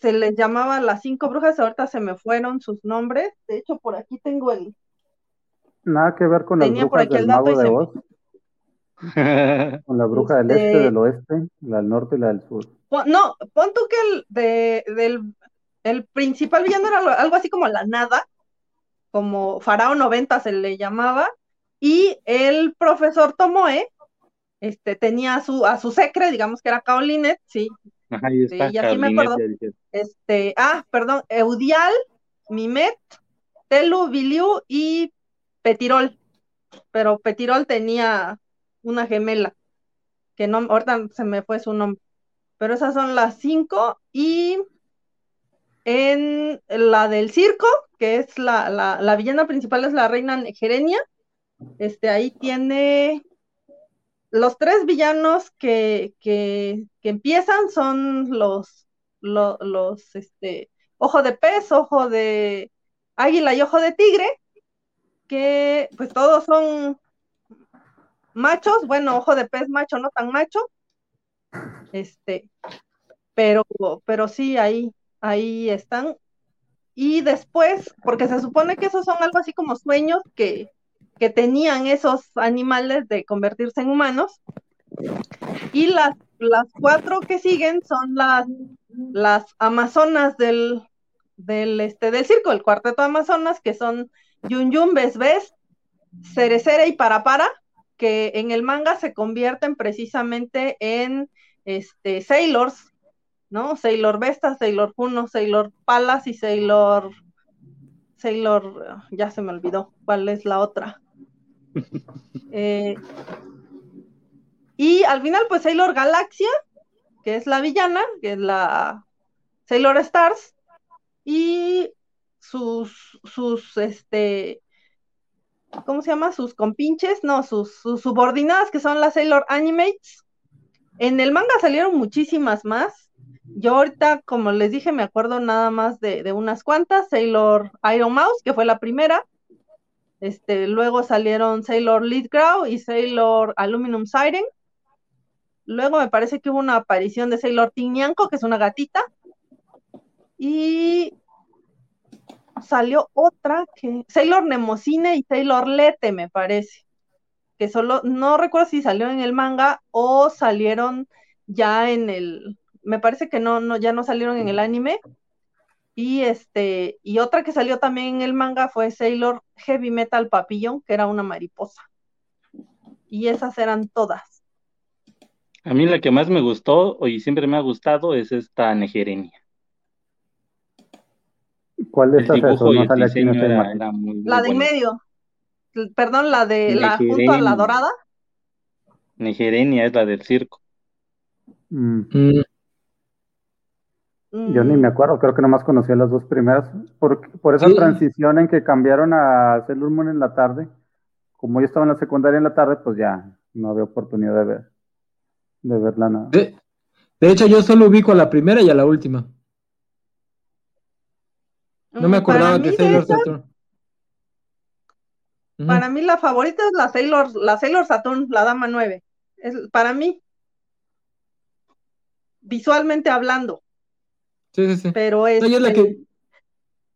se les llamaba las cinco brujas, ahorita se me fueron sus nombres. De hecho, por aquí tengo el. Nada que ver con las brujas del mago de Oz. con la bruja del este, este, del oeste, la del norte y la del sur. No, pon tú que el, de, del, el principal villano era algo así como la nada, como Faraón 90 se le llamaba, y el profesor Tomoe este, tenía a su, a su secre, digamos que era Kaolinet, sí, y aquí me acuerdo. Este, ah, perdón, Eudial, Mimet, Telu, Biliu y Petirol. Pero Petirol tenía una gemela, que no, ahorita se me fue su nombre. Pero esas son las cinco. Y en la del circo, que es la, la, la villana principal, es la reina Gerenia. Este, ahí tiene los tres villanos que, empiezan son los, los, este, ojo de pez, ojo de águila y ojo de tigre, que pues todos son machos, bueno, ojo de pez macho, no tan macho, este, pero, pero sí, ahí, ahí están. Y después, porque se supone que esos son algo así como sueños que, que tenían esos animales de convertirse en humanos. Y las, las cuatro que siguen son las, las amazonas del, del, este, del circo, el cuarteto de amazonas, que son Yun Yun, Bes Bes, Cerecere y Parapara, que en el manga se convierten precisamente en este, Sailors, ¿no? Sailor Vesta, Sailor Juno, Sailor Palas y Sailor. Sailor. Ya se me olvidó cuál es la otra. Eh, y al final, pues Sailor Galaxia, que es la villana, que es la Sailor Stars, y sus, sus, este, ¿cómo se llama? Sus compinches, no, sus, subordinadas, que son las Sailor Animates. En el manga salieron muchísimas más. Yo ahorita, como les dije, me acuerdo nada más de, de unas cuantas. Sailor Iron Mouse, que fue la primera. Este, luego salieron Sailor Lead Crow y Sailor Aluminum Siren. Luego me parece que hubo una aparición de Sailor Tiñanco, que es una gatita. Y salió otra que. Sailor Nemocine y Sailor Lete, me parece. Que solo, no recuerdo si salió en el manga o salieron ya en el. Me parece que no, no, ya no salieron en el anime. Y este, y otra que salió también en el manga fue Sailor Heavy Metal Papillon, que era una mariposa. Y esas eran todas. A mí la que más me gustó y siempre me ha gustado es esta Negerenia. ¿Cuál de estas es? no el sale aquí en diseño esta era, era muy, muy La de en medio. Perdón, la de la junto a la dorada. Negerenia es la del circo. Mm, Mm, Yo ni me Mm, acuerdo, creo que nomás conocía las dos primeras. Por, por esa Sí. transición en que cambiaron a Sailor Moon en la tarde, como yo estaba en la secundaria en la tarde, pues ya no había oportunidad de ver, de verla nada. De, de hecho, yo solo ubico a la primera y a la última. No me mm, para acordaba que de Sailor Saturn. Para mí la favorita es la Sailor, la Sailor Saturn, la Dama 9. Es, para mí, visualmente hablando, Sí, sí, sí. pero No, y es la este, que,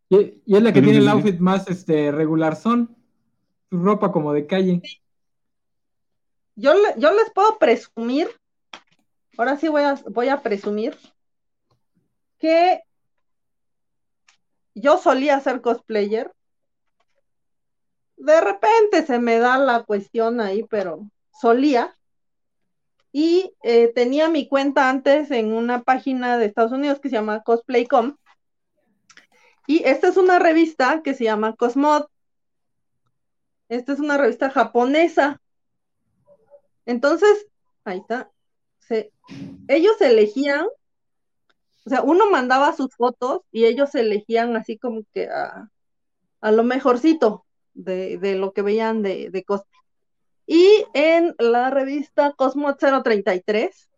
y, y es la que tiene el outfit más este, regular son. Su ropa como de calle. yo, yo les puedo presumir, ahora sí voy a, voy a presumir, que yo solía ser cosplayer. De repente se me da la cuestión ahí, pero solía. Y eh, tenía mi cuenta antes en una página de Estados Unidos que se llama Cosplay.com. Y esta es una revista que se llama Cosmod. Esta es una revista japonesa. Entonces, ahí está. Se- ellos elegían, o sea, uno mandaba sus fotos y ellos elegían así como que a, a lo mejorcito de, de lo que veían de, de. Y en la revista Cosmo 033,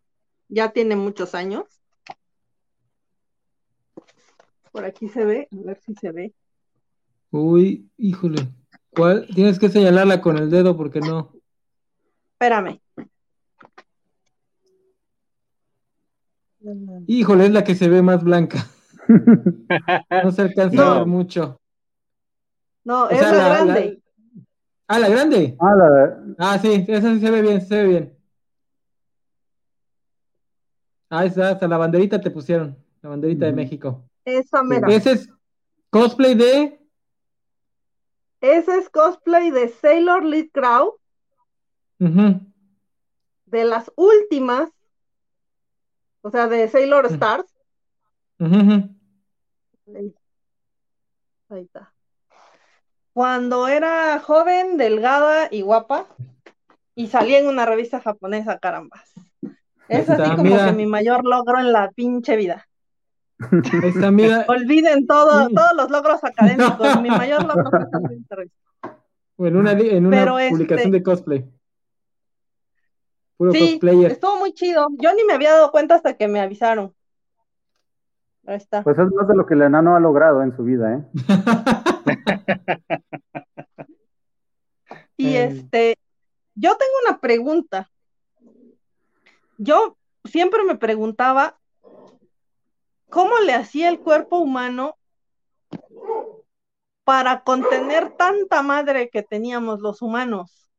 ya tiene muchos años. Por aquí se ve, a ver si se ve. Uy, híjole. ¿Cuál? Tienes que señalarla con el dedo porque no. Espérame. Híjole, es la que se ve más blanca. No se alcanza a ver mucho. No, O es sea, la, la- grande. Ah, la grande. Ah, la de- Ah, sí, esa sí se ve bien, se ve bien. Ah, esa, hasta la banderita te pusieron. La banderita de. México. Esa mera. Ese es cosplay de. Ese es cosplay de Sailor Lee Crow, Ujú, de las últimas, o sea, de Sailor. Stars. Ahí, ahí está. Cuando era joven, delgada y guapa, y salí en una revista japonesa, carambas. Es así como mira. que mi mayor logro en la pinche vida. Ahí está, mira. Olviden todo, Sí. todos los logros académicos. Mi mayor logro fue salir en esta revista. En una, li- en una Pero, publicación este- de cosplay. Puro Sí, cosplayer. estuvo muy chido. Yo ni me había dado cuenta hasta que me avisaron. Ahí está. pues es más de lo que el enano ha logrado en su vida, ¿eh? Y este, yo tengo una pregunta. Yo siempre me preguntaba cómo le hacía el cuerpo humano para contener tanta madre que teníamos los humanos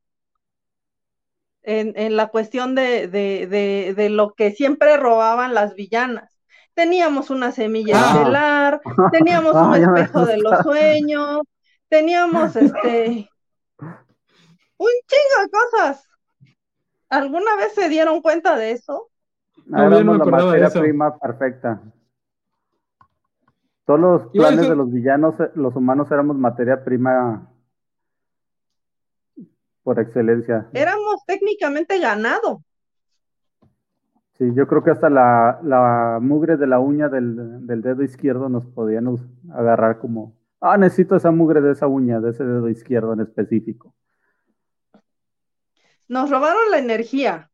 en, en la cuestión de, de, de, de lo que siempre robaban las villanas. Teníamos una semilla Ah. estelar, teníamos Ah, un espejo de los sueños, teníamos este un chingo de cosas. ¿Alguna vez se dieron cuenta de eso? No, no me acordaba de eso. prima perfecta. Todos los planes decir- de los villanos, eh, los humanos éramos materia prima por excelencia. Éramos técnicamente ganado. Sí, yo creo que hasta la, la mugre de la uña del, del dedo izquierdo nos podían agarrar como, ah, necesito esa mugre de esa uña, de ese dedo izquierdo en específico. Nos robaron la energía.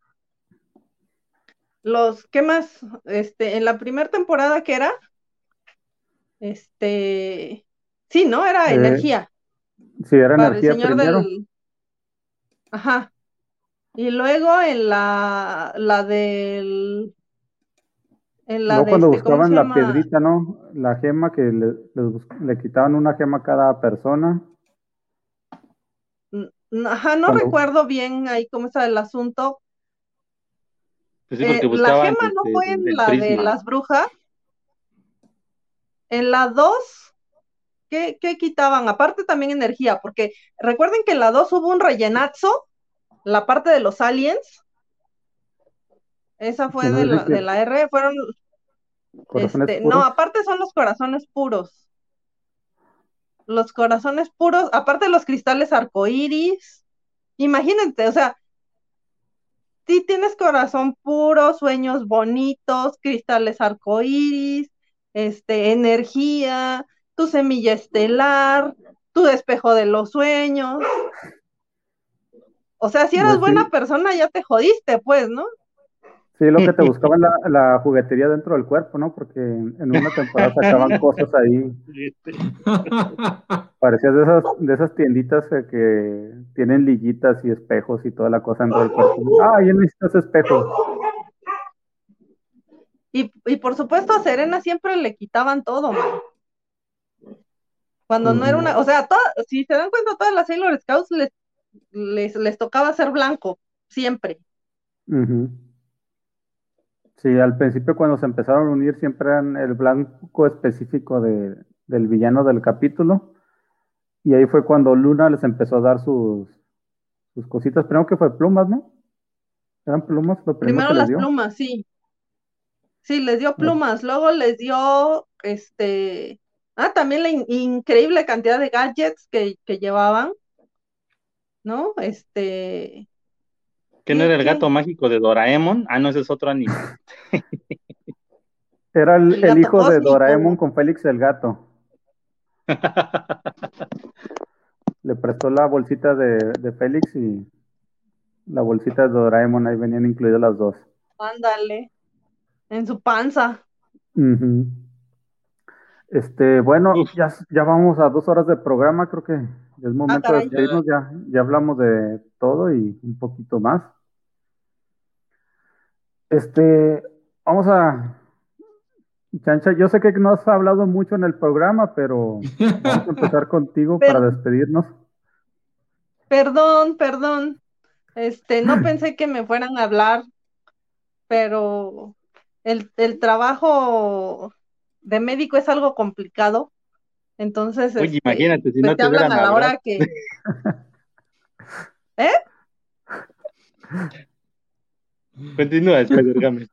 Los, ¿qué más? Este, en la primera temporada que era, este, sí, ¿no? Era Eh, energía. Sí, era para el energía señor primero. del. Ajá. Y luego en la, la del. En la Luego de cuando este, ¿cómo buscaban la piedrita, ¿no? La gema que le, le quitaban una gema a cada persona. Ajá, no Cuando- recuerdo bien ahí cómo está el asunto. Pues sí, Eh, la gema no este, fue en la de las brujas. En la 2, ¿qué, qué quitaban? Aparte también energía, porque recuerden que en la 2 hubo un rellenazo, la parte de los aliens. Esa fue de la, que- de la R, fueron Este, no, aparte son los corazones puros. los corazones puros, aparte de los cristales arcoíris. Imagínate, o sea, si tienes corazón puro, sueños bonitos, cristales arcoíris, este, energía, tu semilla estelar, tu espejo de los sueños. O sea, si eras buena persona, ya te jodiste, pues, ¿no? Sí, lo que te buscaba la, la juguetería dentro del cuerpo, ¿no? Porque en, una temporada sacaban cosas ahí. Parecías de esas, de esas tienditas que, tienen liguitas y espejos y toda la cosa dentro del cuerpo. Ah, ya necesitas espejos. Y, y por supuesto a Serena siempre le quitaban todo, man. Cuando no era una, o sea, si se dan cuenta, todas las Sailor Scouts les, les, les tocaba ser blanco, siempre. Sí, al principio cuando se empezaron a unir siempre eran el blanco específico de, del villano del capítulo. Y ahí fue cuando Luna les empezó a dar sus, sus cositas. Primero que fue plumas, ¿no? ¿Eran plumas? Lo primero, las plumas, sí. Sí, les dio plumas. Luego les dio, este... Ah, también la increíble cantidad de gadgets que, que llevaban. ¿No? Este... ¿Que no era el gato mágico de Doraemon? Ah, no, ese es otro anime. Era el, hijo de Doraemon con Félix el gato. Le prestó la bolsita de, Félix y la bolsita de Doraemon, ahí venían incluidas las dos. Ándale, en su panza. Este, bueno, ya, ya vamos a dos horas de programa, creo que es momento de despedirnos, ya, ya hablamos de todo y un poquito más. Este, vamos a. Chancha, yo sé que no has hablado mucho en el programa, pero vamos a empezar contigo para despedirnos. Perdón, perdón. Este, no pensé que me fueran a hablar, pero el, el trabajo de médico es algo complicado. Entonces, Oye, este, imagínate, si no pues, te, hablan a la hora que. ¿Eh? Continúa, Spider Games.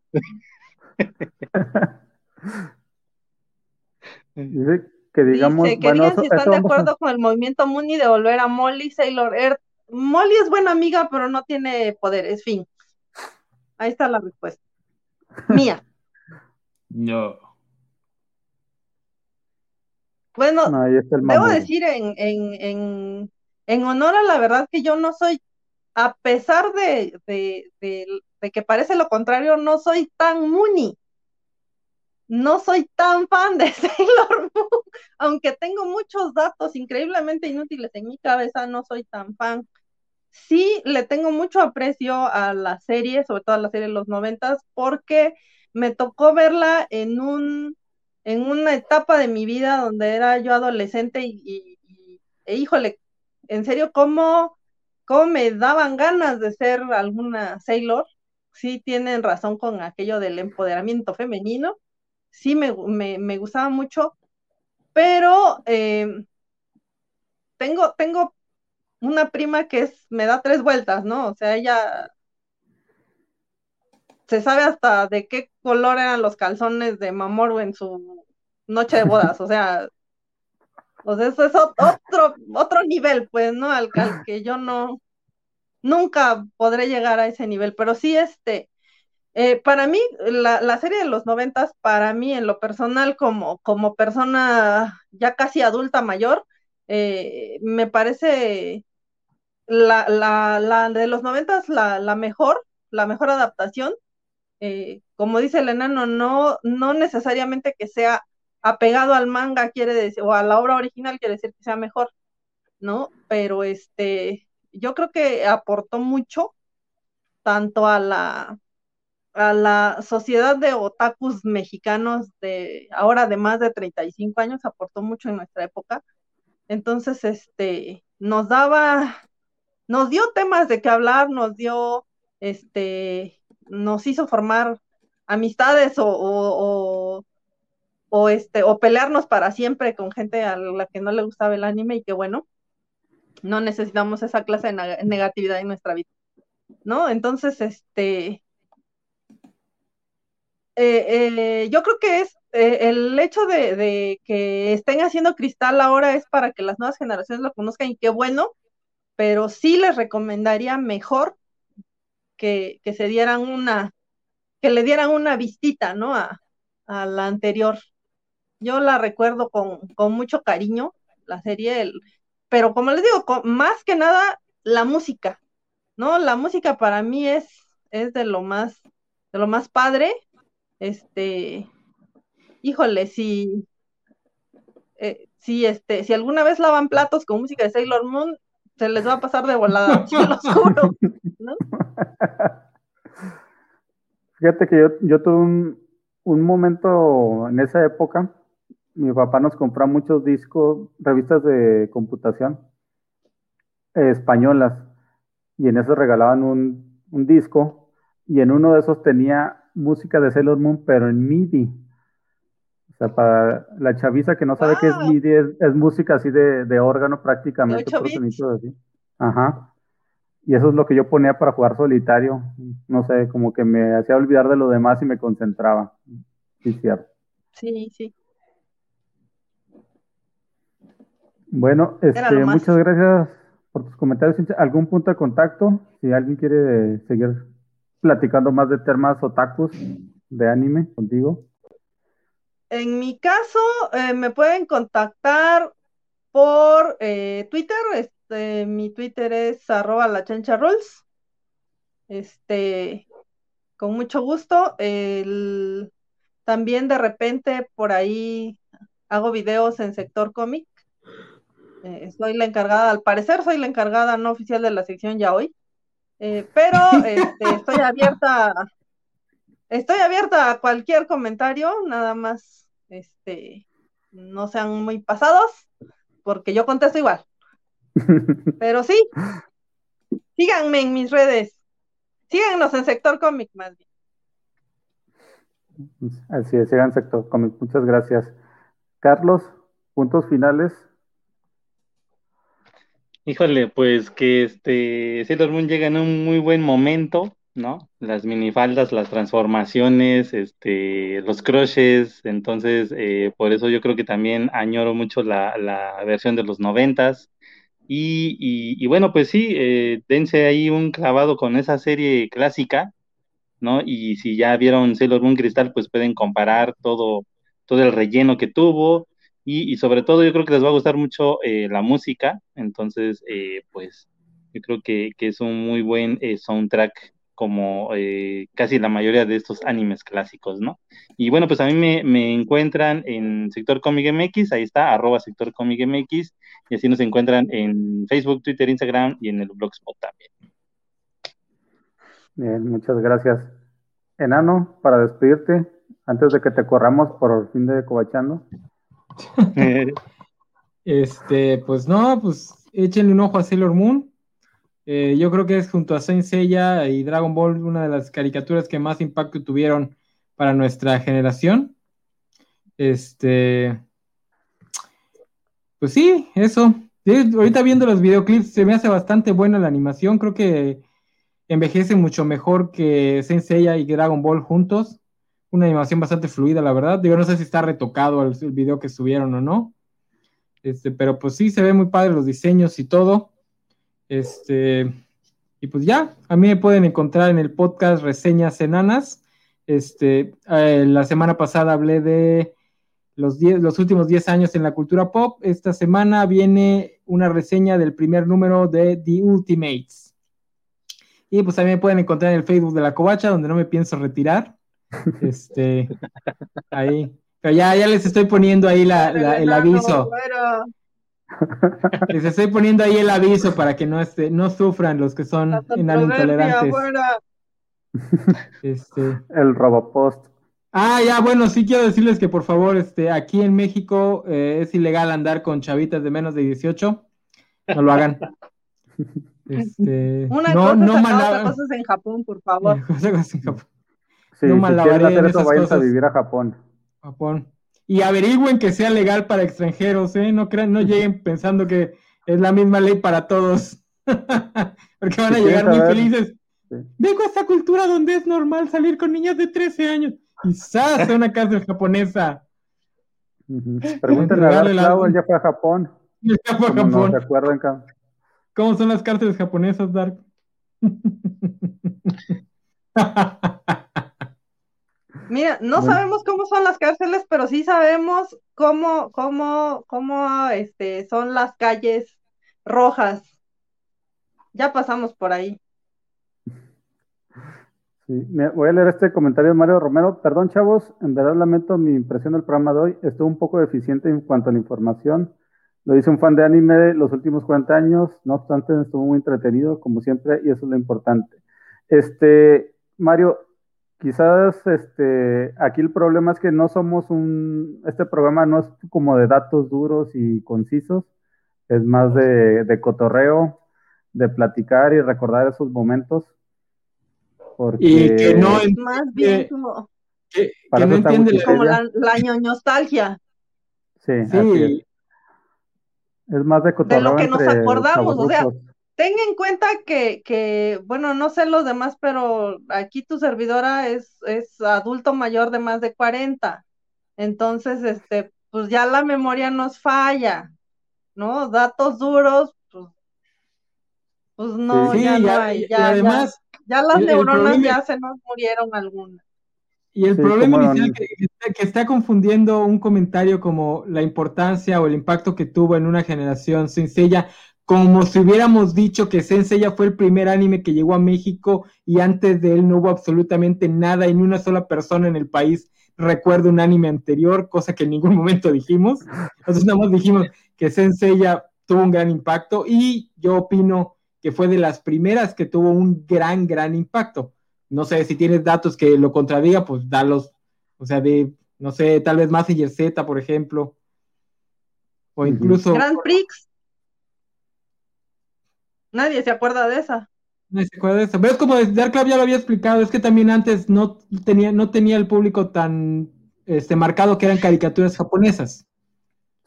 Dice que digamos. Dice que digan si están de acuerdo con el movimiento Muni de volver a Molly Sailor Earth. Molly es buena amiga, pero no tiene poderes. Fin. Ahí está la respuesta. Mía. No. Bueno, debo decir en, en, en, en honor a la verdad que yo no soy a pesar de, que parece lo contrario, no soy tan Muni. No soy tan fan de Sailor Moon, aunque tengo muchos datos increíblemente inútiles en mi cabeza, no soy tan fan. Sí le tengo mucho aprecio a la serie, sobre todo a la serie de los noventas, porque me tocó verla en un en una etapa de mi vida donde era yo adolescente y, e híjole, en serio, ¿cómo cómo me daban ganas de ser alguna Sailor. Sí tienen razón con aquello del empoderamiento femenino. Sí me, gustaba mucho, pero em, tengo, tengo una prima que es, me da tres vueltas, ¿no? O sea, ella se sabe hasta de qué color eran los calzones de Mamoru en su noche de bodas, o sea, pues eso es otro, otro nivel, pues, ¿no? Al, que yo no, nunca podré llegar a ese nivel, pero sí, este, eh, para mí, la, serie de los noventas, para mí, en lo personal, como, como persona ya casi adulta mayor, eh, me parece la, la, de los noventas la, la mejor, la mejor adaptación. Eh, como dice el enano, no, no necesariamente que sea apegado al manga quiere decir, o a la obra original quiere decir que sea mejor, ¿no? Pero este, yo creo que aportó mucho tanto a la a la sociedad de otakus mexicanos de ahora de más de 35 años aportó mucho en nuestra época. Entonces, este, nos daba, nos dio temas de qué hablar, nos dio, este, nos hizo formar amistades o, o, o, este, o pelearnos para siempre con gente a la que no le gustaba el anime y que bueno, no necesitamos esa clase de negatividad en nuestra vida, ¿no? Entonces, este, eh, eh, yo creo que es eh, el hecho de, que estén haciendo cristal ahora es para que las nuevas generaciones lo conozcan y qué bueno, pero sí les recomendaría mejor que, se dieran una, que le dieran una vistita, ¿no? A, la anterior. Yo la recuerdo con, mucho cariño, la serie, pero como les digo, más que nada la música, ¿no? La música para mí es, es de lo más, de lo más padre este, híjole, si, eh, si, este, si alguna vez lavan platos con música de Sailor Moon, se les va a pasar de volada, yo lo juro, Fíjate que yo, yo tuve un, un, momento en esa época, mi papá nos compró muchos discos, revistas de computación eh, españolas, y en eso regalaban un, un disco, y en uno de esos tenía música de Sailor Moon, pero en MIDI. O sea, para la chaviza que no sabe qué es MIDI, es, música así de, órgano prácticamente. así. Ajá. Y eso es lo que yo ponía para jugar solitario. No sé, como que me hacía olvidar de lo demás y me concentraba. Sí, cierto. Sí, sí. Bueno, este, muchas gracias por tus comentarios. ¿Algún punto de contacto? Si alguien quiere seguir platicando más de temas otakus de anime contigo? En mi caso, eh, me pueden contactar por eh, Twitter. Este, mi Twitter es arroba la rules. Este, con mucho gusto. también de repente por ahí hago videos en sector cómic. Eh, soy la encargada, al parecer soy la encargada no oficial de la sección ya hoy. Eh, pero este, estoy abierta, estoy abierta a cualquier comentario, nada más, este, no sean muy pasados, porque yo contesto igual. Pero sí, síganme en mis redes, síganos en Sector Cómic más bien. Así es, sigan Sector Cómic, muchas gracias. Carlos, puntos finales. Híjole, pues que este Sailor Moon llega en un muy buen momento, ¿no? Las minifaldas, las transformaciones, este, los crushes, entonces eh, por eso yo creo que también añoro mucho la, la versión de los noventas. Y, y, bueno, pues sí, eh, dense ahí un clavado con esa serie clásica, ¿no? Y si ya vieron Sailor Moon Cristal, pues pueden comparar todo, todo el relleno que tuvo, y, sobre todo yo creo que les va a gustar mucho eh, la música, entonces eh, pues yo creo que, es un muy buen eh, soundtrack como casi la mayoría de estos animes clásicos, ¿no? Y bueno, pues a mí me, encuentran en Sector Comic MX, ahí está, arroba Sector Comic MX, y así nos encuentran en Facebook, Twitter, Instagram y en el Blogspot también. Bien, muchas gracias. Enano, para despedirte, antes de que te corramos por fin de Cobachando. este, pues no, pues échenle un ojo a Sailor Moon. Eh, yo creo que es junto a Saint Seiya y Dragon Ball una de las caricaturas que más impacto tuvieron para nuestra generación. Este, pues sí, eso. ahorita viendo los videoclips se me hace bastante buena la animación. Creo que envejece mucho mejor que Saint Seiya y Dragon Ball juntos una animación bastante fluida, la verdad. Digo, no sé si está retocado el, video que subieron o no. Este, pero pues sí, se ve muy padre los diseños y todo. Este, y pues ya, a mí me pueden encontrar en el podcast Reseñas Enanas. Este, eh, la semana pasada hablé de los, los últimos 10 años en la cultura pop. Esta semana viene una reseña del primer número de The Ultimates. Y pues también me pueden encontrar en el Facebook de la Covacha, donde no me pienso retirar. Este, ahí. Pero ya, ya les estoy poniendo ahí la, el aviso. Les estoy poniendo ahí el aviso para que no, este, no sufran los que son intolerantes. Este. El Robopost. Ah, ya, bueno, sí quiero decirles que por favor, este, aquí en México eh, es ilegal andar con chavitas de menos de 18. No lo hagan. Este, Una no, cosa no en Japón, por favor. Cosas en Japón. Sí, no si quieren hacer eso, vayan a vivir a Japón. Japón. Y averigüen que sea legal para extranjeros, ¿eh? No crean, no lleguen pensando que es la misma ley para todos. Porque van a llegar muy felices. Vengo a esta cultura donde es normal salir con niñas de 13 años. Quizás sea una cárcel japonesa. Pregúntenle a Dark él ya fue a Japón. Ya fue a Japón. recuerden, ¿Cómo son las cárceles japonesas, Dark? Mira, no sabemos cómo son las cárceles, pero sí sabemos cómo, cómo, cómo este, son las calles rojas. Ya pasamos por ahí. Sí, voy a leer este comentario de Mario Romero. Perdón, chavos, en verdad lamento mi impresión del programa de hoy. Estuvo un poco deficiente en cuanto a la información. Lo dice un fan de anime de los últimos 40 años. No obstante, estuvo muy entretenido, como siempre, y eso es lo importante. Este, Mario, quizás este, aquí el problema es que no somos un, este programa no es como de datos duros y concisos, es más de, de cotorreo, de platicar y recordar esos momentos. Porque... Y que no es más bien como, que, que no entiende como la, la nostalgia. Sí, sí. Es. es. más de cotorreo. De lo que nos acordamos, o sea, ten en cuenta que, que, bueno, no sé los demás, pero aquí tu servidora es, es adulto mayor de más de 40. Entonces, este, pues ya la memoria nos falla, ¿no? Datos duros, pues, pues no, sí, ya, ya, no hay. Ya, y además, ya, ya las el- el neuronas problema- ya se nos murieron algunas. Y el Sí, problema inicial que, que está- confundiendo un comentario como la importancia o el impacto que tuvo en una generación Senseiya, como si hubiéramos dicho que Senseiya fue el primer anime que llegó a México y antes de él no hubo absolutamente nada y ni una sola persona en el país recuerda un anime anterior, cosa que en ningún momento dijimos. Nosotros nada más dijimos que Senseiya tuvo un gran impacto y yo opino que fue de las primeras que tuvo un gran, gran impacto. No sé si tienes datos que lo contradiga, pues dalos. O sea, de, no sé, tal vez Mazinger Z, por ejemplo. O incluso. Grand Prix. Nadie se acuerda de esa. No se acuerda de eso. Pero es como Dark Club ya lo había explicado, es que también antes no tenía, no tenía el público tan este, marcado que eran caricaturas japonesas.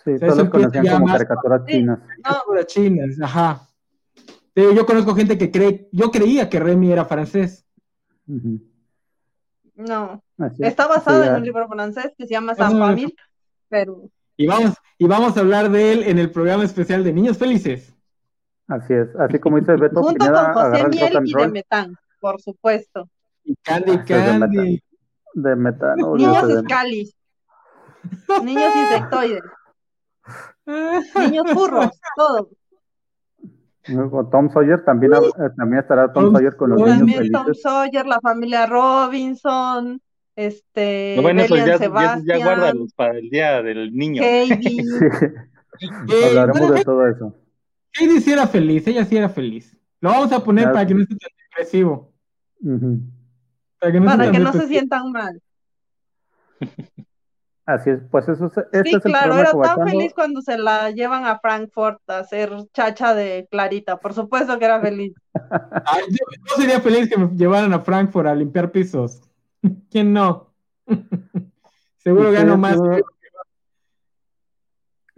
Sí, sea, todos conocían como caricaturas Sí. chinas. Caricaturas chinas, ajá. Sí, yo conozco gente que cree, yo creía que Remy era francés. No. Así es. Está basada Sí, en un libro francés que se llama San. Famille, pero Y vamos, y vamos a hablar de él en el programa especial de Niños Felices. Así es, así como dice Beto junto Pineda, con José and y roll Demetán, por supuesto. Y Candy de de metano. Niños de- escalis, niños insectoides, niños furros, todo. Luego Tom Sawyer también, eh, también estará Tom Tom Sawyer con los niños También Tom felices. Sawyer, la familia Robinson, este, No, bueno, Belian ya, ya, Sebastian, ya guárdalos para el día del niño. Heidi. Sí, hablaremos de todo eso. Heidi sí era feliz, ella sí era feliz. Lo vamos a poner Claro. para que no esté tan depresivo. Para que no, para esté que tan no se sientan mal. Así es, pues eso es, este Sí, es el claro, era tan feliz cuando se la llevan a Frankfurt a hacer chacha de Clarita. Por supuesto que era feliz. Ay, yo, yo sería feliz que me llevaran a Frankfurt a limpiar pisos. ¿Quién no? Seguro gano más.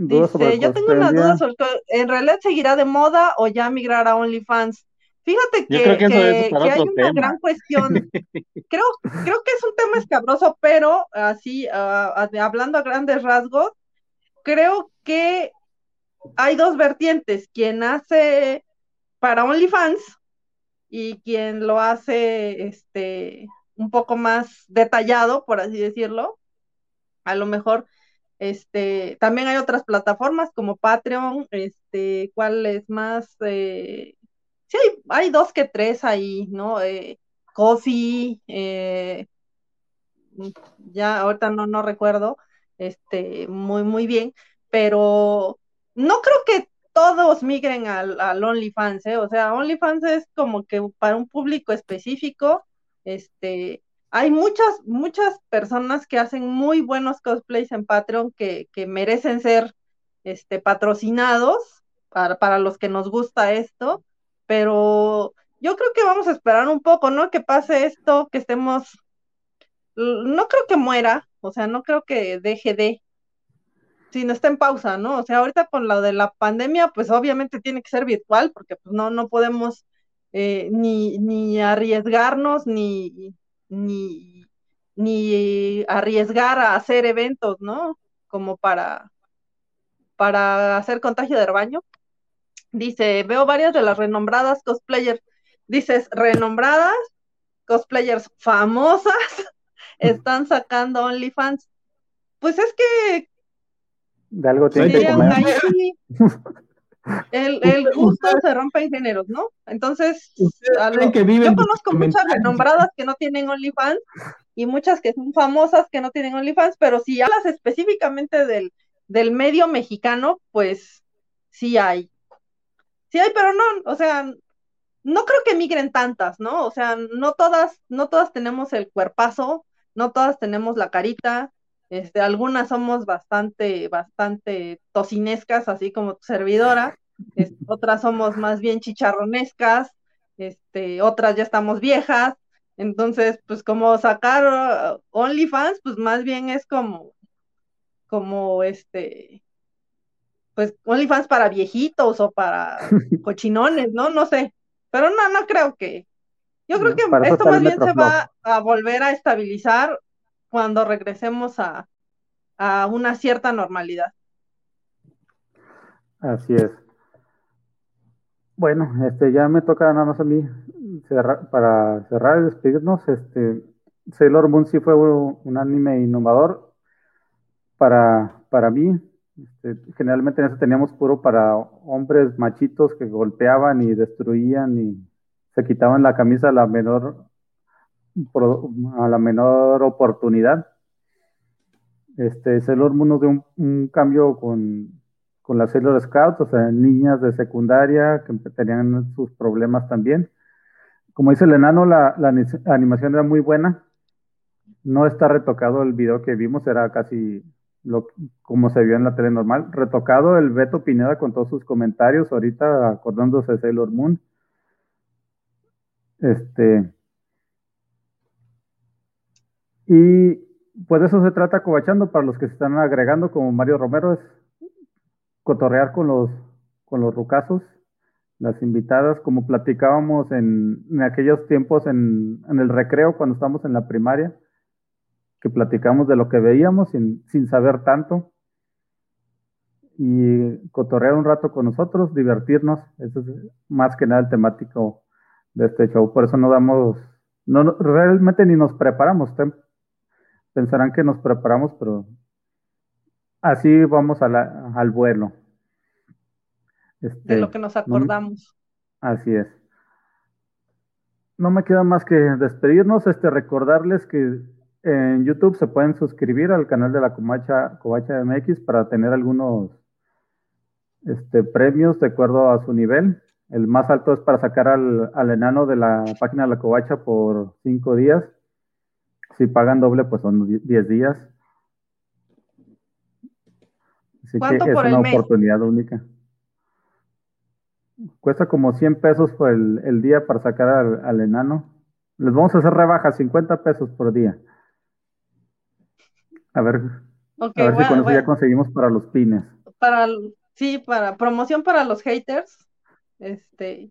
Dice, yo tengo una un duda sobre, ¿en realidad seguirá de moda o ya migrar a OnlyFans? Fíjate que, que eso que- es para que hay una gran cuestión. Creo, creo que es un tema escabroso, pero así, ah, hablando a grandes rasgos, creo que hay dos vertientes, quien hace para OnlyFans y quien lo hace este un poco más detallado, por así decirlo. A lo mejor este también hay otras plataformas como Patreon, este, ¿cuál es más? Eh, sí, hay, hay dos que tres ahí, ¿no? Eh, Coffee, eh, ya ahorita no, no recuerdo, este, muy, muy bien, pero no creo que todos migren al, al OnlyFans, ¿eh? O sea, OnlyFans es como que para un público específico, este, hay muchas, muchas personas que hacen muy buenos cosplays en Patreon que, merecen ser, este, patrocinados para, para los que nos gusta esto, pero yo creo que vamos a esperar un poco, ¿no? Que pase esto, que estemos no creo que muera, o sea, no creo que deje de, sino está en pausa, ¿no? O sea, ahorita con lo de la pandemia, pues obviamente tiene que ser virtual, porque pues no, no podemos eh, ni, ni arriesgarnos, ni, ni, ni arriesgar a hacer eventos, ¿no? Como para, para hacer contagio de rebaño. Dice, veo varias de las renombradas cosplayers. Dices, renombradas, cosplayers famosas, están sacando OnlyFans. Pues es que... De algo tiene que comer. El, el, gusto se rompe en géneros, ¿no? Entonces, yo conozco muchas renombradas que no tienen OnlyFans y muchas que son famosas que no tienen OnlyFans, pero si hablas específicamente del, del medio mexicano, pues sí hay. Sí hay, pero no, o sea, no creo que migren tantas, ¿no? O sea, no todas, no todas tenemos el cuerpazo, no todas tenemos la carita, este, algunas somos bastante, bastante tocinescas, así como tu servidora, otras somos más bien chicharronescas, este, otras ya estamos viejas, entonces, pues como sacar uh, OnlyFans, pues más bien es como, como este, pues OnlyFans para viejitos o para cochinones, ¿no? No sé, pero no, no creo que, yo creo que esto más bien se va a volver a estabilizar cuando regresemos a, a una cierta normalidad. Así es. Bueno, este ya me toca nada más a mí para cerrar y despedirnos. Este Sailor Moon sí fue un, anime innovador para, para mí. Este, generalmente en eso teníamos puro para hombres machitos que golpeaban y destruían y se quitaban la camisa a la menor a la menor oportunidad. Este, Sailor Moon nos dio un, cambio con, con las Sailor Scouts, o sea, niñas de secundaria que tenían sus problemas también. Como dice el enano, la, animación era muy buena. No está retocado el video que vimos, era casi lo, como se vio en la tele normal. Retocado el Beto Pineda con todos sus comentarios, ahorita acordándose de Sailor Moon. Este, y pues de eso se trata Cobachando para los que se están agregando, como Mario Romero, es cotorrear con los, con los rucazos, las invitadas, como platicábamos en, aquellos tiempos en, el recreo cuando estábamos en la primaria, que platicamos de lo que veíamos sin, sin saber tanto. Y cotorrear un rato con nosotros, divertirnos, eso es más que nada el temático de este show, por eso no damos, no, realmente ni nos preparamos, pensarán que nos preparamos, pero así vamos al vuelo. Este, de lo que nos acordamos. así es. No me queda más que despedirnos, este, recordarles que en YouTube se pueden suscribir al canal de la Comacha, Covacha MX para tener algunos este, premios de acuerdo a su nivel. El más alto es para sacar al, al enano de la página de la Covacha por cinco días si pagan doble, pues son 10 días. Así que es una oportunidad única. Cuesta como 100 pesos por el, día para sacar al, enano. Les vamos a hacer rebaja, 50 pesos por día. A ver, a ver si con eso ya conseguimos para los pines. Para, sí, para promoción para los haters. Este,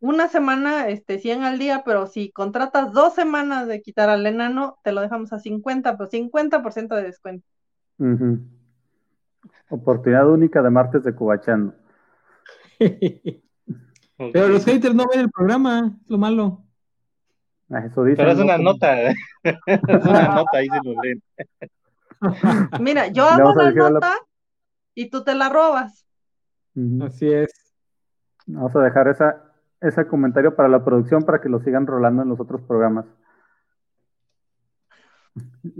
una semana, este, 100 al día, pero si contratas dos semanas de quitar al enano, te lo dejamos a 50, pero 50% de descuento. Oportunidad única de martes de Cubachando. pero los haters no ven el programa, es lo malo. Ah, eso dice. Pero es una nota, es una nota, ahí se lo leen. Mira, yo hago la nota y tú te la robas. Así es. Vamos a dejar esa ese comentario para la producción para que lo sigan rolando en los otros programas.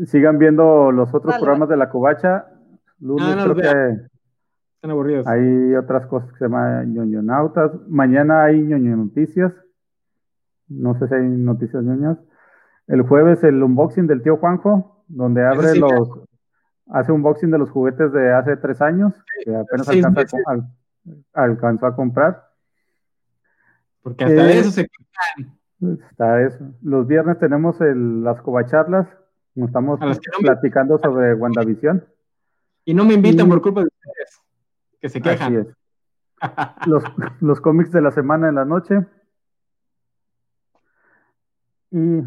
Sigan viendo los otros programas de la covacha. Lunes ah, creo que Están aburridos. Hay otras cosas que se llaman ñoñonautas. Mañana hay ñoño noticias. No sé si hay noticias ñoñas. El jueves el unboxing del tío Juanjo, donde abre los, hace unboxing de los juguetes de hace tres años, que apenas alcanzó a comprar. Porque hasta eso se Está eso. Los viernes tenemos el, las covacharlas. Estamos platicando sobre WandaVision. Y no me invitan por culpa de ustedes, que se quejan. Así es. los, los cómics de la semana en la noche. Y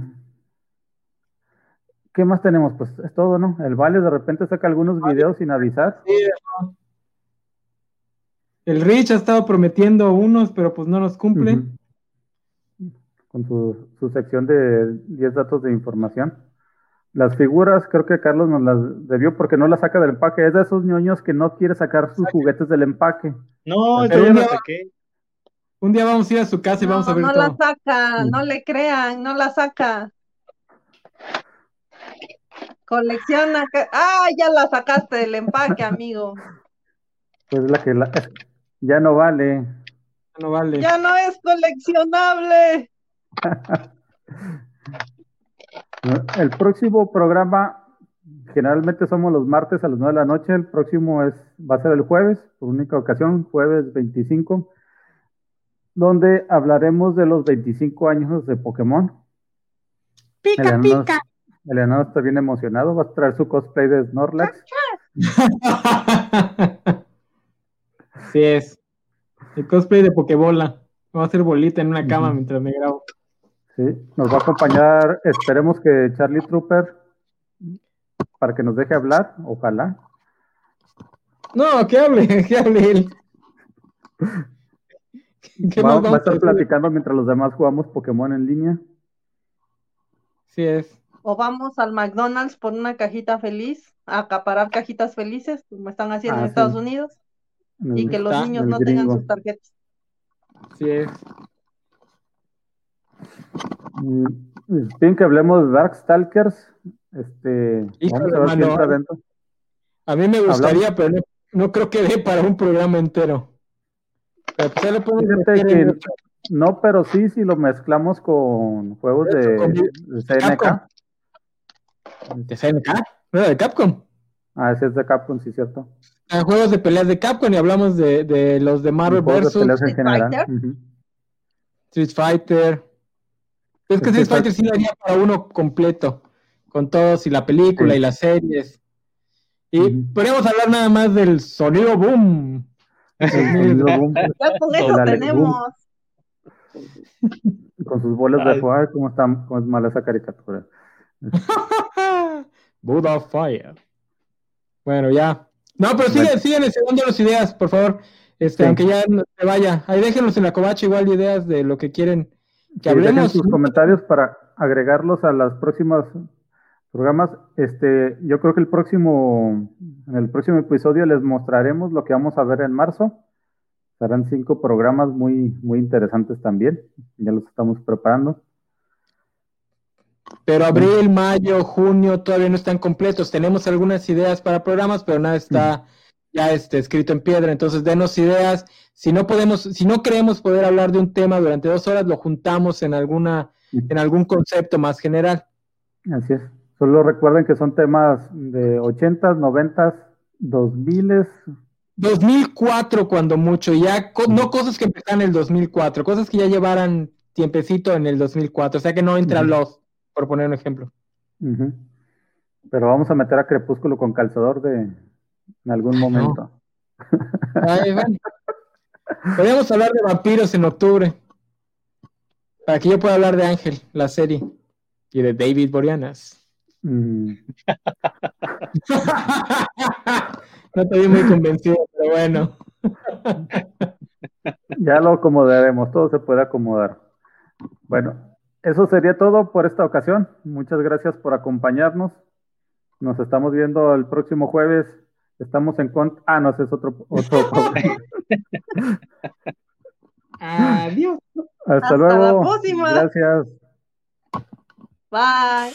¿Qué más tenemos? Pues es todo, ¿no? El Vale de repente saca algunos videos sin avisar. El Rich ha estado prometiendo unos, pero pues no los cumple. Con su, su, sección de 10 datos de información. Las figuras, creo que Carlos nos las debió porque no las saca del empaque. Es de esos ñoños que no quiere sacar sus juguetes del empaque. No, yo ya las saqué. Un día vamos a ir a su casa y vamos a ver no todo. la saca, no le crean, no la saca. Colecciona. Ah, ya la sacaste del empaque, amigo. Pues la que la... ya no vale. Ya no vale. Ya no es coleccionable. El próximo programa, generalmente somos los martes a las 9 de la noche. El próximo es, va a ser el jueves, por única ocasión, jueves 25 donde hablaremos de los 25 años de Pokémon. Pica, pica. Eliana está bien emocionado, va a traer su cosplay de Snorlax. sí es. El cosplay de Pokébola. Va a hacer bolita en una cama uh -huh. mientras me grabo. Sí, nos va a acompañar, esperemos que Charlie Trooper, para que nos deje hablar, ojalá. No, que hable, que hable él. Va, va, a estar platicando mientras los demás jugamos Pokémon en línea. Sí es. O vamos al McDonald's por una cajita feliz, a acaparar cajitas felices, como están haciendo ah, en Estados sí. Unidos, y que los niños no gringo. tengan sus tarjetas. Sí es. Bien que hablemos de Darkstalkers. Este, vamos a ver si entra dentro. A mí me gustaría, Hablamos. pero no, no creo que dé para un programa entero. Pero pues, que, no, pero sí, si lo mezclamos con juegos de, con de CNK. Capcom. ¿De CNK? ¿No de Capcom? Ah, ese es de Capcom, sí, cierto. Ah, juegos de peleas de Capcom y hablamos de, de los de Marvel vs. Street Fighter. Uh -huh. Street Fighter. Es que Street Fighter sí daría para uno completo, con todos y la película sí. y las series. Y uh -huh. podríamos hablar nada más del sonido boom. ya con eso tenemos. Con sus bolas de fuego, ¿cómo, está, ¿cómo es mala esa caricatura? Buddha Fire. Bueno, ya. No, pero siguen, siguen enseñando las ideas, por favor. Este, sí. aunque ya no se vaya. Ahí déjenos en la covacha igual ideas de lo que quieren que sí, hablemos. sus comentarios para agregarlos a las próximas programas. Este, yo creo que el próximo, en el próximo episodio les mostraremos lo que vamos a ver en marzo. Serán cinco programas muy, muy interesantes también. Ya los estamos preparando. Pero abril, mayo, junio todavía no están completos. Tenemos algunas ideas para programas, pero nada está ya este, escrito en piedra. Entonces, denos ideas. Si no podemos, si no creemos poder hablar de un tema durante dos horas, lo juntamos en alguna, en algún concepto más general. Así es. Solo recuerden que son temas de 80s, 90s, 2000s. 2004 cuando mucho, ya co no cosas que empezaron en el 2004, cosas que ya llevaran tiempecito en el 2004, o sea que no entra los, por poner un ejemplo. Uh -huh. Pero vamos a meter a Crepúsculo con calzador de en algún momento. No. Ay, bueno. Podríamos hablar de vampiros en octubre. Para que yo pueda hablar de Ángel, la serie, y de David Boreanas. Mm. no te vi muy convencido, pero bueno. ya lo acomodaremos, todo se puede acomodar. Bueno, eso sería todo por esta ocasión. Muchas gracias por acompañarnos. Nos estamos viendo el próximo jueves. Estamos en contra. Ah, no, ese es otro. otro Adiós. Hasta, Hasta luego. la próxima. Gracias. Bye.